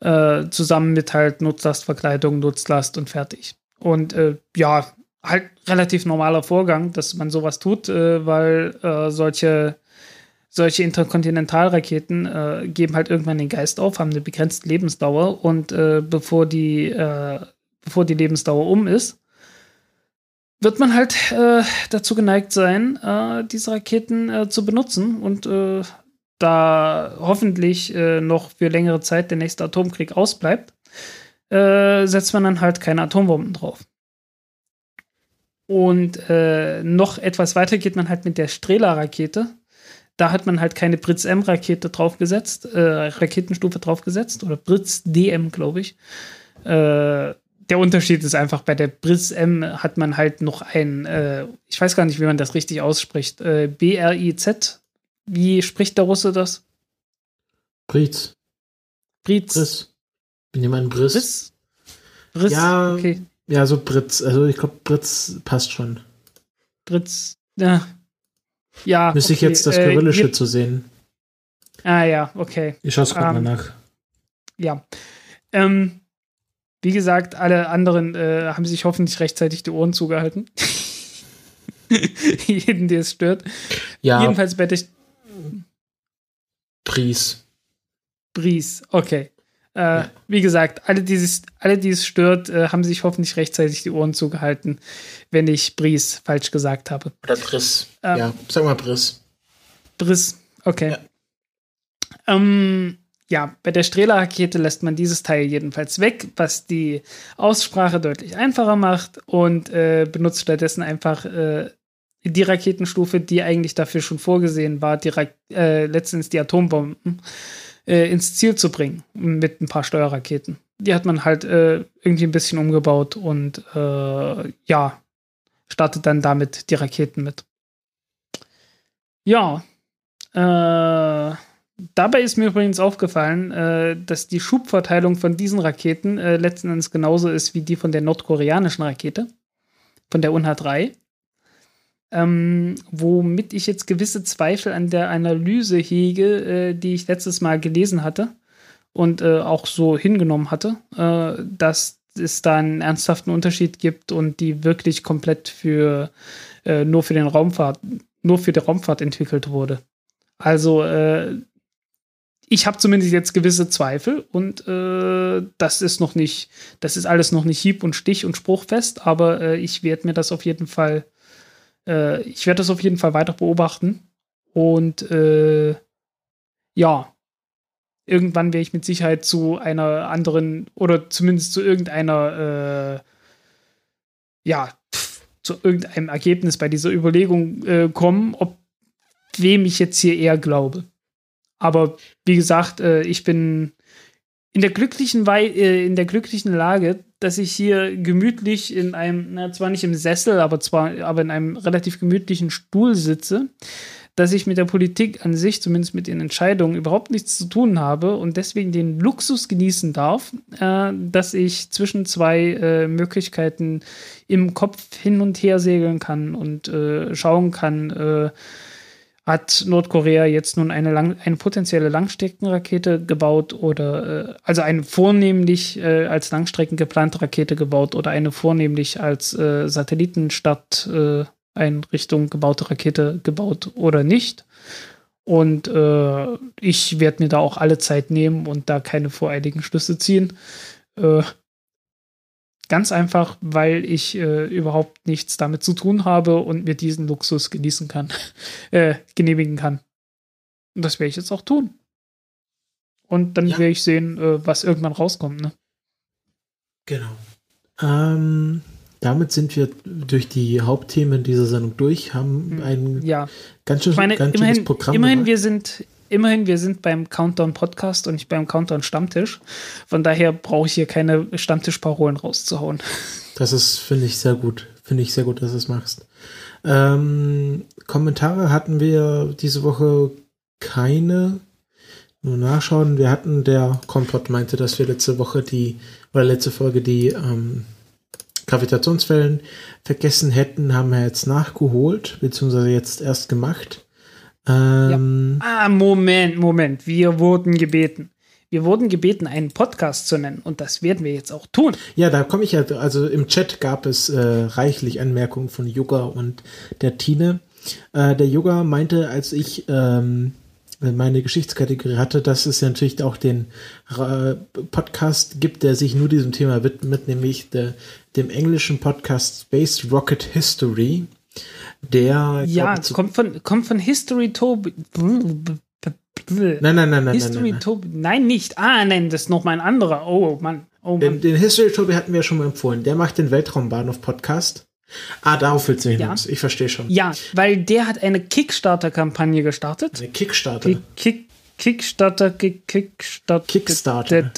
Äh, zusammen mit halt Nutzlastverkleidung, Nutzlast und fertig. Und äh, ja, halt relativ normaler Vorgang, dass man sowas tut, äh, weil äh, solche, solche Interkontinentalraketen äh, geben halt irgendwann den Geist auf, haben eine begrenzte Lebensdauer und äh, bevor die, bevor die Lebensdauer um ist, wird man halt dazu geneigt sein, diese Raketen zu benutzen und da hoffentlich äh, noch für längere Zeit der nächste Atomkrieg ausbleibt, äh, setzt man dann halt keine Atombomben drauf. Und äh, noch etwas weiter geht man halt mit der Strela-Rakete. Da hat man halt keine Britz-M-Rakete draufgesetzt, äh, Raketenstufe draufgesetzt, oder Britz-DM, glaube ich. Äh, der Unterschied ist einfach, bei der Britz-M hat man halt noch ein, äh, ich weiß gar nicht, wie man das richtig ausspricht, B-R-I-Z. Wie spricht der Russe das? Britz. Britz. Briss. Bin jemand Briss? Briss? Briss? Ja. Okay. Ja, so Britz. Also ich glaube, Britz passt schon. Britz. Ja. Ja. Müsste ich okay. jetzt das Äh, Kyrillische hier- zu sehen. Ah ja, okay. Ich schaue es gerade Ähm, mal nach. Ja. Ähm, wie gesagt, alle anderen äh, haben sich hoffentlich rechtzeitig die Ohren zugehalten. <laughs> Jeden, der es stört. Ja, Jedenfalls bei der Pries. Bries. Okay. Äh, Ja. Wie gesagt, alle, die es, alle, die es stört, äh, haben sich hoffentlich rechtzeitig die Ohren zugehalten, wenn ich Bries falsch gesagt habe. Oder Briss. Ähm, ja, sag mal Briss. Briss, okay. Ja. Ähm, ja, bei der Strela-Rakete lässt man dieses Teil jedenfalls weg, was die Aussprache deutlich einfacher macht und äh, benutzt stattdessen einfach äh, die Raketenstufe, die eigentlich dafür schon vorgesehen war, die äh, letztens die Atombomben äh, ins Ziel zu bringen mit ein paar Steuerraketen. Die hat man halt äh, irgendwie ein bisschen umgebaut und äh, ja, startet dann damit die Raketen mit. Ja, äh, dabei ist mir übrigens aufgefallen, äh, dass die Schubverteilung von diesen Raketen letzten Endes genauso ist wie die von der nordkoreanischen Rakete, von der UNH-3. Ähm, womit ich jetzt gewisse Zweifel an der Analyse hege, äh, die ich letztes Mal gelesen hatte und äh, auch so hingenommen hatte, äh, dass es da einen ernsthaften Unterschied gibt und die wirklich komplett für äh, nur für den Raumfahrt, nur für die Raumfahrt entwickelt wurde. Also äh, ich habe zumindest jetzt gewisse Zweifel und äh, das ist noch nicht, das ist alles noch nicht hieb- und stich- und spruchfest, aber äh, ich werde mir das auf jeden Fall, äh, ich werde das auf jeden Fall weiter beobachten und äh, ja, irgendwann werde ich mit Sicherheit zu einer anderen oder zumindest zu irgendeiner, äh, ja, pff, zu irgendeinem Ergebnis bei dieser Überlegung äh, kommen, ob wem ich jetzt hier eher glaube. Aber wie gesagt, äh, ich bin in der glücklichen Wei äh, in der glücklichen Lage, dass ich hier gemütlich in einem, na, zwar nicht im Sessel, aber zwar aber in einem relativ gemütlichen Stuhl sitze, dass ich mit der Politik an sich, zumindest mit den Entscheidungen, überhaupt nichts zu tun habe und deswegen den Luxus genießen darf, äh, dass ich zwischen zwei äh, Möglichkeiten im Kopf hin und her segeln kann und äh, schauen kann, äh, hat Nordkorea jetzt nun eine, lang, eine potenzielle Langstreckenrakete gebaut oder äh, also eine vornehmlich äh, als Langstrecken geplante Rakete gebaut oder eine vornehmlich als äh, Satellitenstart-Einrichtung gebaute Rakete gebaut oder nicht. Und äh, ich werde mir da auch alle Zeit nehmen und da keine voreiligen Schlüsse ziehen. Ganz einfach, weil ich äh, überhaupt nichts damit zu tun habe und mir diesen Luxus genießen kann, <laughs> äh, genehmigen kann. Und das werde ich jetzt auch tun. Und dann ja. werde ich sehen, äh, was irgendwann rauskommt, ne? Genau. Ähm, damit sind wir durch die Hauptthemen dieser Sendung durch, haben hm. ein ja. ganz, schön, meine, ganz immerhin, schönes Programm. Immerhin, gemacht. wir sind immerhin, wir sind beim Countdown Podcast und nicht beim Countdown Stammtisch. Von daher brauche ich hier keine Stammtischparolen rauszuhauen. Das ist, finde ich, sehr gut. Finde ich sehr gut, dass du es machst. Ähm, Kommentare hatten wir diese Woche keine. Nur nachschauen. Wir hatten, der Komplott meinte, dass wir letzte Woche die, oder letzte Folge die ähm, Gravitationswellen vergessen hätten, haben wir jetzt nachgeholt, beziehungsweise jetzt erst gemacht. Ähm, ja. Ah, Moment, Moment. Wir wurden gebeten. Wir wurden gebeten, einen Podcast zu nennen und das werden wir jetzt auch tun. Ja, da komme ich ja, also im Chat gab es äh, reichlich Anmerkungen von Yoga und der Tine. Äh, der Yoga meinte, als ich ähm, meine Geschichtskategorie hatte, dass es ja natürlich auch den äh, Podcast gibt, der sich nur diesem Thema widmet, nämlich de, dem englischen Podcast Space Rocket History der. Ja, glaub, kommt von, kommt von History Toby. Nein, nein, nein, nein. History nein, Toby. Nein, nicht. Ah, nein, das ist noch mein anderer. Oh, Mann. Oh, Mann. Den, den History Toby hatten wir ja schon mal empfohlen. Der macht den Weltraumbahnhof-Podcast. Ah, darauf willst du hinaus. Ja. Ich verstehe schon. Ja, weil der hat eine Kickstarter-Kampagne gestartet. Eine Kickstarter. Kick, Kickstarter, Kick, Kickstarter. Kickstarter.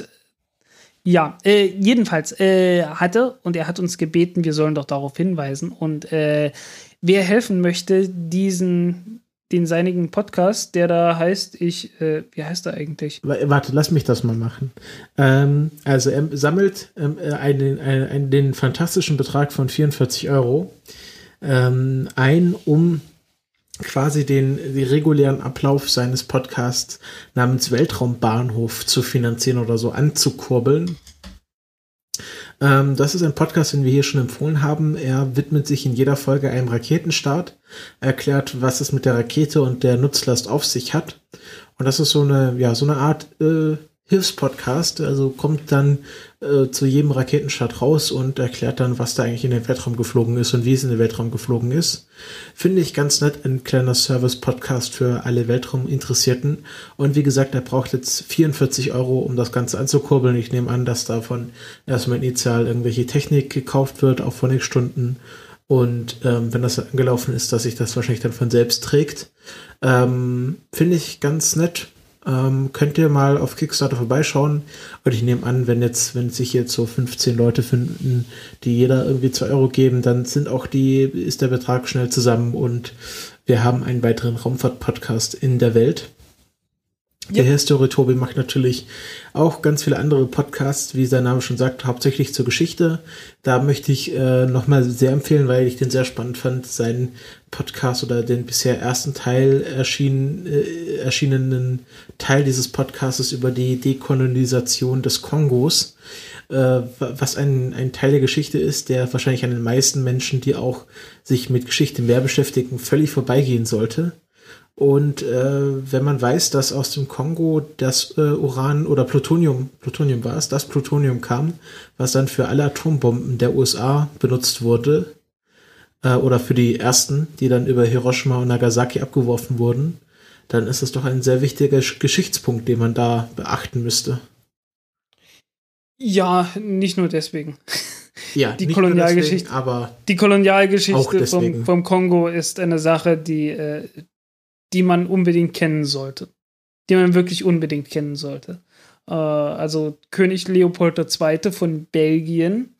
Ja, äh, jedenfalls äh, hatte und er hat uns gebeten, wir sollen doch darauf hinweisen. Und äh, wer helfen möchte, diesen, den seinigen Podcast, der da heißt, ich, äh, wie heißt er eigentlich? Warte, lass mich das mal machen. Ähm, also er sammelt ähm, äh, einen, einen, den fantastischen Betrag von 44 Euro ähm, ein, um quasi den, den regulären Ablauf seines Podcasts namens Weltraumbahnhof zu finanzieren oder so anzukurbeln. Ähm, das ist ein Podcast, den wir hier schon empfohlen haben. Er widmet sich in jeder Folge einem Raketenstart, erklärt, was es mit der Rakete und der Nutzlast auf sich hat. Und das ist so eine, ja, so eine Art äh, Hilfspodcast, also kommt dann äh, zu jedem Raketenstart raus und erklärt dann, was da eigentlich in den Weltraum geflogen ist und wie es in den Weltraum geflogen ist. Finde ich ganz nett, ein kleiner Service-Podcast für alle Weltrauminteressierten. Und wie gesagt, er braucht jetzt 44 Euro, um das Ganze anzukurbeln. Ich nehme an, dass davon erstmal initial irgendwelche Technik gekauft wird, auch Phonic-Stunden Und ähm, wenn das angelaufen ist, dass sich das wahrscheinlich dann von selbst trägt. Ähm, Finde ich ganz nett. Ähm, könnt ihr mal auf Kickstarter vorbeischauen. Und ich nehme an, wenn jetzt, wenn sich jetzt so 15 Leute finden, die jeder irgendwie 2 Euro geben, dann sind auch die, ist der Betrag schnell zusammen und wir haben einen weiteren Raumfahrt-Podcast in der Welt. Der Herr Story Tobi macht natürlich auch ganz viele andere Podcasts, wie sein Name schon sagt, hauptsächlich zur Geschichte. Da möchte ich äh, nochmal sehr empfehlen, weil ich den sehr spannend fand, seinen Podcast oder den bisher ersten Teil erschienen, äh, erschienenen Teil dieses Podcasts über die Dekolonisation des Kongos, äh, was ein, ein Teil der Geschichte ist, der wahrscheinlich an den meisten Menschen, die auch sich mit Geschichte mehr beschäftigen, völlig vorbeigehen sollte und äh, wenn man weiß, dass aus dem Kongo das äh, Uran oder Plutonium, Plutonium war es, das Plutonium kam, was dann für alle Atombomben der USA benutzt wurde, äh, oder für die ersten, die dann über Hiroshima und Nagasaki abgeworfen wurden, dann ist es doch ein sehr wichtiger Geschichtspunkt, den man da beachten müsste. Ja, nicht nur deswegen. Ja, <laughs> die Kolonialgeschichte, deswegen, aber die Kolonialgeschichte vom, vom, Kongo ist eine Sache, die äh, die man unbedingt kennen sollte. Die man wirklich unbedingt kennen sollte. Äh, also König Leopold II. von Belgien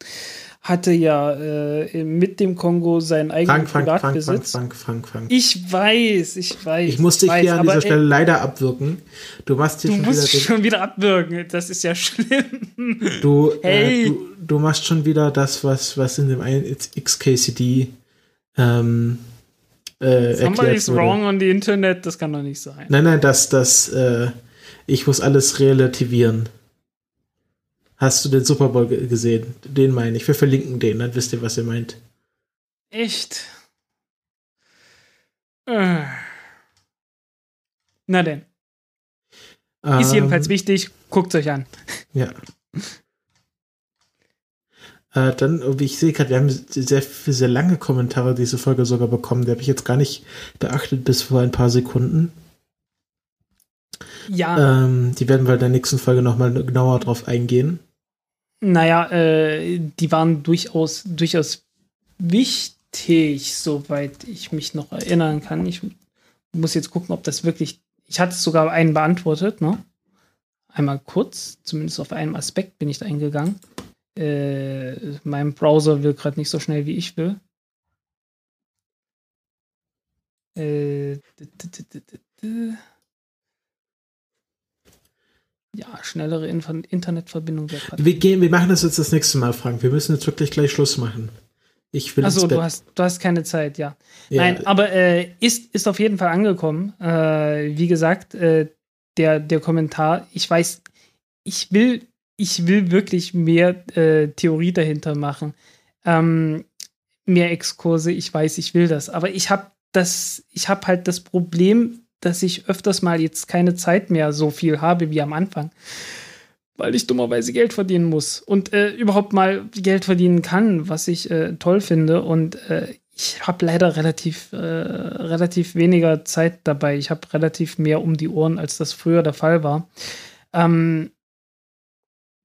hatte ja äh, mit dem Kongo seinen eigenen Frank, Frank, Privatbesitz. Frank, Frank, Frank, Frank, Ich weiß, ich weiß. Ich muss dich weiß, hier an dieser Stelle leider abwirken. Du machst hier du schon musst wieder schon wieder abwirken. Das ist ja schlimm. Du, äh, <laughs> hey. äh, du, du, machst schon wieder das, was, was in dem XKCD ähm, äh, Somebody's wrong on the Internet, das kann doch nicht sein. Nein, nein, das, das, äh, ich muss alles relativieren. Hast du den Super Bowl gesehen? Den meine ich. Wir verlinken den, dann wisst ihr, was ihr meint. Echt? Äh. Na denn. Ist jedenfalls ähm, wichtig, guckt euch an. Ja. <laughs> Äh, dann, wie ich sehe gerade, wir haben sehr, sehr lange Kommentare diese Folge sogar bekommen. Die habe ich jetzt gar nicht beachtet bis vor ein paar Sekunden. Ja. Ähm, die werden wir in der nächsten Folge nochmal genauer drauf eingehen. Naja, äh, die waren durchaus, durchaus wichtig, soweit ich mich noch erinnern kann. Ich muss jetzt gucken, ob das wirklich. Ich hatte sogar einen beantwortet, ne? Einmal kurz, zumindest auf einen Aspekt bin ich da eingegangen. Äh, mein Browser will gerade nicht so schnell, wie ich will. Äh, ja, schnellere Internetverbindung wäre. Wir, gehen, wir machen das jetzt das nächste Mal, Frank. Wir müssen jetzt wirklich gleich Schluss machen. Ich will Achso, du hast, du hast keine Zeit, ja. ja. Nein, aber äh, ist, ist auf jeden Fall angekommen. Äh, wie gesagt, äh, der, der Kommentar, ich weiß, ich will ich will wirklich mehr äh, Theorie dahinter machen. Ähm, mehr Exkurse, ich weiß, ich will das. Aber ich habe das, ich habe halt das Problem, dass ich öfters mal jetzt keine Zeit mehr so viel habe wie am Anfang. Weil ich dummerweise Geld verdienen muss und äh, überhaupt mal Geld verdienen kann, was ich äh, toll finde. Und äh, ich habe leider relativ, äh, relativ weniger Zeit dabei. Ich habe relativ mehr um die Ohren, als das früher der Fall war. Ähm,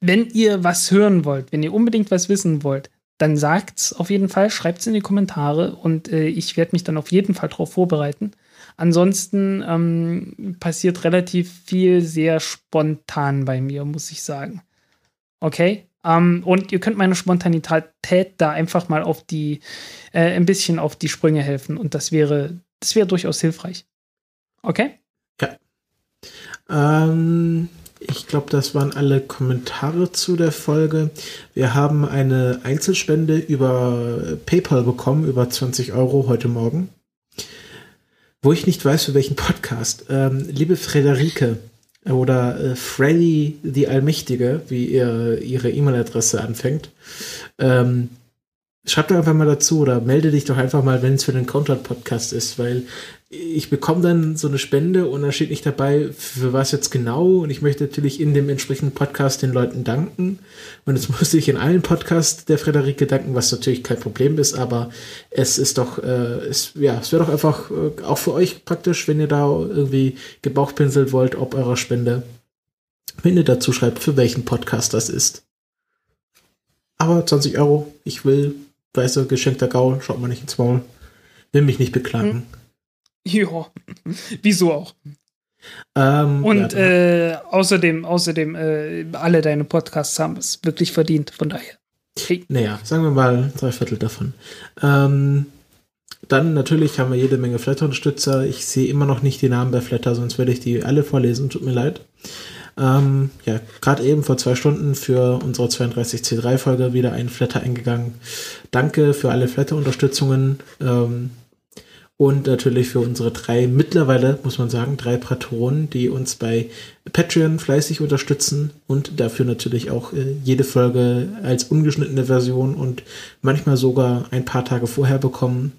wenn ihr was hören wollt, wenn ihr unbedingt was wissen wollt, dann sagt's auf jeden Fall, schreibt's in die Kommentare und äh, ich werde mich dann auf jeden Fall darauf vorbereiten. Ansonsten ähm, passiert relativ viel sehr spontan bei mir, muss ich sagen. Okay? Ähm, und ihr könnt meine Spontanität da einfach mal auf die, äh, ein bisschen auf die Sprünge helfen und das wäre, das wäre durchaus hilfreich. Okay? Ja. Ähm, ich glaube, das waren alle Kommentare zu der Folge. Wir haben eine Einzelspende über PayPal bekommen, über 20 Euro heute Morgen. Wo ich nicht weiß, für welchen Podcast. Ähm, liebe Frederike oder äh, Freddy die Allmächtige, wie ihr, ihre E-Mail-Adresse anfängt, ähm, schreib doch einfach mal dazu oder melde dich doch einfach mal, wenn es für den Counter-Podcast ist, weil ich bekomme dann so eine Spende und da steht nicht dabei, für was jetzt genau. Und ich möchte natürlich in dem entsprechenden Podcast den Leuten danken. Und jetzt <laughs> muss ich in allen Podcasts der Frederike danken, was natürlich kein Problem ist, aber es ist doch, äh, es, ja, es wäre doch einfach äh, auch für euch praktisch, wenn ihr da irgendwie gebauchpinseln wollt, ob eurer Spende, wenn ihr dazu schreibt, für welchen Podcast das ist. Aber 20 Euro, ich will weißt du, geschenkter Gaul, schaut man nicht ins Maul. Will mich nicht beklagen. <laughs> Ja, wieso auch? Ähm, Und ja, äh, außerdem, außerdem, äh, alle deine Podcasts haben es wirklich verdient, von daher. Hey. Naja, sagen wir mal drei Viertel davon. Ähm, dann natürlich haben wir jede Menge Flatter-Unterstützer. Ich sehe immer noch nicht die Namen bei Flatter, sonst würde ich die alle vorlesen. Tut mir leid. Ähm, ja, gerade eben vor zwei Stunden für unsere 32C3-Folge wieder ein Flatter eingegangen. Danke für alle Flatter-Unterstützungen. Ähm, und natürlich für unsere drei, mittlerweile muss man sagen, drei Patronen, die uns bei Patreon fleißig unterstützen und dafür natürlich auch äh, jede Folge als ungeschnittene Version und manchmal sogar ein paar Tage vorher bekommen.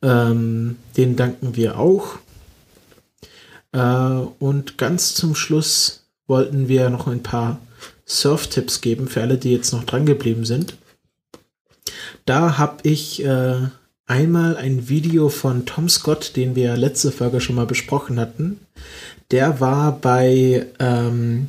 Ähm, denen danken wir auch. Äh, und ganz zum Schluss wollten wir noch ein paar Surf-Tipps geben für alle, die jetzt noch dran geblieben sind. Da habe ich äh, einmal ein Video von Tom Scott, den wir letzte Folge schon mal besprochen hatten. Der war bei, ähm,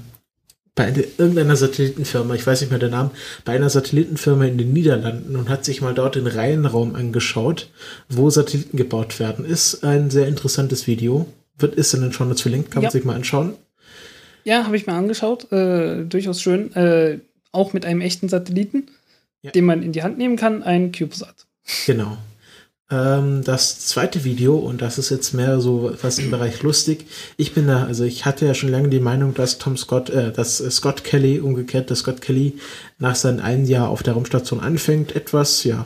bei eine, irgendeiner Satellitenfirma, ich weiß nicht mehr den Namen, bei einer Satellitenfirma in den Niederlanden und hat sich mal dort den Reihenraum angeschaut, wo Satelliten gebaut werden. Ist ein sehr interessantes Video. Wird ist in den Notes verlinkt, kann Ja. man sich mal anschauen. Ja, habe ich mir angeschaut. Äh, durchaus schön. Äh, auch mit einem echten Satelliten, Ja. den man in die Hand nehmen kann, ein CubeSat. Genau. Ähm, das zweite Video, und das ist jetzt mehr so was im Bereich lustig. Ich bin da, also ich hatte ja schon lange die Meinung, dass Tom Scott, äh, dass äh, Scott Kelly, umgekehrt, dass Scott Kelly nach seinem einen Jahr auf der Raumstation anfängt, etwas, ja,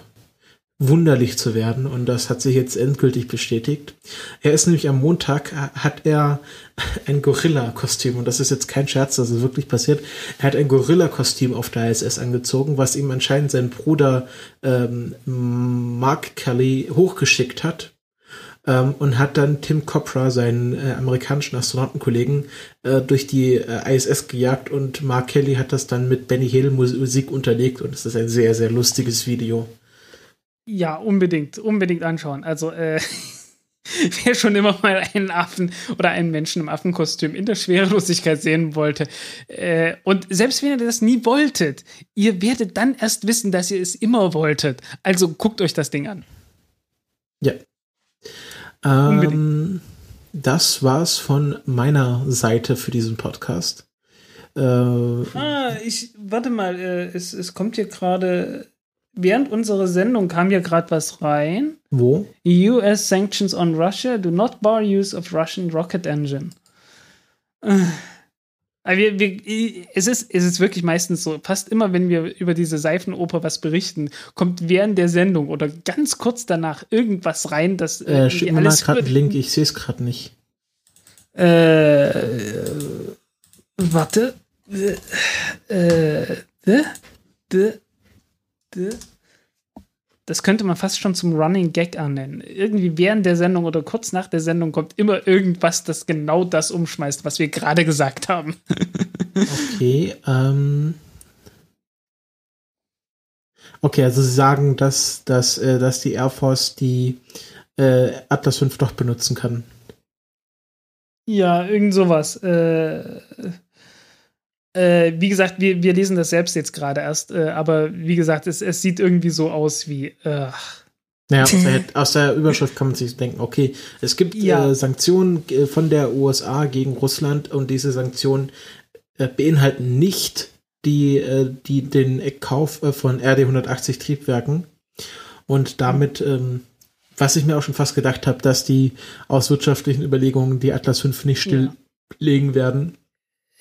wunderlich zu werden. Und das hat sich jetzt endgültig bestätigt. Er ist nämlich am Montag, äh, hat er <laughs> ein Gorilla-Kostüm. Und das ist jetzt kein Scherz, das ist wirklich passiert. Er hat ein Gorilla-Kostüm auf der ISS angezogen, was ihm anscheinend sein Bruder ähm, Mark Kelly hochgeschickt hat. Ähm, und hat dann Tim Copra, seinen äh, amerikanischen Astronautenkollegen, äh, durch die äh, ISS gejagt und Mark Kelly hat das dann mit Benny Hill Mus- Musik unterlegt und es ist ein sehr, sehr lustiges Video. Ja, unbedingt, unbedingt anschauen. Also, äh, <laughs> wer schon immer mal einen Affen oder einen Menschen im Affenkostüm in der Schwerelosigkeit sehen wollte. Äh, und selbst wenn ihr das nie wolltet, ihr werdet dann erst wissen, dass ihr es immer wolltet. Also guckt euch das Ding an. Ja. Unbedingt. Ähm, das war's von meiner Seite für diesen Podcast. Äh, Ah, ich, warte mal, äh, es, es kommt hier gerade, während unserer Sendung kam hier gerade was rein. wo? US sanctions on Russia do not bar use of Russian rocket engine. Äh, wir, wir, es, ist, es ist wirklich meistens so, fast immer, wenn wir über diese Seifenoper was berichten, kommt während der Sendung oder ganz kurz danach irgendwas rein, das Äh, schick mir mal gerade einen Link, ich sehe es gerade nicht. Äh, warte. Äh, äh, d. Das könnte man fast schon zum Running Gag annennen. Irgendwie während der Sendung oder kurz nach der Sendung kommt immer irgendwas, das genau das umschmeißt, was wir gerade gesagt haben. Okay, ähm. Okay, also Sie sagen, dass, dass, äh, dass die Air Force die äh, Atlas 5 doch benutzen kann. Ja, irgend sowas. Äh, äh, wie gesagt, wir, wir lesen das selbst jetzt gerade erst, äh, aber wie gesagt, es, es sieht irgendwie so aus wie. Äh, Naja, <laughs> aus der, Überschrift kann man sich denken, okay, es gibt Ja. äh, Sanktionen äh, von der USA gegen Russland und diese Sanktionen äh, beinhalten nicht die, die den Kauf von RD-180 Triebwerken und damit, ähm, was ich mir auch schon fast gedacht habe, dass die aus wirtschaftlichen Überlegungen die Atlas 5 nicht stilllegen werden.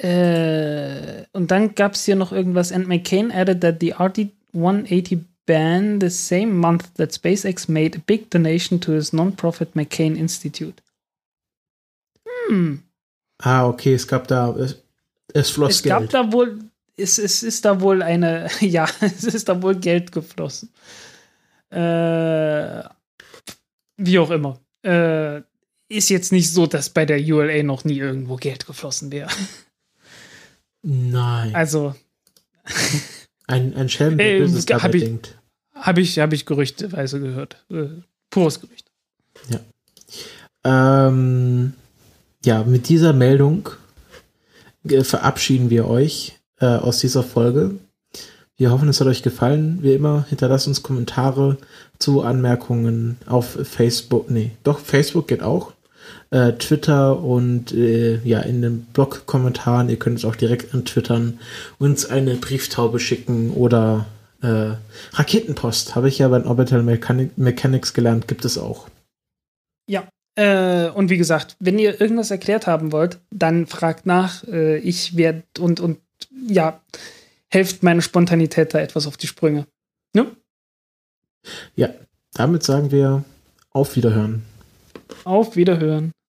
Äh, und dann gab es hier noch irgendwas. And McCain added that the RD-180 ban the same month that SpaceX made a big donation to his non-profit McCain Institute. Hm. Ah, okay, es gab da, es, es floss Es gab Geld. da wohl, es, es ist da wohl eine, <laughs> ja, es ist da wohl Geld geflossen. Äh, wie auch immer. Äh, ist jetzt nicht so, dass bei der ULA noch nie irgendwo Geld geflossen wäre. <laughs> Nein, Also, ein, ein Schelm, der Äh, Böses hab dabei ich- denkt. Habe ich, hab ich gerüchteweise gehört. Äh, pures Gerücht. Ähm, ja, mit dieser Meldung äh, verabschieden wir euch äh, aus dieser Folge. Wir hoffen, es hat euch gefallen. Wie immer, hinterlasst uns Kommentare zu Anmerkungen auf Facebook. Nee, doch, Facebook geht auch. Äh, Twitter und äh, ja, in den Blog-Kommentaren. Ihr könnt es auch direkt antwittern, uns eine Brieftaube schicken oder äh, Raketenpost. Habe ich ja bei Orbital Mechanic Mechanics gelernt, gibt es auch. Ja, äh, und wie gesagt, wenn ihr irgendwas erklärt haben wollt, dann fragt nach. Äh, ich werde und, und ja, helft meine Spontanität da etwas auf die Sprünge. Ne? Ja, damit sagen wir auf Wiederhören. Auf Wiederhören.